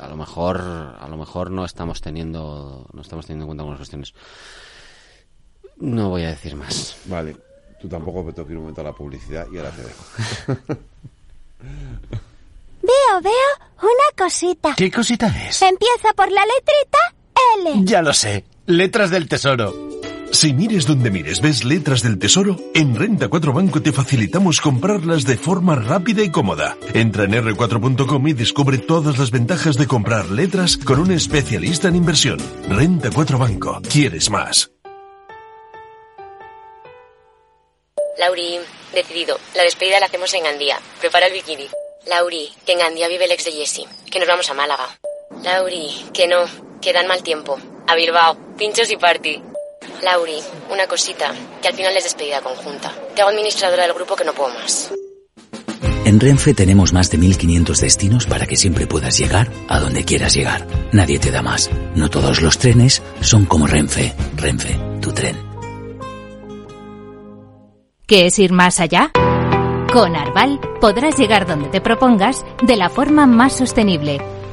a lo mejor a lo mejor no estamos teniendo no estamos teniendo en cuenta algunas cuestiones. No voy a decir más. Vale tú tampoco me tengo que ir un momento a la publicidad y ahora te dejo. Veo veo una cosita. ¿qué cosita es? empieza por la letrita L. Ya lo sé letras del tesoro si mires donde mires ves letras del tesoro, en Renta 4 Banco te facilitamos comprarlas de forma rápida y cómoda. Entra en r4.com y descubre todas las ventajas de comprar letras con un especialista en inversión. Renta 4 Banco. ¿Quieres más? Lauri, decidido. La despedida la hacemos en Gandía. Prepara el bikini. Lauri, que en Gandía vive el ex de Jesse. Que nos vamos a Málaga. Lauri, que no. Que dan mal tiempo. A Bilbao. Pinchos y party. Lauri, una cosita, que al final es despedida conjunta. Te hago administradora del grupo que no puedo más. En Renfe tenemos más de 1500 destinos para que siempre puedas llegar a donde quieras llegar. Nadie te da más. No todos los trenes son como Renfe. Renfe, tu tren. ¿Qué es ir más allá? Con Arval podrás llegar donde te propongas de la forma más sostenible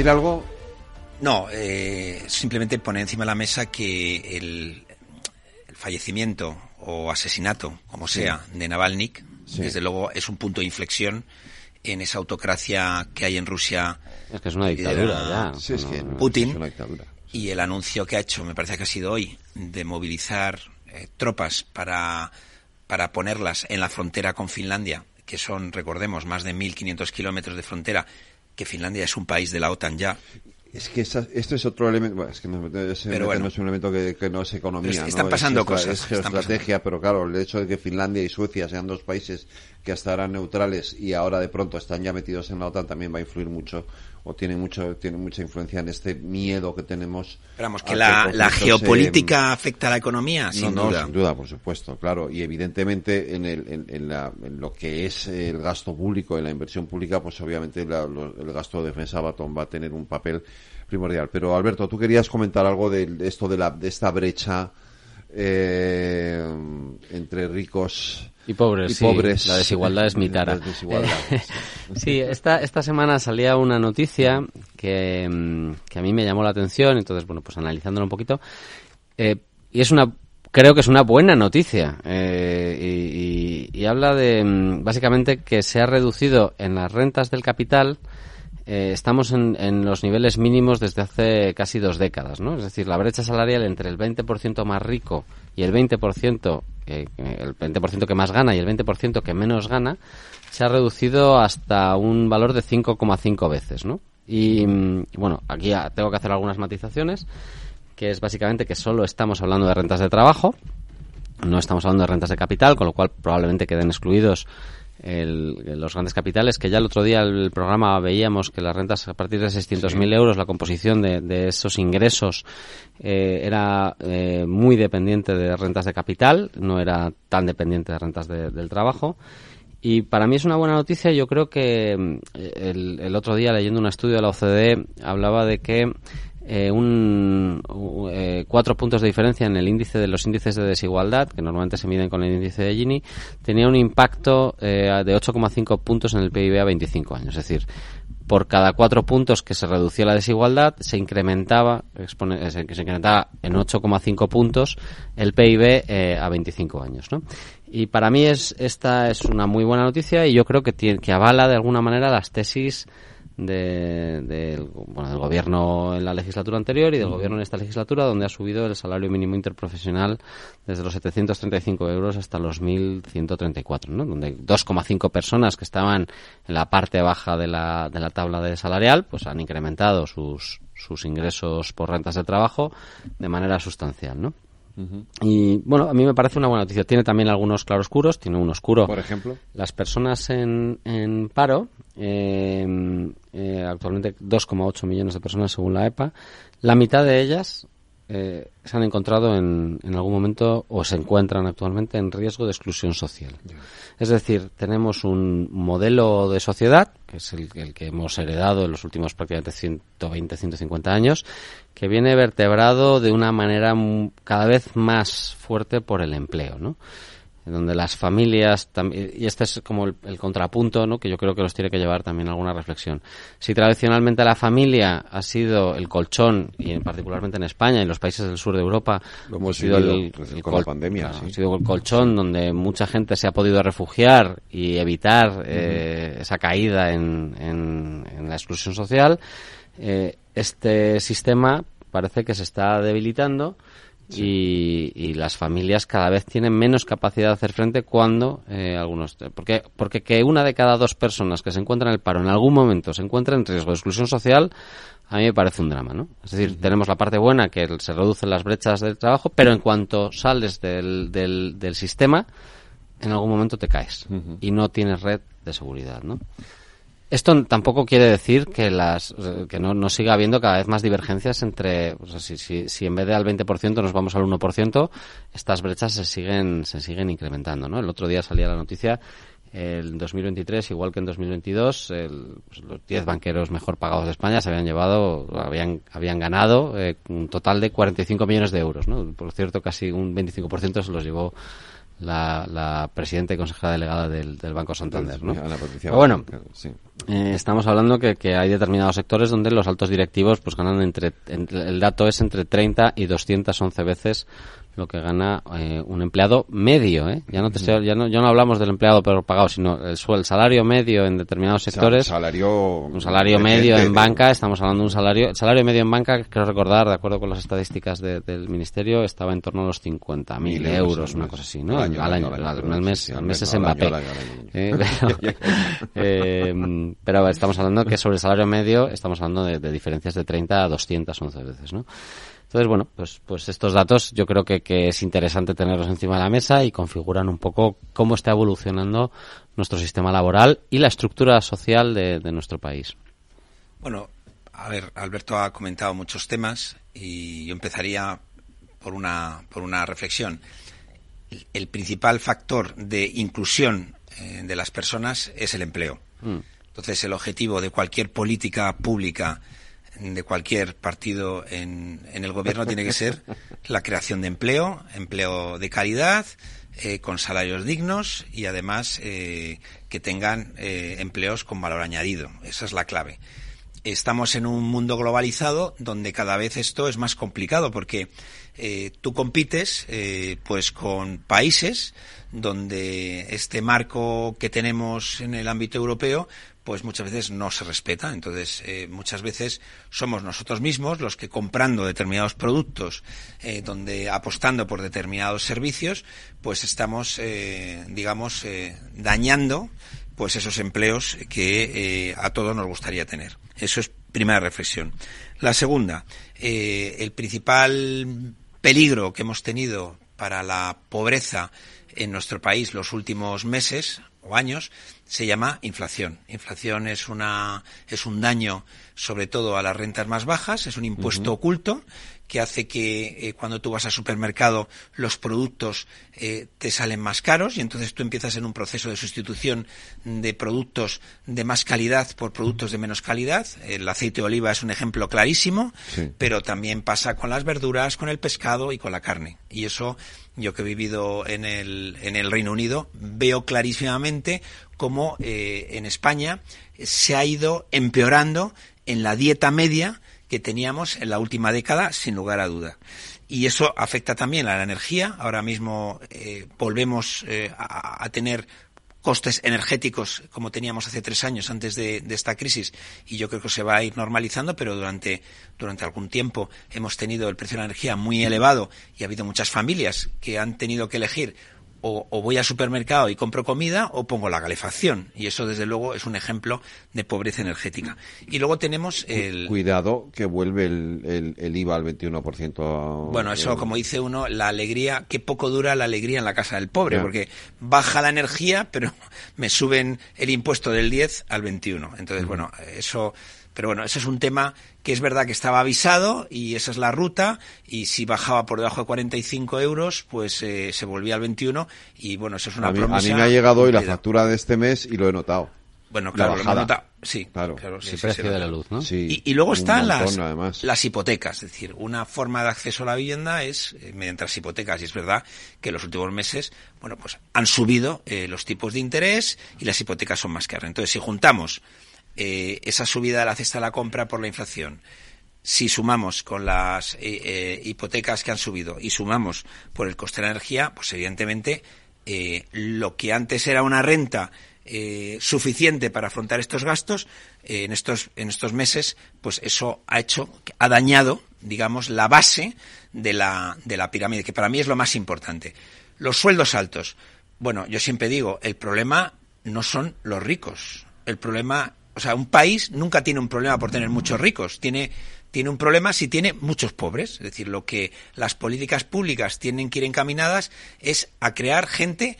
añadir algo? No, eh, simplemente poner encima de la mesa que el, el fallecimiento o asesinato, como Sí. sea, de Navalny, Sí. desde luego es un punto de inflexión en esa autocracia que hay en Rusia. Es que es una que dictadura lidera ya. Sí, es que Putin. es una dictadura. Y el anuncio que ha hecho, me parece que ha sido hoy, de movilizar eh, tropas para, para ponerlas en la frontera con Finlandia, que son, recordemos, más de 1.500 kilómetros de frontera, que Finlandia es un país de la OTAN ya. Es que esa- esto es otro elemento, bueno, es que metemos- es, Pero bueno. es un elemento que, que no es economía, ¿no? están Es pasando cosas, Es geoestrategia, pero claro, el hecho de que Finlandia y Suecia sean dos países que hasta eran neutrales y ahora de pronto están ya metidos en la OTAN también va a influir mucho o tiene mucho tiene mucha influencia en este miedo que tenemos. Esperamos que la, geopolítica afecta a la economía, sin no, no, duda. sin duda, por supuesto, claro. Y evidentemente en, el, en, en la- en lo que es el gasto público, en la inversión pública, pues obviamente la- lo- el gasto de defensa va, a tom- va a tener un papel primordial. Pero Alberto, tú querías comentar algo de, de esto de, la, de esta brecha eh, entre ricos Y pobres, y sí, pobres. la desigualdad es mi tara. Sí, esta, esta semana salía una noticia que, mm, que a mí me llamó la atención, entonces, bueno, pues analizándolo un poquito, eh, y es una, creo que es una buena noticia, eh, y, y- y habla de, mm, básicamente, que se ha reducido en las rentas del capital, eh, estamos en, en los niveles mínimos desde hace casi dos décadas, ¿no? Es decir, la brecha salarial entre el 20% más rico y el 20%, que, que el 20% que más gana y el 20% que menos gana, se ha reducido hasta un valor de 5,5 veces, ¿no? Y mm, bueno, aquí tengo que hacer algunas matizaciones, que es básicamente que solo estamos hablando de rentas de trabajo, no estamos hablando de rentas de capital, con lo cual probablemente queden excluidos el- los grandes capitales, que ya el otro día el programa veíamos que las rentas a partir de 600.000 euros, la composición de, de esos ingresos eh, era eh, muy dependiente de rentas de capital, no era tan dependiente de rentas de- del trabajo. Y para mí es una buena noticia. Yo creo que mm, el, el otro día leyendo un estudio de la OCDE hablaba de que eh, un, eh, cuatro puntos de diferencia en el índice de los índices de desigualdad, que normalmente se miden con el índice de Gini, tenía un impacto eh, de 8,5 puntos en el PIB a 25 años. Es decir, por cada cuatro puntos que se reducía la desigualdad, se incrementaba, expone- eh, se incrementaba en 8,5 puntos el PIB eh, a 25 años. ¿no? Y para mí es, esta es una muy buena noticia y yo creo que, tiene, que avala de alguna manera las tesis de- del, bueno, del gobierno en la legislatura anterior y del gobierno en esta legislatura, donde ha subido el salario mínimo interprofesional desde los 735 euros hasta los 1.134, ¿no? donde hay 2,5 personas que estaban en la parte baja de la, de la tabla de salarial, pues han incrementado sus, sus ingresos por rentas de trabajo de manera sustancial, ¿no? Y bueno, a mí me parece una buena noticia. Tiene también algunos claroscuros. Tiene un oscuro. Por ejemplo. Las personas en, en paro, eh, eh, actualmente 2,8 millones de personas según la EPA, la mitad de ellas eh, se han encontrado en, en algún momento o se encuentran actualmente en riesgo de exclusión social. Es decir, tenemos un modelo de sociedad, que es el, el que hemos heredado en los últimos prácticamente 120, 150 años, que viene vertebrado de una manera cada vez más fuerte por el empleo, ¿no? En donde las familias y este es como el, el contrapunto ¿no? que yo creo que los tiene que llevar también a alguna reflexión si tradicionalmente la familia ha sido el colchón y en- particularmente en España y en los países del sur de Europa Lo hemos ha sido el, el con la col- pandemia, claro, sí. ha sido el colchón donde mucha gente se ha podido refugiar y evitar eh, esa caída en, en- en la exclusión social eh, este sistema parece que se está debilitando y, y las familias cada vez tienen menos capacidad de hacer frente cuando eh, algunos porque porque que una de cada dos personas que se encuentran en el paro en algún momento se encuentra en riesgo de exclusión social a mí me parece un drama, ¿no? Es decir, tenemos la parte buena que se reducen las brechas del trabajo, pero en cuanto sales del, del, del sistema, en algún momento te caes y no tienes red de seguridad, ¿no? Esto tampoco quiere decir que las que no, no siga habiendo cada vez más divergencias entre o sea, si, si, si en vez de al 20% nos vamos al 1%, estas brechas se siguen se siguen incrementando, ¿no? El otro día salía la noticia en 2023, igual que en 2022, el- pues, los 10 banqueros mejor pagados de España se habían llevado, habían, habían ganado eh, un total de 45 millones de euros, ¿no? Por cierto, casi un 25% se los llevó la, la presidenta y consejera delegada del, del Banco Santander, ¿no? Pero bueno, sí. eh, estamos hablando que, que hay determinados sectores donde los altos directivos pues ganan entre, entre- el dato es entre 30 y 211 veces lo que gana eh, un empleado medio, ¿eh? Ya no te ya no, ya no hablamos del empleado pero pagado, sino el, el salario medio en determinados sectores. salario un salario de- medio de- en banca, estamos hablando de un salario, el salario medio en banca, creo recordar, de acuerdo con las estadísticas de- del ministerio, estaba en torno a los 50.000 Mil euros, euros una cosa así, ¿no? Al año, al año, al año, al- al al año, mes, al mes es Mbappé. Eh, pero, eh, pero estamos hablando que sobre el salario medio estamos hablando de, de diferencias de 30 a 211 veces, ¿no? Entonces, bueno, pues, pues estos datos yo creo que, que es interesante tenerlos encima de la mesa y configuran un poco cómo está evolucionando nuestro sistema laboral y la estructura social de, de nuestro país. Bueno, a ver, Alberto ha comentado muchos temas y yo empezaría por una, por una reflexión. El, el principal factor de inclusión eh, de las personas es el empleo. Mm. Entonces, el objetivo de cualquier política pública, de cualquier partido en, en el gobierno, tiene que ser la creación de empleo, empleo de calidad, eh, con salarios dignos y además eh, que tengan eh, empleos con valor añadido. Esa es la clave. Estamos en un mundo globalizado donde cada vez esto es más complicado porque tú compites pues con países donde este marco que tenemos en el ámbito europeo pues muchas veces no se respeta. Entonces, eh, muchas veces somos nosotros mismos los que comprando determinados productos, eh, donde apostando por determinados servicios, pues estamos, eh, digamos, dañando pues esos empleos que a todos nos gustaría tener. Eso es primera reflexión. La segunda, el principal peligro que hemos tenido para la pobreza en nuestro país los últimos meses o años se llama inflación. Inflación es una es un daño sobre todo a las rentas más bajas, es un impuesto oculto que hace que eh, cuando tú vas al supermercado los productos eh, te salen más caros y entonces tú empiezas en un proceso de sustitución de productos de más calidad por productos de menos calidad. El aceite de oliva es un ejemplo clarísimo, Sí. pero también pasa con las verduras, con el pescado y con la carne. Y eso, yo que he vivido en el, en el Reino Unido, veo clarísimamente cómo eh, en España se ha ido empeorando en la dieta media que teníamos en la última década, sin lugar a duda. Y eso afecta también a la energía. Ahora mismo eh, volvemos eh, a, a tener costes energéticos como teníamos hace tres años antes de, esta crisis y yo creo que se va a ir normalizando pero durante durante algún tiempo hemos tenido el precio de la energía muy elevado y ha habido muchas familias que han tenido que elegir o, o voy al supermercado y compro comida o pongo la calefacción y eso desde luego es un ejemplo de pobreza energética y luego tenemos el Cuidado que vuelve el, el, el IVA al 21%. Bueno, eso, como dice uno, la alegría, qué poco dura la alegría en la casa del pobre, porque baja la energía, pero me suben el impuesto del 10 al 21. Entonces, bueno, eso, pero bueno, eso es un tema que es verdad que estaba avisado y esa es la ruta, y si bajaba por debajo de 45 euros, pues eh, se volvía al 21, y bueno, eso es una a, mí, a promesa. mí me ha llegado hoy la factura de este mes y lo he notado. Bueno, La claro, lo hemos bajada. notado. Sí, claro. claro, sí, El precio sí, de lo- la luz, ¿no? Sí, y, y luego están las, montón, las hipotecas, es decir, una forma de acceso a la vivienda es eh, mediante las hipotecas. Y es verdad que en los últimos meses, bueno, pues han subido eh, los tipos de interés y las hipotecas son más caras. Entonces, si juntamos eh, esa subida de la cesta de la compra por la inflación, si sumamos con las eh, eh, hipotecas que han subido y sumamos por el coste de la energía, pues evidentemente eh, lo que antes era una renta eh, suficiente para afrontar estos gastos en estos en estos meses, pues eso ha hecho ha dañado, digamos, la base de la de la pirámide, que para mí es lo más importante. Los sueldos altos. Bueno, yo siempre digo, el problema no son los ricos. El problema, o sea, un país nunca tiene un problema por tener muchos ricos. Tiene tiene un problema si tiene muchos pobres. Es decir, lo que las políticas públicas tienen que ir encaminadas es a crear gente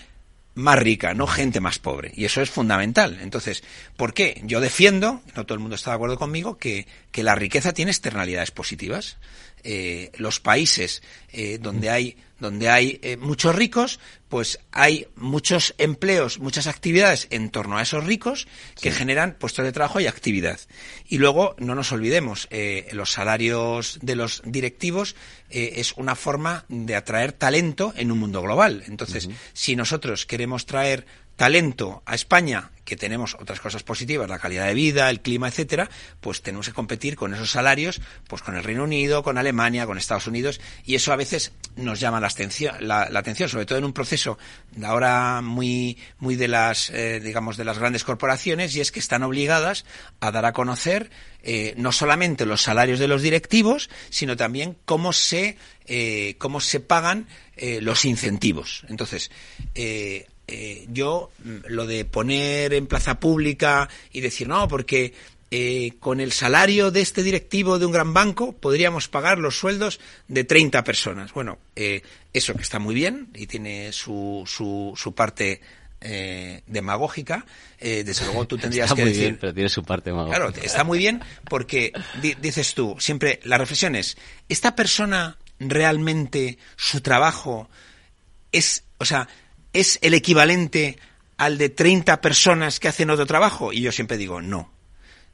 más rica, no gente más pobre. Y eso es fundamental. Entonces, ¿por qué? Yo defiendo, no todo el mundo está de acuerdo conmigo, que, que la riqueza tiene externalidades positivas. Eh, los países eh, donde hay donde hay eh, muchos ricos, pues hay muchos empleos, muchas actividades en torno a esos ricos que generan puestos de trabajo y actividad. Y luego, no nos olvidemos, los salarios de los directivos es una forma de atraer talento en un mundo global. Entonces, si nosotros queremos traer talento a España, que tenemos otras cosas positivas, la calidad de vida, el clima, etcétera, pues tenemos que competir con esos salarios, pues con el Reino Unido, con Alemania, con Estados Unidos, y eso a veces nos llama la atención, la, atención sobre todo en un proceso ahora muy, muy de las, eh, digamos, de las grandes corporaciones, y es que están obligadas a dar a conocer eh, no solamente los salarios de los directivos, sino también cómo se, eh, cómo se pagan los incentivos. Entonces, eh, yo lo de poner en plaza pública y decir, no, porque eh, con el salario de este directivo de un gran banco podríamos pagar los sueldos de 30 personas. Bueno, eh, eso que está muy bien y tiene su, su, su parte demagógica, desde luego tú tendrías está que muy decir... Bien, pero tiene su parte demagógica. Claro, está muy bien porque dices tú, siempre la reflexión es, ¿esta persona realmente su trabajo es, o sea, es el equivalente al de 30 personas que hacen otro trabajo? Y yo siempre digo, no.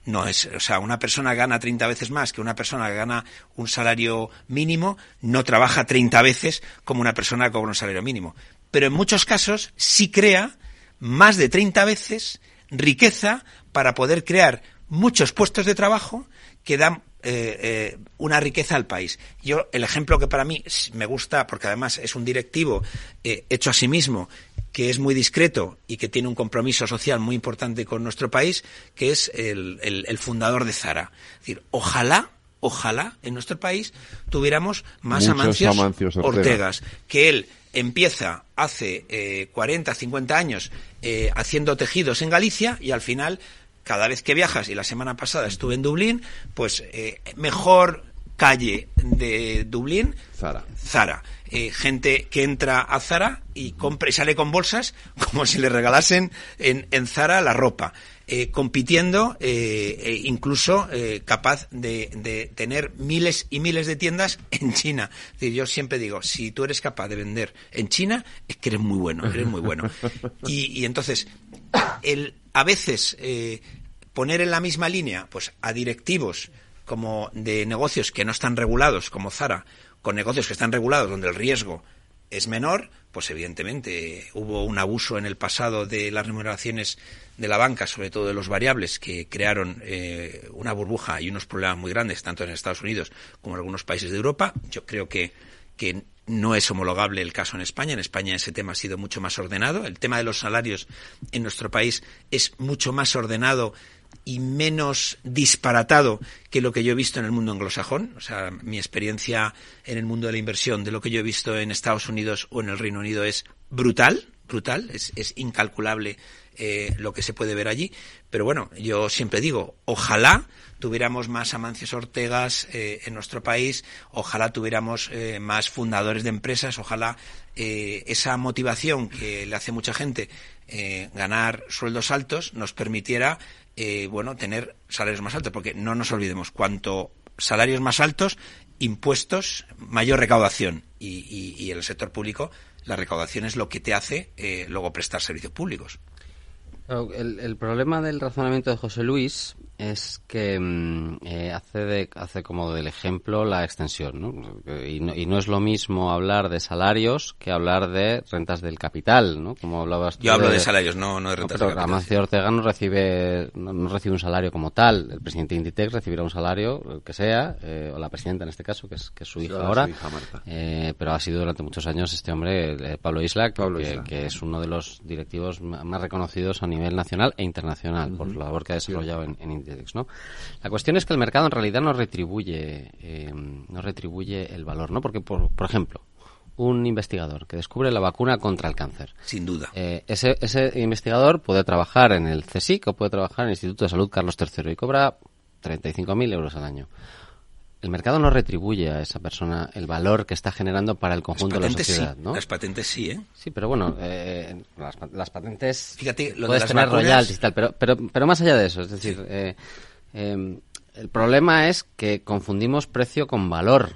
No es, o sea, una persona gana 30 veces más que una persona que gana un salario mínimo, no trabaja 30 veces como una persona con un salario mínimo. Pero en muchos casos sí crea más de 30 veces riqueza para poder crear muchos puestos de trabajo que dan eh, eh, una riqueza al país. Yo, el ejemplo que para mí me gusta, porque además es un directivo eh, hecho a sí mismo, que es muy discreto y que tiene un compromiso social muy importante con nuestro país, que es el, el, fundador de Zara. Es decir, ojalá ojalá en nuestro país tuviéramos más Amancios, Ortegas, que él empieza hace eh, 40, 50 años haciendo tejidos en Galicia y al final cada vez que viajas, y la semana pasada estuve en Dublín, pues eh, mejor calle de Dublín, Zara. Zara. Eh, gente que entra a Zara y compra y sale con bolsas como si le regalasen en, en Zara la ropa. Eh, compitiendo, eh, incluso capaz de, de, tener miles y miles de tiendas en China. Es decir, yo siempre digo, si tú eres capaz de vender en China, es que eres muy bueno, eres muy bueno. Y, y entonces, el, a veces poner en la misma línea pues a directivos como de negocios que no están regulados como Zara con negocios que están regulados donde el riesgo es menor, pues evidentemente hubo un abuso en el pasado de las remuneraciones de la banca, sobre todo de los variables, que crearon eh, una burbuja y unos problemas muy grandes, tanto en Estados Unidos como en algunos países de Europa. Yo creo que, que no es homologable el caso en España. En España ese tema ha sido mucho más ordenado. El tema de los salarios en nuestro país es mucho más ordenado y menos disparatado que lo que yo he visto en el mundo anglosajón. O sea, mi experiencia en el mundo de la inversión de lo que yo he visto en Estados Unidos o en el Reino Unido es brutal, brutal, es, es incalculable eh, lo que se puede ver allí. Pero bueno, yo siempre digo, ojalá tuviéramos más Amancios Ortegas eh, en nuestro país, ojalá tuviéramos eh, más fundadores de empresas, ojalá esa motivación que le hace mucha gente ganar sueldos altos nos permitiera eh, bueno, tener salarios más altos, porque no nos olvidemos, cuanto salarios más altos, impuestos, mayor recaudación. Y, y, el sector público, la recaudación es lo que te hace eh, luego prestar servicios públicos. El, el, problema del razonamiento de José Luis es que mm, eh, hace, de, hace como del ejemplo la extensión, ¿no? Y, ¿no? y, no, es lo mismo hablar de salarios que hablar de rentas del capital, ¿no? Como hablabas Yo hablo de, salarios, no, no de rentas no, del capital. Amancio Ortega no recibe, no, recibe un salario como tal. El presidente de Inditex recibirá un salario, el que sea, eh, o la presidenta en este caso, que es, que es su hija ahora. Su hija eh, pero ha sido durante muchos años este hombre, eh, Pablo Isla, Pablo que, Isla. que, es uno de los directivos más reconocidos a nivel nacional e internacional uh -huh. por la labor que ha desarrollado sí. en, en Inditex, ¿no? La cuestión es que el mercado en realidad no retribuye, eh, no retribuye el valor, ¿no? Porque, por, por, ejemplo, un investigador que descubre la vacuna contra el cáncer. Sin duda. Eh, ese, ese investigador puede trabajar en el CSIC o puede trabajar en el Instituto de Salud Carlos III y cobra 35.000 euros al año. El mercado no retribuye a esa persona el valor que está generando para el conjunto de la sociedad, sí. ¿no? Las patentes sí, ¿eh? Sí, pero bueno, eh, las, las, patentes... Fíjate, lo puedes de las tener vacunas... royalties y tal, pero, pero, pero más allá de eso, es decir... Eh, eh, el problema es que confundimos precio con valor.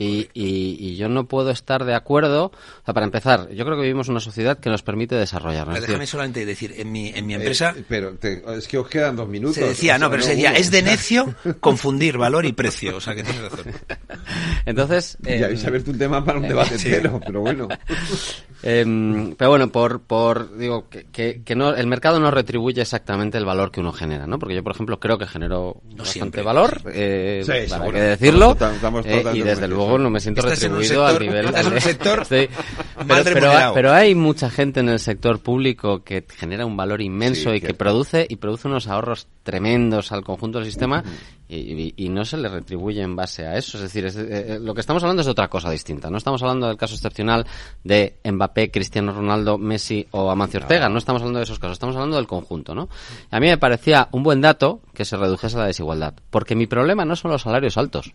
Y, y, y, yo no puedo estar de acuerdo. O sea, para empezar, yo creo que vivimos una sociedad que nos permite desarrollarnos. Pero déjame solamente decir, en mi, en mi empresa. Eh, pero te, es que os quedan dos minutos. Se decía, no, pero se decía, es de necio confundir valor y precio. O sea, que tienes razón. Entonces. Eh, ya habéis abierto un tema para un debate sí. entero, pero bueno. eh, pero bueno, por, por digo, que, que, que, no, el mercado no retribuye exactamente el valor que uno genera, ¿no? Porque yo, por ejemplo, creo que genero no bastante siempre. valor, eh, sí, para que decirlo. Estamos, estamos eh, y desde luego no me siento retribuido sector, al nivel estás en un sector sí. pero, pero, pero, hay mucha gente en el sector público que genera un valor inmenso sí, y que produce y produce unos ahorros tremendos al conjunto del sistema y, y, y, no se le retribuye en base a eso. Es decir, es, eh, lo que estamos hablando es de otra cosa distinta. No estamos hablando del caso excepcional de Mbappé, Cristiano Ronaldo, Messi o Amancio Ortega. No estamos hablando de esos casos. Estamos hablando del conjunto, ¿no? A mí me parecía un buen dato que se redujese la desigualdad. Porque mi problema no son los salarios altos.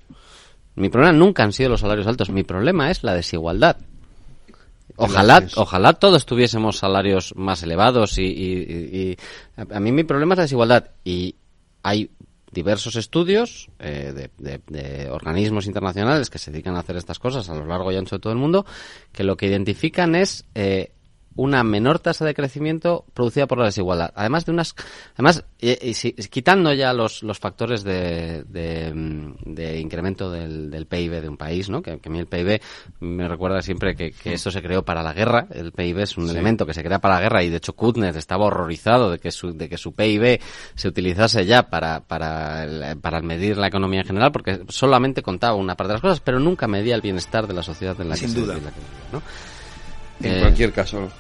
Mi problema nunca han sido los salarios altos. Mi problema es la desigualdad. Ojalá, ojalá todos tuviésemos salarios más elevados y, y, y, a mí mi problema es la desigualdad y hay diversos estudios eh, de, de, de, organismos internacionales que se dedican a hacer estas cosas a lo largo y ancho de todo el mundo que lo que identifican es eh, una menor tasa de crecimiento producida por la desigualdad. Además de unas, además, y, y, si, quitando ya los, los factores de, de, de incremento del, del, PIB de un país, ¿no? Que, que, a mí el PIB me recuerda siempre que, que esto se creó para la guerra. El PIB es un sí. elemento que se crea para la guerra y de hecho Kutner estaba horrorizado de que su, de que su PIB se utilizase ya para, para, el, para medir la economía en general porque solamente contaba una parte de las cosas, pero nunca medía el bienestar de la sociedad en la Sin que duda. se la ¿no? En eh, cualquier caso,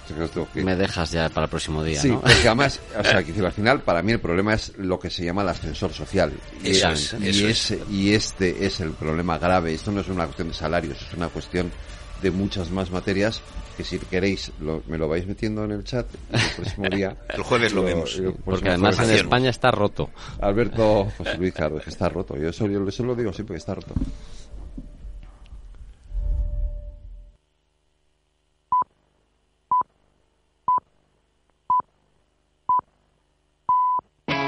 que... me dejas ya para el próximo día. Sí, ¿no? porque además, o sea, que al final, para mí el problema es lo que se llama el ascensor social. Eso y, es, y, eso ese, es. y este es el problema grave. Esto no es una cuestión de salarios, es una cuestión de muchas más materias que si queréis lo, me lo vais metiendo en el chat el próximo día. el jueves lo, lo vemos. Porque además en España está roto. Alberto José Luis, que está roto. Yo eso, yo eso lo digo siempre que está roto.